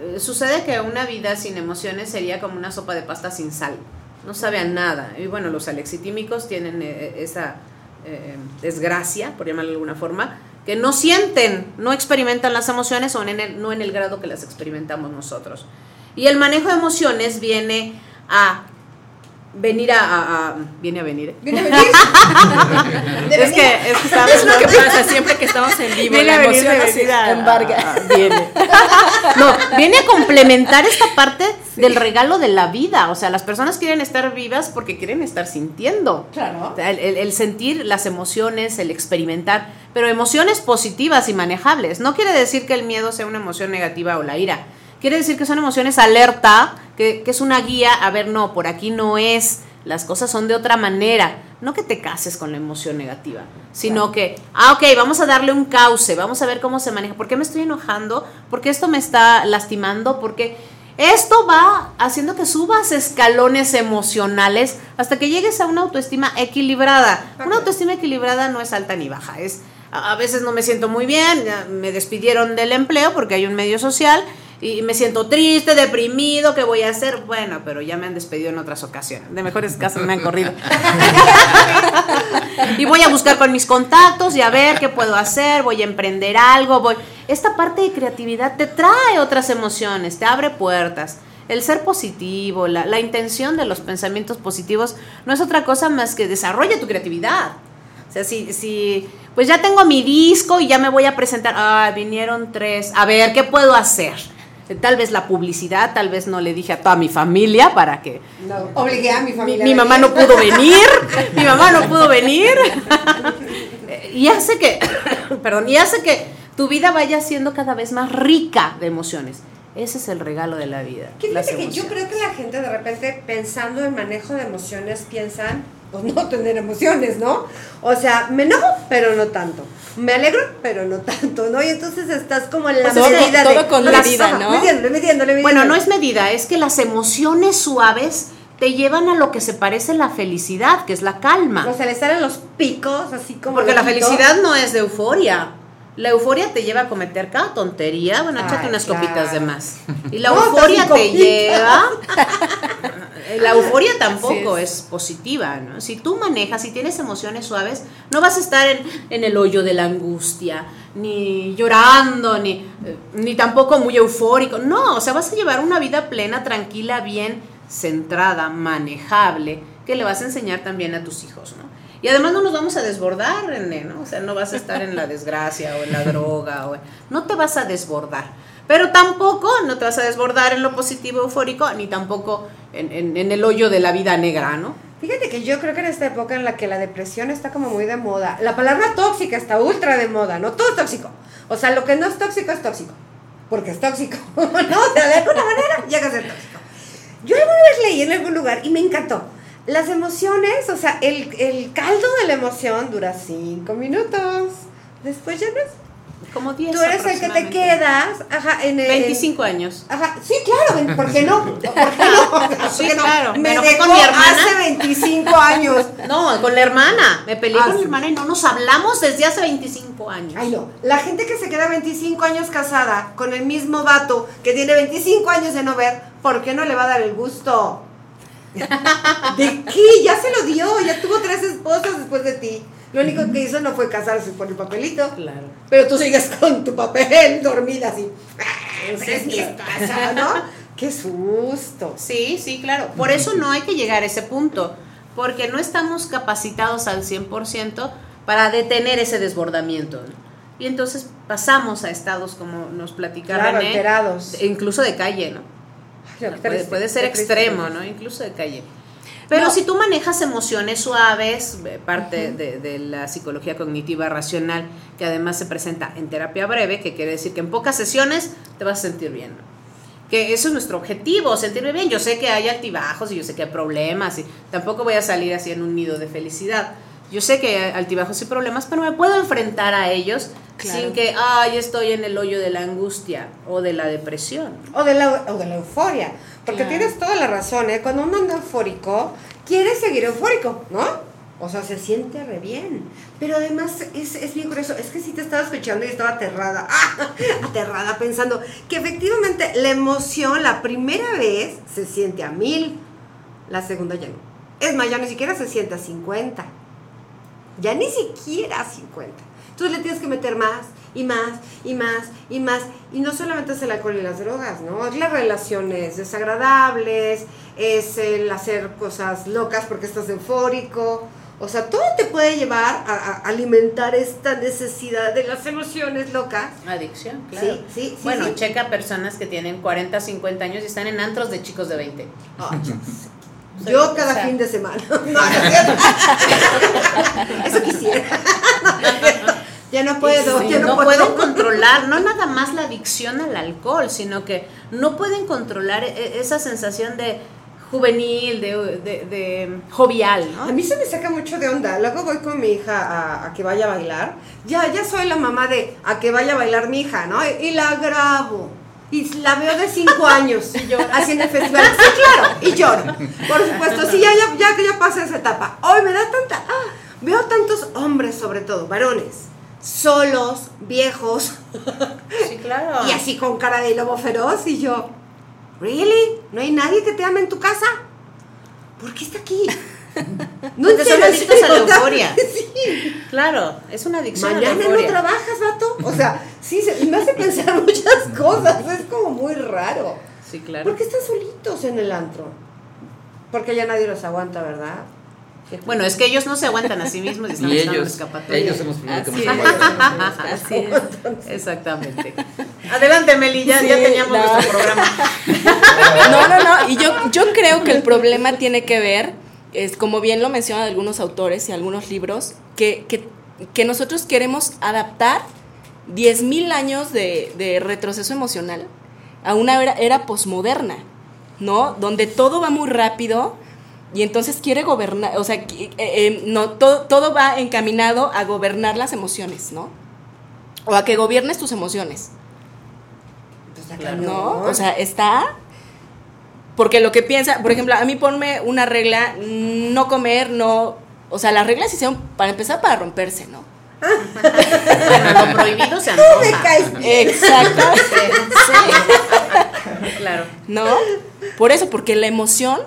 Eh, Sucede que una vida sin emociones sería como una sopa de pasta sin sal. No sabe a nada. Y bueno, los alexitímicos tienen eh, esa eh, desgracia, por llamarlo de alguna forma, que no sienten, no experimentan las emociones o en el- no en el grado que las experimentamos nosotros. Y el manejo de emociones viene a venir a, a- a- viene a venir. Viene a venir. es que es que estaba Es lo que pasa siempre que estamos en vivo. Viene la a venir emoción así embarga. viene. No, viene a complementar esta parte del regalo de la vida. O sea, las personas quieren estar vivas porque quieren estar sintiendo. Claro. El, el- el sentir las emociones, el experimentar, pero emociones positivas y manejables. No quiere decir que el miedo sea una emoción negativa o la ira. Quiere decir que son emociones alerta, que, que es una guía, a ver, no, por aquí no es, las cosas son de otra manera. No que te cases con la emoción negativa, sino que, ah, ok, vamos a darle un cauce, vamos a ver cómo se maneja. ¿Por qué me estoy enojando? ¿Por qué esto me está lastimando? Porque esto va haciendo que subas escalones emocionales hasta que llegues a una autoestima equilibrada. Una autoestima equilibrada no es alta ni baja, es a veces no me siento muy bien, me despidieron del empleo porque hay un medio social y me siento triste, deprimido, ¿qué voy a hacer? Bueno, pero ya me han despedido en otras ocasiones. De mejores casos me han corrido. y voy a buscar con mis contactos y a ver qué puedo hacer, voy a emprender algo, voy. Esta parte de creatividad te trae otras emociones, te abre puertas. El ser positivo, la, la intención de los pensamientos positivos no es otra cosa más que desarrolla tu creatividad. O sea, si, si pues ya tengo mi disco y ya me voy a presentar, ah, vinieron tres, a ver, ¿qué puedo hacer? Tal vez la publicidad, tal vez no le dije a toda mi familia para que No, obligué a mi mi, familia. mi mamá no pudo venir, mi mamá no pudo venir. y hace que, perdón, y hace que tu vida vaya siendo cada vez más rica de emociones. Ese es el regalo de la vida. Que las fíjate que yo creo que la gente de repente pensando en manejo de emociones piensan, pues no tener emociones, ¿no? O sea, me enojo, pero no tanto. Me alegro, pero no tanto, ¿no? Y entonces estás como en la Pues medida todo de... con las- medida, ¿no? Midiéndole, midiéndole. Bueno, no es medida, es que las emociones suaves te llevan a lo que se parece la felicidad, que es la calma. O sea, le salen los picos, así como... Porque la felicidad no es de euforia. La euforia te lleva a cometer cada tontería. Bueno, échate unas claro. copitas de más. Y la euforia te lleva. La euforia tampoco Así es. positiva, ¿no? Si tú manejas, si tienes emociones suaves, no vas a estar en, en el hoyo de la angustia, ni llorando, ni, eh, ni tampoco muy eufórico. No, o sea, vas a llevar una vida plena, tranquila, bien centrada, manejable, que le vas a enseñar también a tus hijos, ¿no? Y además no nos vamos a desbordar, René, ¿no? O sea, no vas a estar en la desgracia o en la droga, o no te vas a desbordar. Pero tampoco no te vas a desbordar en lo positivo eufórico, ni tampoco en, en- el hoyo de la vida negra, ¿no? Fíjate que yo creo que en esta época en la que la depresión está como muy de moda, la palabra tóxica está ultra de moda, ¿no? Todo tóxico. O sea, lo que no es tóxico es tóxico. Porque es tóxico, ¿no? De alguna manera llega a ser tóxico. Yo alguna vez leí en algún lugar y me encantó. Las emociones, o sea, el, el caldo de la emoción dura cinco minutos. Después ya no es. Como 10 Tú eres el que te quedas, ajá, en el. 25 años. Ajá, sí, claro, ¿por qué no? ¿Por qué no? Sí, ¿Por qué no? claro. Me dejó con mi hermana. hace 25 años. No, con la hermana. Me peleé Ah, con mi hermana y no nos hablamos desde hace 25 años. Ay, no. La gente que se queda 25 años casada con el mismo vato que tiene 25 años de no ver, ¿por qué no le va a dar el gusto? ¿De qué? Ya se lo dio, ya tuvo tres esposas después de ti. Lo único que hizo no fue casarse por el papelito. Claro. Pero tú sigues con tu papel dormida así. Esa es mi esposa, ¿no? Qué susto. Sí, sí, claro. Por eso no hay que llegar a ese punto, porque no estamos capacitados al 100% para detener ese desbordamiento. Y entonces pasamos a estados como nos platicaba Claro, alterados. de- incluso de calle, ¿no? Puede, puede ser extremo, ¿no? Incluso de calle. Pero No. si tú manejas emociones suaves, eh, parte de, de la psicología cognitiva racional, que además se presenta en terapia breve, que quiere decir que en pocas sesiones te vas a sentir bien. ¿no? Que eso es nuestro objetivo, sentirme bien. Yo sé que hay altibajos y yo sé que hay problemas y tampoco voy a salir así en un nido de felicidad. Yo sé que hay altibajos y problemas, pero me puedo enfrentar a ellos Claro. sin que, ay, estoy en el hoyo de la angustia o de la depresión. O de la, o de la euforia. Porque Claro. tienes toda la razón, ¿eh? Cuando uno anda eufórico, quiere seguir eufórico, ¿no? O sea, se siente re bien. Pero además es, es bien curioso. Es que sí te estaba escuchando y estaba aterrada. ¡Ah! Aterrada pensando que efectivamente la emoción la primera vez se siente a mil. La segunda ya no. Es más, ya ni siquiera se siente a 50. Ya ni siquiera a 50. Entonces le tienes que meter más y más y más y más. Y no solamente es el alcohol y las drogas, ¿no? Es las relaciones desagradables, es el hacer cosas locas porque estás eufórico. O sea, todo te puede llevar a, a alimentar esta necesidad de las emociones locas. Adicción, claro. Sí, sí, sí, Bueno, sí. checa personas que tienen 40, 50 años y están en antros de chicos de 20. Yo cada O sea, fin de semana. No, no. Eso quisiera. ya no puedo, Sí, ya no, no puedo. pueden controlar, no nada más la adicción al alcohol, sino que no pueden controlar e- esa sensación de juvenil, de, de, de jovial, ¿no? A mí se me saca mucho de onda. Luego voy con mi hija a, a que vaya a bailar. Ya, ya soy la mamá de a que vaya a bailar mi hija, ¿no? Y, y la grabo. Y la veo de cinco años haciendo el festival. Sí, claro, y lloro. Por supuesto, sí, ya, ya, ya que ya pasé esa etapa. Hoy me da tanta. ah, veo tantos hombres, sobre todo, varones, solos, viejos, Sí, claro. y así con cara de lobo feroz. Y yo, ¿really? ¿No hay nadie que te ame en tu casa? ¿Por qué está aquí? No Porque son adictos a la euforia. Sí. Claro, es una adicción a la Mañana no trabajas, vato. O sea, sí, se- me hace pensar muchas cosas. Es como muy raro. Sí, claro. ¿Por qué están solitos en el antro? Porque ya nadie los aguanta, ¿verdad? Bueno, es que ellos no se aguantan a sí mismos y están ellos, escapatoria. ellos son los primeros que nos es. aguantan. Así es. Exactamente. Adelante, Meli, ya, Sí, ya teníamos no. nuestro programa. No, no, no. Y yo, yo creo que el problema tiene que ver, es como bien lo mencionan algunos autores y algunos libros, que, que, que nosotros queremos adaptar 10.000 años de, de retroceso emocional a una era, era posmoderna, ¿no? Donde todo va muy rápido y entonces quiere gobernar, o sea, eh, eh, no, todo, todo va encaminado a gobernar las emociones, ¿no? O a que gobiernes tus emociones. ¿no? O sea, está. Porque lo que piensa, por ejemplo, a mí ponme una regla, no comer, no. O sea, las reglas se hicieron para empezar para romperse, ¿no? Lo prohibido se Tú me antoja. caes bien. Exactamente. Claro. ¿No? Por eso, porque la emoción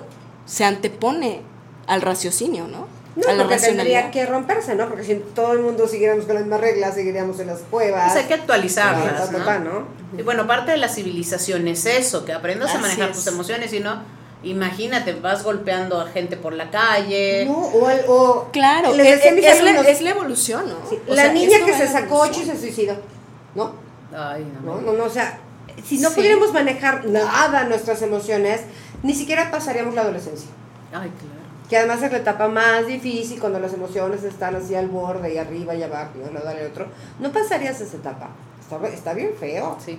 se antepone al raciocinio, ¿no? No, a la porque tendría que romperse, ¿no? Porque si todo el mundo siguiéramos con las mismas reglas, seguiríamos en las cuevas. Pues hay que actualizarlas. Y bueno, parte de la civilización es eso, que aprendas a manejar es. tus emociones y no, imagínate, vas golpeando a gente por la calle. No, o, el- o Claro, es, a mis es la, alumnos, es la evolución, ¿no? sí, la sea, niña que se sacó ocho y se suicidó, ¿no? Ay, no, No, no, no, o sea, si no Sí. pudiéramos manejar nada nuestras emociones, ni siquiera pasaríamos la adolescencia. Ay, claro. Que además es la etapa más difícil cuando las emociones están así al borde y arriba y abajo y uno dale otro. No pasarías esa etapa. Está, está bien feo. Sí.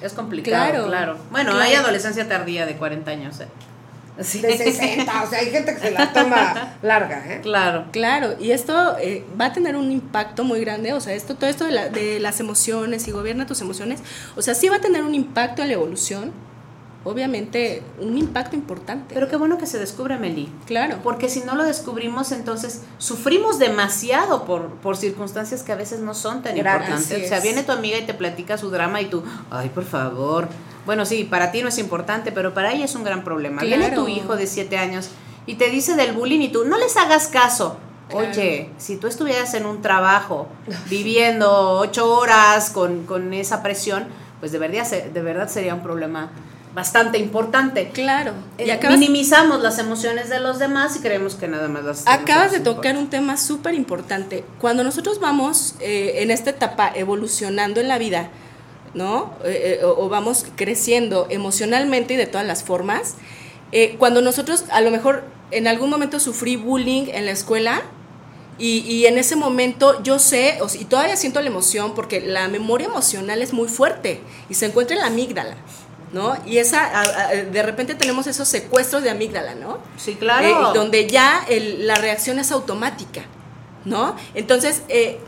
Es complicado, claro. Claro. Bueno, Claro. hay adolescencia tardía de 40 años. ¿eh? de 60. O sea, hay gente que se la toma larga, ¿eh? Claro. Claro, y esto eh, va a tener un impacto muy grande, o sea, esto, todo esto de, la- de las emociones y gobierna tus emociones, o sea, sí va a tener un impacto en la evolución, obviamente un impacto importante. Pero qué bueno que se descubre, Meli. Claro. Porque si no lo descubrimos, entonces sufrimos demasiado por, por circunstancias que a veces no son tan importantes. O sea, viene tu amiga y te platica su drama y tú, ay, por favor. Bueno, sí, para ti no es importante, pero para ella es un gran problema. Viene Claro. tu hijo de siete años y te dice del bullying y tú, no les hagas caso. Claro. Oye, si tú estuvieras en un trabajo viviendo ocho horas con, con esa presión, pues de verdad, de verdad sería un problema bastante importante. Claro. Y Eh, acabas, minimizamos las emociones de los demás y creemos que nada más las acabas de tocar un tema súper importante. Cuando nosotros vamos eh, en esta etapa evolucionando en la vida, ¿no? Eh, eh, o, o vamos creciendo emocionalmente y de todas las formas, eh, cuando nosotros a lo mejor en algún momento sufrí bullying en la escuela, y, y en ese momento yo sé, y todavía siento la emoción, porque la memoria emocional es muy fuerte y se encuentra en la amígdala, ¿no? Y esa, a- a- de repente tenemos esos secuestros de amígdala, ¿no? Sí, claro. Eh, donde ya el- la reacción es automática, ¿no? Entonces, eh,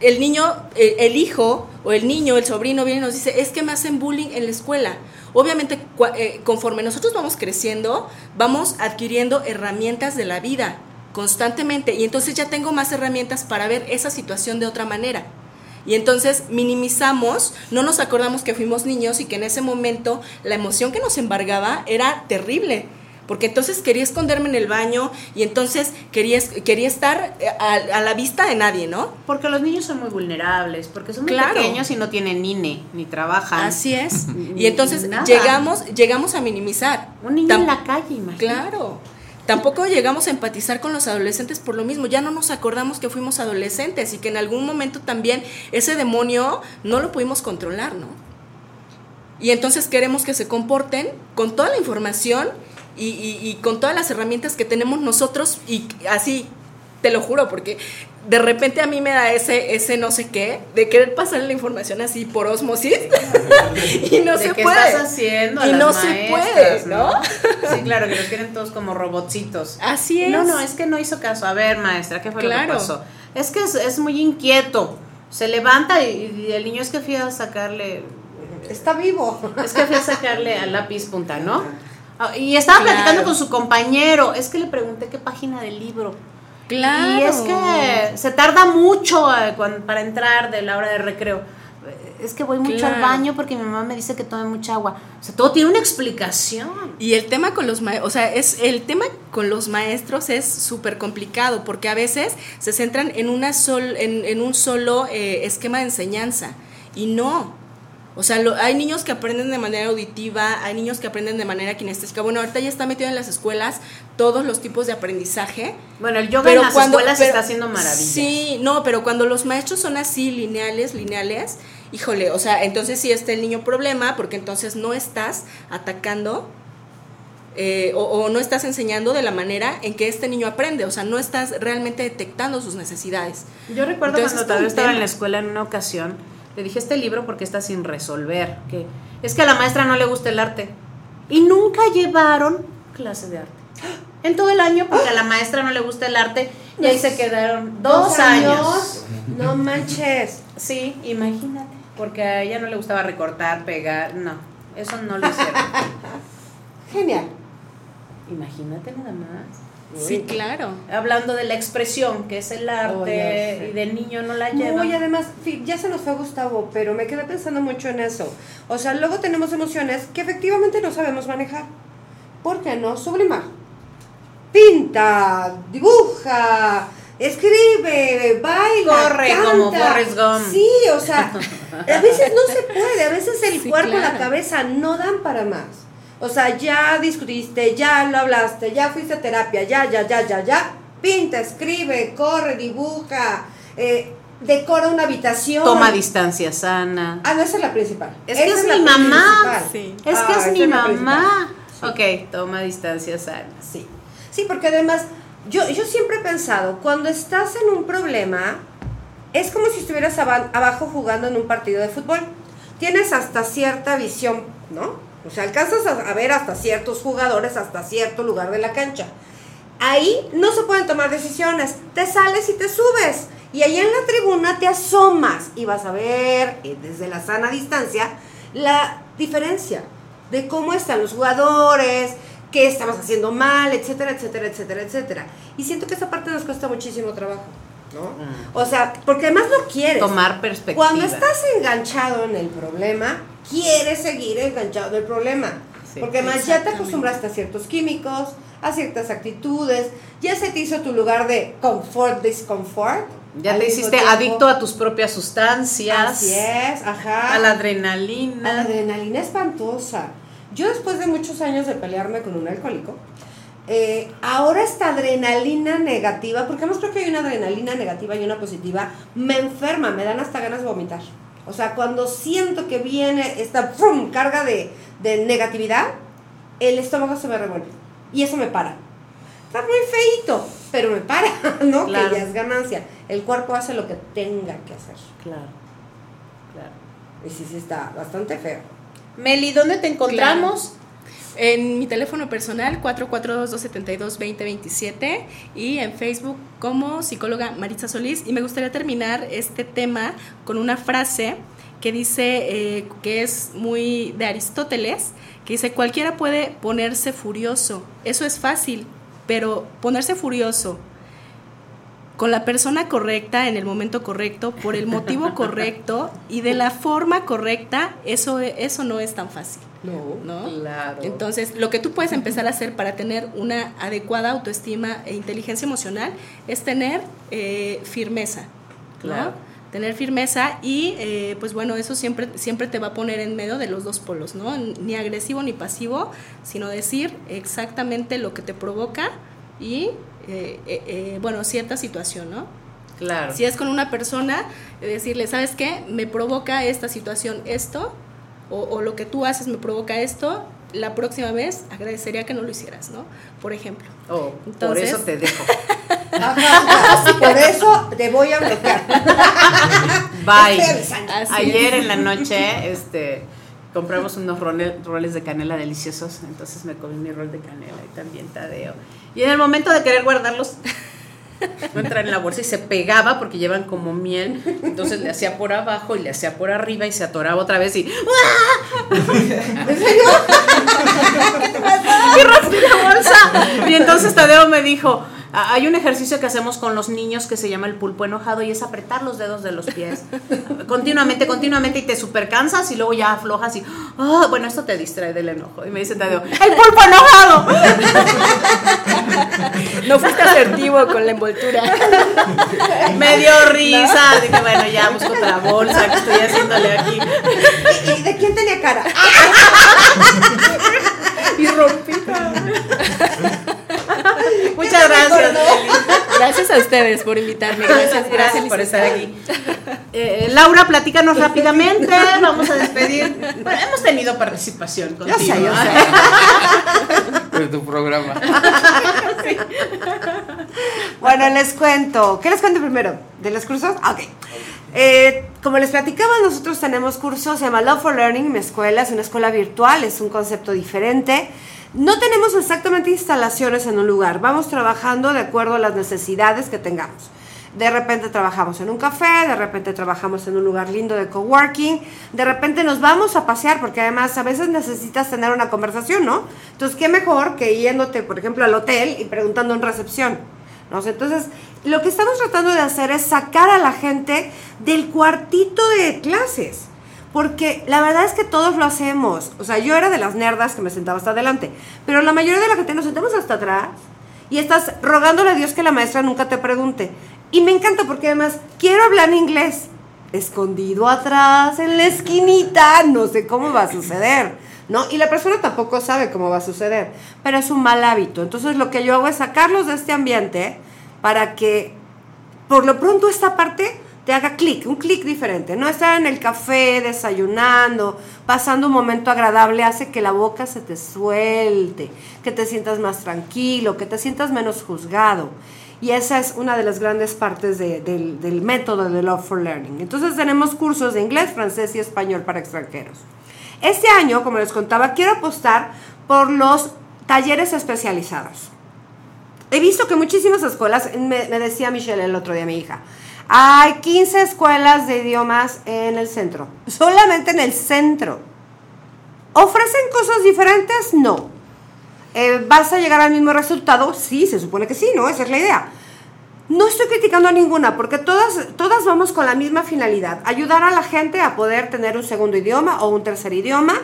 el niño, eh, el hijo o el niño, el sobrino viene y nos dice, es que me hacen bullying en la escuela. Obviamente, cua- eh, conforme nosotros vamos creciendo, vamos adquiriendo herramientas de la vida constantemente y entonces ya tengo más herramientas para ver esa situación de otra manera. Y entonces minimizamos, no nos acordamos que fuimos niños y que en ese momento la emoción que nos embargaba era terrible. Porque entonces quería esconderme en el baño y entonces quería, quería estar eh, a, a la vista de nadie, ¿no? Porque los niños son muy vulnerables, porque son muy Claro. pequeños y no tienen INE, ni trabajan. Así es. Y entonces nada. llegamos, llegamos a minimizar. Un niño Tam- en la calle, imagínate. Claro. Tampoco llegamos a empatizar con los adolescentes por lo mismo. Ya no nos acordamos que fuimos adolescentes y que en algún momento también ese demonio no lo pudimos controlar, ¿no? Y entonces queremos que se comporten con toda la información y, y- con todas las herramientas que tenemos nosotros y así, te lo juro, porque de repente a mí me da ese, ese no sé qué, de querer pasar la información así por osmosis y no ¿De se qué puede. estás haciendo? a y las no se puede, ¿no? Sí, claro, que los quieren todos como robotcitos. Así es. No, no, es que no hizo caso. A ver, maestra, ¿qué fue lo Claro. que pasó? Es que es, es muy inquieto. Se levanta y, y el niño es que fui a sacarle. Está vivo. Es que fui a sacarle al lápiz punta, ¿no? Ah, Y estaba Claro. platicando con su compañero. Es que le pregunté qué página del libro. Claro. Y es que se tarda mucho eh, para entrar de la hora de recreo. Eh, Es que voy mucho al baño porque mi mamá me dice que tome mucha agua. O sea, todo tiene una explicación. Y el tema con los maestros, o sea, es, el tema con los maestros es súper complicado porque a veces se centran en, una sol, en, en un solo eh, esquema de enseñanza y no. O sea, lo- hay niños que aprenden de manera auditiva, hay niños que aprenden de manera kinestésica. Bueno, ahorita ya está metido en las escuelas todos los tipos de aprendizaje. Bueno, el yoga en las escuelas está haciendo maravillas. Sí, no, pero cuando los maestros son así, lineales, lineales, híjole, o sea, entonces sí está el niño problema, porque entonces no estás atacando eh, o, o no estás enseñando de la manera en que este niño aprende, o sea, no estás realmente detectando sus necesidades. Yo recuerdo Entonces, cuando todavía estaba en la escuela en una ocasión, le dije este libro porque está sin resolver, que es que a la maestra no le gusta el arte. Y nunca llevaron clase de arte. En todo el año, porque a la maestra no le gusta el arte, y ahí se quedaron dos, Dos años. años. No manches. Sí, imagínate. Porque a ella no le gustaba recortar, pegar, no, eso no lo hicieron. Genial. Imagínate nada más. Sí, claro. Hablando de la expresión, que es el arte, Oh, y del niño no la No, lleva. y además, ya se nos fue Gustavo, pero me quedé pensando mucho en eso. O sea, luego tenemos emociones que efectivamente no sabemos manejar. ¿Por qué no? Sublimar. Pinta, dibuja, escribe, baila, Corre canta. como Forrest Gump. Sí, o sea, a veces no se puede, a veces el Sí, cuerpo y la claro. cabeza no dan para más. O sea, ya discutiste, ya lo hablaste, ya fuiste a terapia, ya, ya, ya, ya, ya. Pinta, escribe, corre, dibuja, eh, decora una habitación. Toma distancia sana. Ah, no, esa es la principal. Es que es mi mamá. Sí. Es que Ah, es mi mamá. Ok, toma distancia sana. Sí. Sí, porque además, yo, yo siempre he pensado, cuando estás en un problema, es como si estuvieras aba- abajo jugando en un partido de fútbol. Tienes hasta cierta visión, ¿no? O sea, alcanzas a, ver hasta ciertos jugadores, hasta cierto lugar de la cancha. Ahí no se pueden tomar decisiones. Te sales y te subes. Y ahí en la tribuna te asomas y vas a ver eh, desde la sana distancia la diferencia de cómo están los jugadores, qué estamos haciendo mal, etcétera, etcétera, etcétera, etcétera. Y siento que esa parte nos cuesta muchísimo trabajo, ¿no? O sea, porque además no quieres. Tomar perspectiva. Cuando estás enganchado en el problema, quieres seguir enganchado en el problema. Sí, porque además ya te acostumbraste a ciertos químicos, a ciertas actitudes, ya se te hizo tu lugar de confort, discomfort. Ya te hiciste tiempo. adicto a tus propias sustancias. Así es, ajá. A la adrenalina. A la adrenalina espantosa. Yo después de muchos años de pelearme con un alcohólico, eh, ahora esta adrenalina negativa, porque además creo que hay una adrenalina negativa y una positiva, me enferma, me dan hasta ganas de vomitar. O sea, cuando siento que viene esta carga de, de negatividad, el estómago se me revuelve. Y eso me para. Está muy feito, pero me para, ¿no? Claro. Que ya es ganancia. El cuerpo hace lo que tenga que hacer. Claro, claro. Y sí, sí, está bastante feo. Meli, ¿dónde te encontramos? En mi teléfono personal 442-272-2027 y en Facebook como psicóloga Maritza Solís. Y me gustaría terminar este tema con una frase que dice eh, que es muy de Aristóteles, que dice cualquiera puede ponerse furioso. Eso es fácil, pero ponerse furioso con la persona correcta en el momento correcto, por el motivo correcto y de la forma correcta, eso, eso no es tan fácil. No, claro. Entonces, lo que tú puedes empezar a hacer para tener una adecuada autoestima e inteligencia emocional es tener eh, firmeza. ¿no? Claro. Tener firmeza y, eh, pues bueno, eso siempre, siempre te va a poner en medio de los dos polos, ¿no? Ni agresivo ni pasivo, sino decir exactamente lo que te provoca y, eh, eh, eh, bueno, cierta situación, ¿no? Claro. Si es con una persona, decirle, ¿sabes qué? Me provoca esta situación esto, o, o lo que tú haces me provoca esto, la próxima vez agradecería que no lo hicieras, ¿no? Por ejemplo. Oh, por eso te dejo. Por eso te voy a bloquear. Bye. Ayer en la noche, este, compramos unos role- roles de canela deliciosos, entonces me comí mi rol de canela y también Tadeo. Y en el momento de querer guardarlos, no entrar en la bolsa y se pegaba porque llevan como miel, entonces le hacía por abajo y le hacía por arriba y se atoraba otra vez y ¿En serio? y rompí la bolsa. Y entonces Tadeo me dijo, "Ah, hay un ejercicio que hacemos con los niños que se llama el pulpo enojado y es apretar los dedos de los pies continuamente, continuamente y te super cansas y luego ya aflojas y, "Ah, bueno, esto te distrae del enojo. Y me dice Tadeo, el pulpo enojado. No fuiste asertivo con la envoltura. Me dio risa. Dije, bueno, ya busco otra bolsa que estoy haciéndole aquí. ¿Y, y de quién tenía cara? Y rompí. Muchas gracias. Gracias a ustedes por invitarme. Gracias, gracias por estar aquí. Eh, Laura, platícanos rápidamente. Vamos a despedir. Bueno, hemos tenido participación contigo. sé, yo de tu programa. Bueno, les cuento. ¿Qué les cuento primero? ¿De los cursos? Ah, Ok. Eh, como les platicaba, nosotros tenemos cursos, se llama Love for Learning, mi escuela, es una escuela virtual, es un concepto diferente. No tenemos exactamente instalaciones en un lugar, vamos trabajando de acuerdo a las necesidades que tengamos. De repente trabajamos en un café, de repente trabajamos en un lugar lindo de coworking, de repente nos vamos a pasear, porque además a veces necesitas tener una conversación, ¿no? Entonces, ¿qué mejor que yéndote, por ejemplo, al hotel y preguntando en recepción? ¿no? Entonces, lo que estamos tratando de hacer es sacar a la gente del cuartito de clases. Porque la verdad es que todos lo hacemos. O sea, yo era de las nerdas que me sentaba hasta adelante. Pero la mayoría de la gente nos sentamos hasta atrás y estás rogándole a Dios que la maestra nunca te pregunte. Y me encanta porque además quiero hablar inglés. Escondido atrás, en la esquinita, no sé cómo va a suceder. ¿No? Y la persona tampoco sabe cómo va a suceder, pero es un mal hábito. Entonces lo que yo hago es sacarlos de este ambiente para que por lo pronto esta parte te haga clic, un clic diferente. No estar en el café, desayunando, pasando un momento agradable, hace que la boca se te suelte, que te sientas más tranquilo, que te sientas menos juzgado. Y esa es una de las grandes partes de- del, del método de Love for Learning. Entonces tenemos cursos de inglés, francés y español para extranjeros. Este año, como les contaba, quiero apostar por los talleres especializados. He visto que muchísimas escuelas, me, me decía Michelle el otro día, mi hija, hay 15 escuelas de idiomas en el centro, solamente en el centro. ¿Ofrecen cosas diferentes? No. Eh, ¿Vas a llegar al mismo resultado? Sí, se supone que sí, ¿no? Esa es la idea. No estoy criticando a ninguna, porque todas, todas vamos con la misma finalidad, ayudar a la gente a poder tener un segundo idioma o un tercer idioma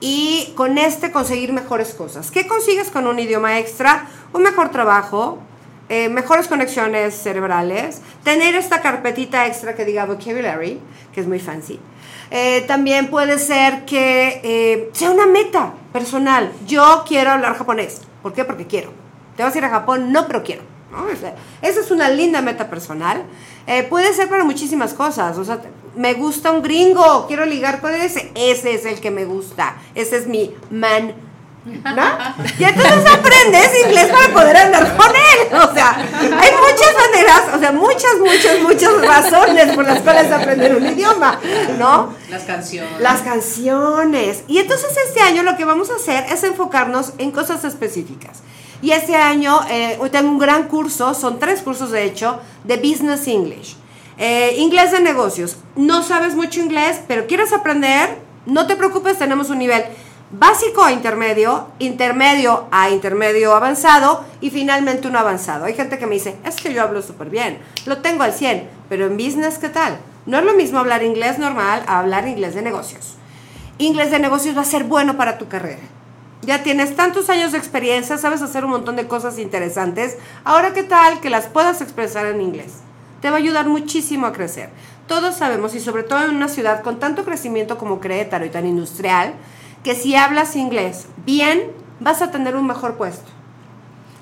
y con este conseguir mejores cosas. ¿Qué consigues con un idioma extra? Un mejor trabajo, eh, mejores conexiones cerebrales, tener esta carpetita extra que diga vocabulary, que es muy fancy. Eh, también puede ser que eh, sea una meta personal. Yo quiero hablar japonés. ¿Por qué? Porque quiero. Te vas a ir a Japón, no, pero quiero. ¿no? Esa, esa es una linda meta personal. Puede ser para muchísimas cosas. O sea, me gusta un gringo, quiero ligar con ese. Ese es el que me gusta. Ese es mi man. ¿No? Y entonces aprendes inglés para poder hablar con él. O sea, hay muchas maneras, o sea, muchas, muchas, muchas razones por las cuales aprender un idioma, ¿no? Las canciones. Las canciones. Y entonces este año lo que vamos a hacer es enfocarnos en cosas específicas. Y este año eh, tengo un gran curso, son tres cursos de hecho, de Business English. Eh, inglés de negocios. No sabes mucho inglés, pero quieres aprender, no te preocupes, tenemos un nivel básico a intermedio, intermedio a intermedio avanzado y finalmente uno avanzado. Hay gente que me dice, es que yo hablo súper bien, lo tengo al 100, pero en business, ¿qué tal? No es lo mismo hablar inglés normal a hablar inglés de negocios. Inglés de negocios va a ser bueno para tu carrera. Ya tienes tantos años de experiencia, sabes hacer un montón de cosas interesantes. Ahora, ¿qué tal que las puedas expresar en inglés? Te va a ayudar muchísimo a crecer. Todos sabemos, y sobre todo en una ciudad con tanto crecimiento como Querétaro y tan industrial, que si hablas inglés bien, vas a tener un mejor puesto.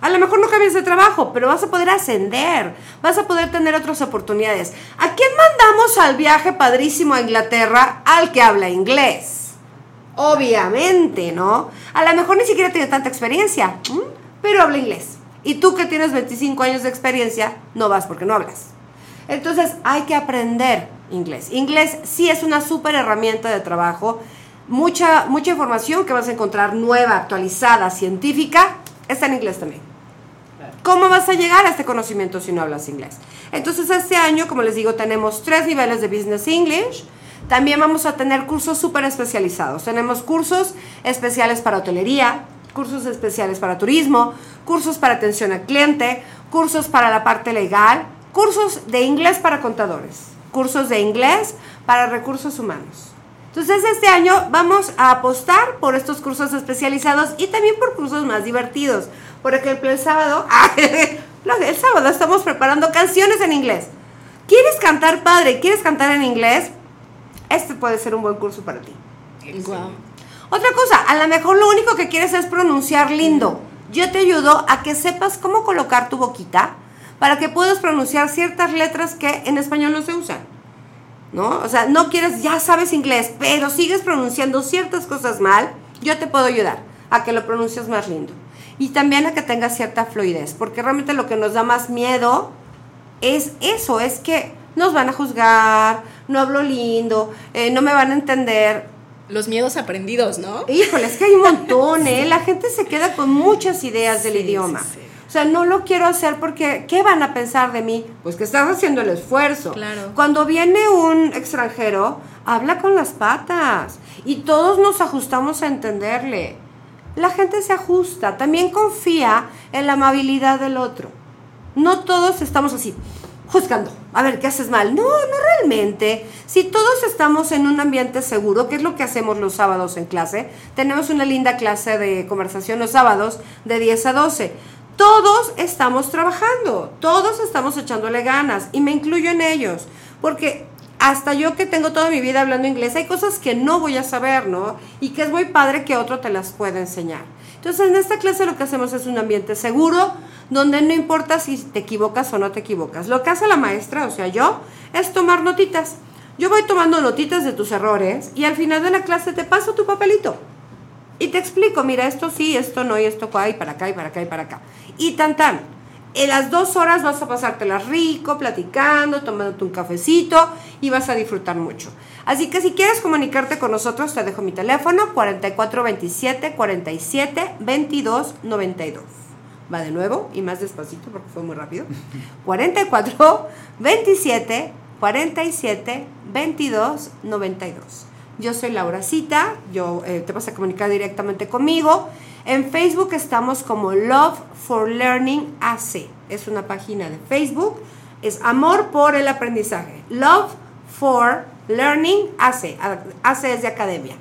A lo mejor no cambias de trabajo, pero vas a poder ascender, vas a poder tener otras oportunidades. ¿A quién mandamos al viaje padrísimo a Inglaterra? Al que habla inglés. Obviamente, ¿no? A lo mejor ni siquiera tiene tanta experiencia, pero habla inglés. Y tú que tienes 25 años de experiencia, no vas porque no hablas. Entonces hay que aprender inglés. Inglés sí es una súper herramienta de trabajo. Mucha, mucha información que vas a encontrar nueva, actualizada, científica, está en inglés también. ¿Cómo vas a llegar a este conocimiento si no hablas inglés? Entonces este año, como les digo, tenemos tres niveles de Business English. También vamos a tener cursos súper especializados. Tenemos cursos especiales para hotelería, cursos especiales para turismo, cursos para atención al cliente, cursos para la parte legal, cursos de inglés para contadores, cursos de inglés para recursos humanos. Entonces este año vamos a apostar por estos cursos especializados y también por cursos más divertidos. Por ejemplo, el sábado, el sábado estamos preparando canciones en inglés. ¿Quieres cantar padre? ¿Quieres cantar en inglés? Este puede ser un buen curso para ti. Otra cosa, a lo mejor lo único que quieres es pronunciar lindo. Yo te ayudo a que sepas cómo colocar tu boquita para que puedas pronunciar ciertas letras que en español no se usan. ¿No? O sea, no quieres, ya sabes inglés, pero sigues pronunciando ciertas cosas mal, yo te puedo ayudar a que lo pronuncies más lindo. Y también a que tengas cierta fluidez, porque realmente lo que nos da más miedo es eso, es que nos van a juzgar, no hablo lindo, eh, no me van a entender. Los miedos aprendidos, ¿no? Híjole, es que hay un montón, ¿eh? La gente se queda con muchas ideas del idioma. O sea, no lo quiero hacer porque, ¿qué van a pensar de mí? Pues que estás haciendo el esfuerzo. Claro. Cuando viene un extranjero, habla con las patas y todos nos ajustamos a entenderle. La gente se ajusta, también confía en la amabilidad del otro. No todos estamos así, juzgando, a ver, ¿qué haces mal? No, no realmente. Si todos estamos en un ambiente seguro, que es lo que hacemos los sábados en clase, tenemos una linda clase de conversación los sábados de 10 a 12. Todos estamos trabajando, todos estamos echándole ganas y me incluyo en ellos, porque hasta yo que tengo toda mi vida hablando inglés, hay cosas que no voy a saber, ¿no? Y que es muy padre que otro te las pueda enseñar. Entonces, en esta clase lo que hacemos es un ambiente seguro, donde no importa si te equivocas o no te equivocas. Lo que hace la maestra, o sea, yo, es tomar notitas. Yo voy tomando notitas de tus errores y al final de la clase te paso tu papelito. Y te explico, mira, esto sí, esto no, y esto acá, y para acá, y para acá, y para acá. Y tan tan. En las dos horas vas a pasártela rico, platicando, tomándote un cafecito y vas a disfrutar mucho. Así que si quieres comunicarte con nosotros, te dejo mi teléfono 4427 47 22 92. Va de nuevo y más despacito porque fue muy rápido. 44 27 47 22 92. Yo soy Laura Cita, yo, eh, te vas a comunicar directamente conmigo. En Facebook estamos como Love for Learning AC. Es una página de Facebook. Es Amor por el Aprendizaje. Love for Learning AC. AC es de academia.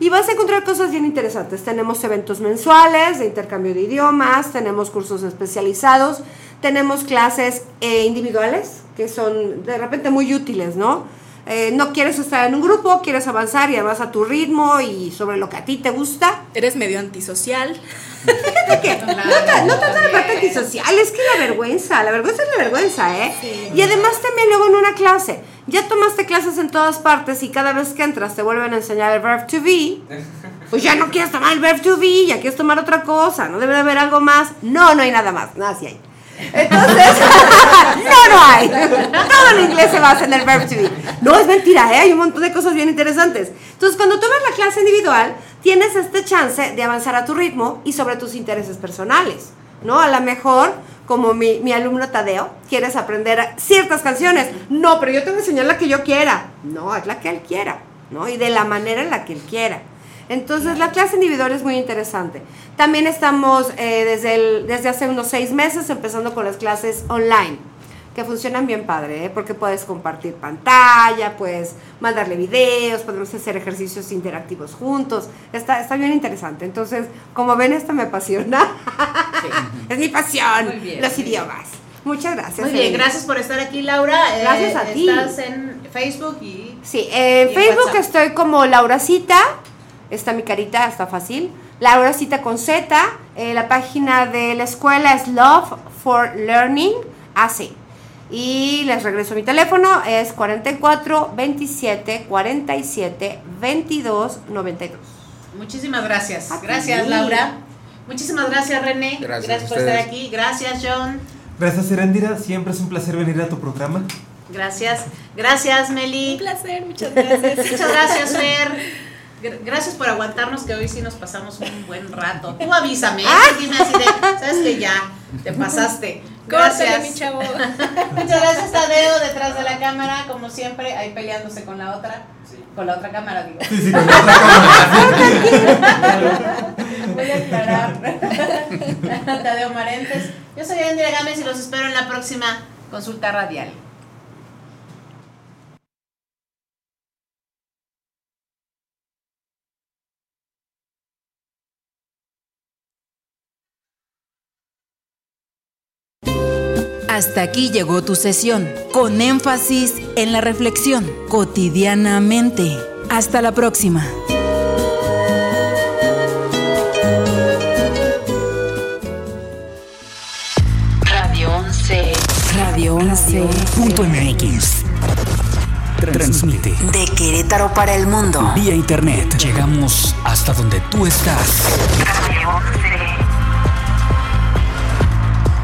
Y vas a encontrar cosas bien interesantes. Tenemos eventos mensuales de intercambio de idiomas, tenemos cursos especializados, tenemos clases eh, individuales que son de repente muy útiles, ¿no? Eh, no quieres estar en un grupo, quieres avanzar y además a tu ritmo y sobre lo que a ti te gusta. Eres medio antisocial. Fíjate que no, ta- no tanto la parte antisocial, es que la vergüenza, la vergüenza es la vergüenza, ¿eh? Y además también luego en una clase, ya tomaste clases en todas partes y cada vez que entras te vuelven a enseñar el verb to be, pues ya no quieres tomar el verb to be, ya quieres tomar otra cosa, no debe de haber algo más. No, no hay nada más, nada sí hay. Entonces, no, no hay. Todo en inglés se basa en el verb to be. No, es mentira, ¿eh? hay un montón de cosas bien interesantes. Entonces, cuando tomas la clase individual, tienes este chance de avanzar a tu ritmo y sobre tus intereses personales, ¿no? A lo mejor, como mi, mi alumno Tadeo, quieres aprender ciertas canciones. No, pero yo te voy a enseñar la que yo quiera. No, es la que él quiera, ¿no? Y de la manera en la que él quiera. Entonces, la clase individual es muy interesante. También estamos eh, desde, el- desde hace unos seis meses empezando con las clases online, que funcionan bien padre, ¿eh? porque puedes compartir pantalla, puedes mandarle videos, podemos hacer ejercicios interactivos juntos. Está, está bien interesante. Entonces, como ven, esto me apasiona. es mi pasión, Muy bien, los idiomas. Muchas gracias. Muy bien, Elena. gracias por estar aquí, Laura. Eh, Gracias a ti. Estás en Facebook y. Sí, en Y Facebook estoy como Lauracita. Está mi carita, está fácil. Lauracita con Z. Eh, la página de la escuela es Love for Learning AC. Y les regreso mi teléfono, es 44 27 47 22 92. Muchísimas gracias. A ti. Gracias, Laura. Muchísimas gracias, René. Gracias a por estar aquí. Gracias, John. Gracias, Erendira. Siempre es un placer venir a tu programa. Gracias. Gracias, Meli. Un placer, muchas gracias. Muchas gracias, Fer. Gr- Gracias por aguantarnos que hoy sí nos pasamos un buen rato. Tú avísame, ¿eh? dime así de, sabes que ya te pasaste. Córtale, Gracias. mi chavo. Muchas gracias, Tadeo, detrás de la cámara, como siempre, ahí peleándose con la otra. Con la otra cámara, digo. Sí, sí, con la otra cámara. Voy a aclarar. Tadeo Marentes. Yo soy Andrea Gámez y los espero en la próxima consulta radial. Hasta aquí llegó tu sesión, con énfasis en la reflexión, cotidianamente. Hasta la próxima. Radio 11. Radio 11. Punto MX. Transmite. De Querétaro para el mundo. Vía internet. Llegamos hasta donde tú estás.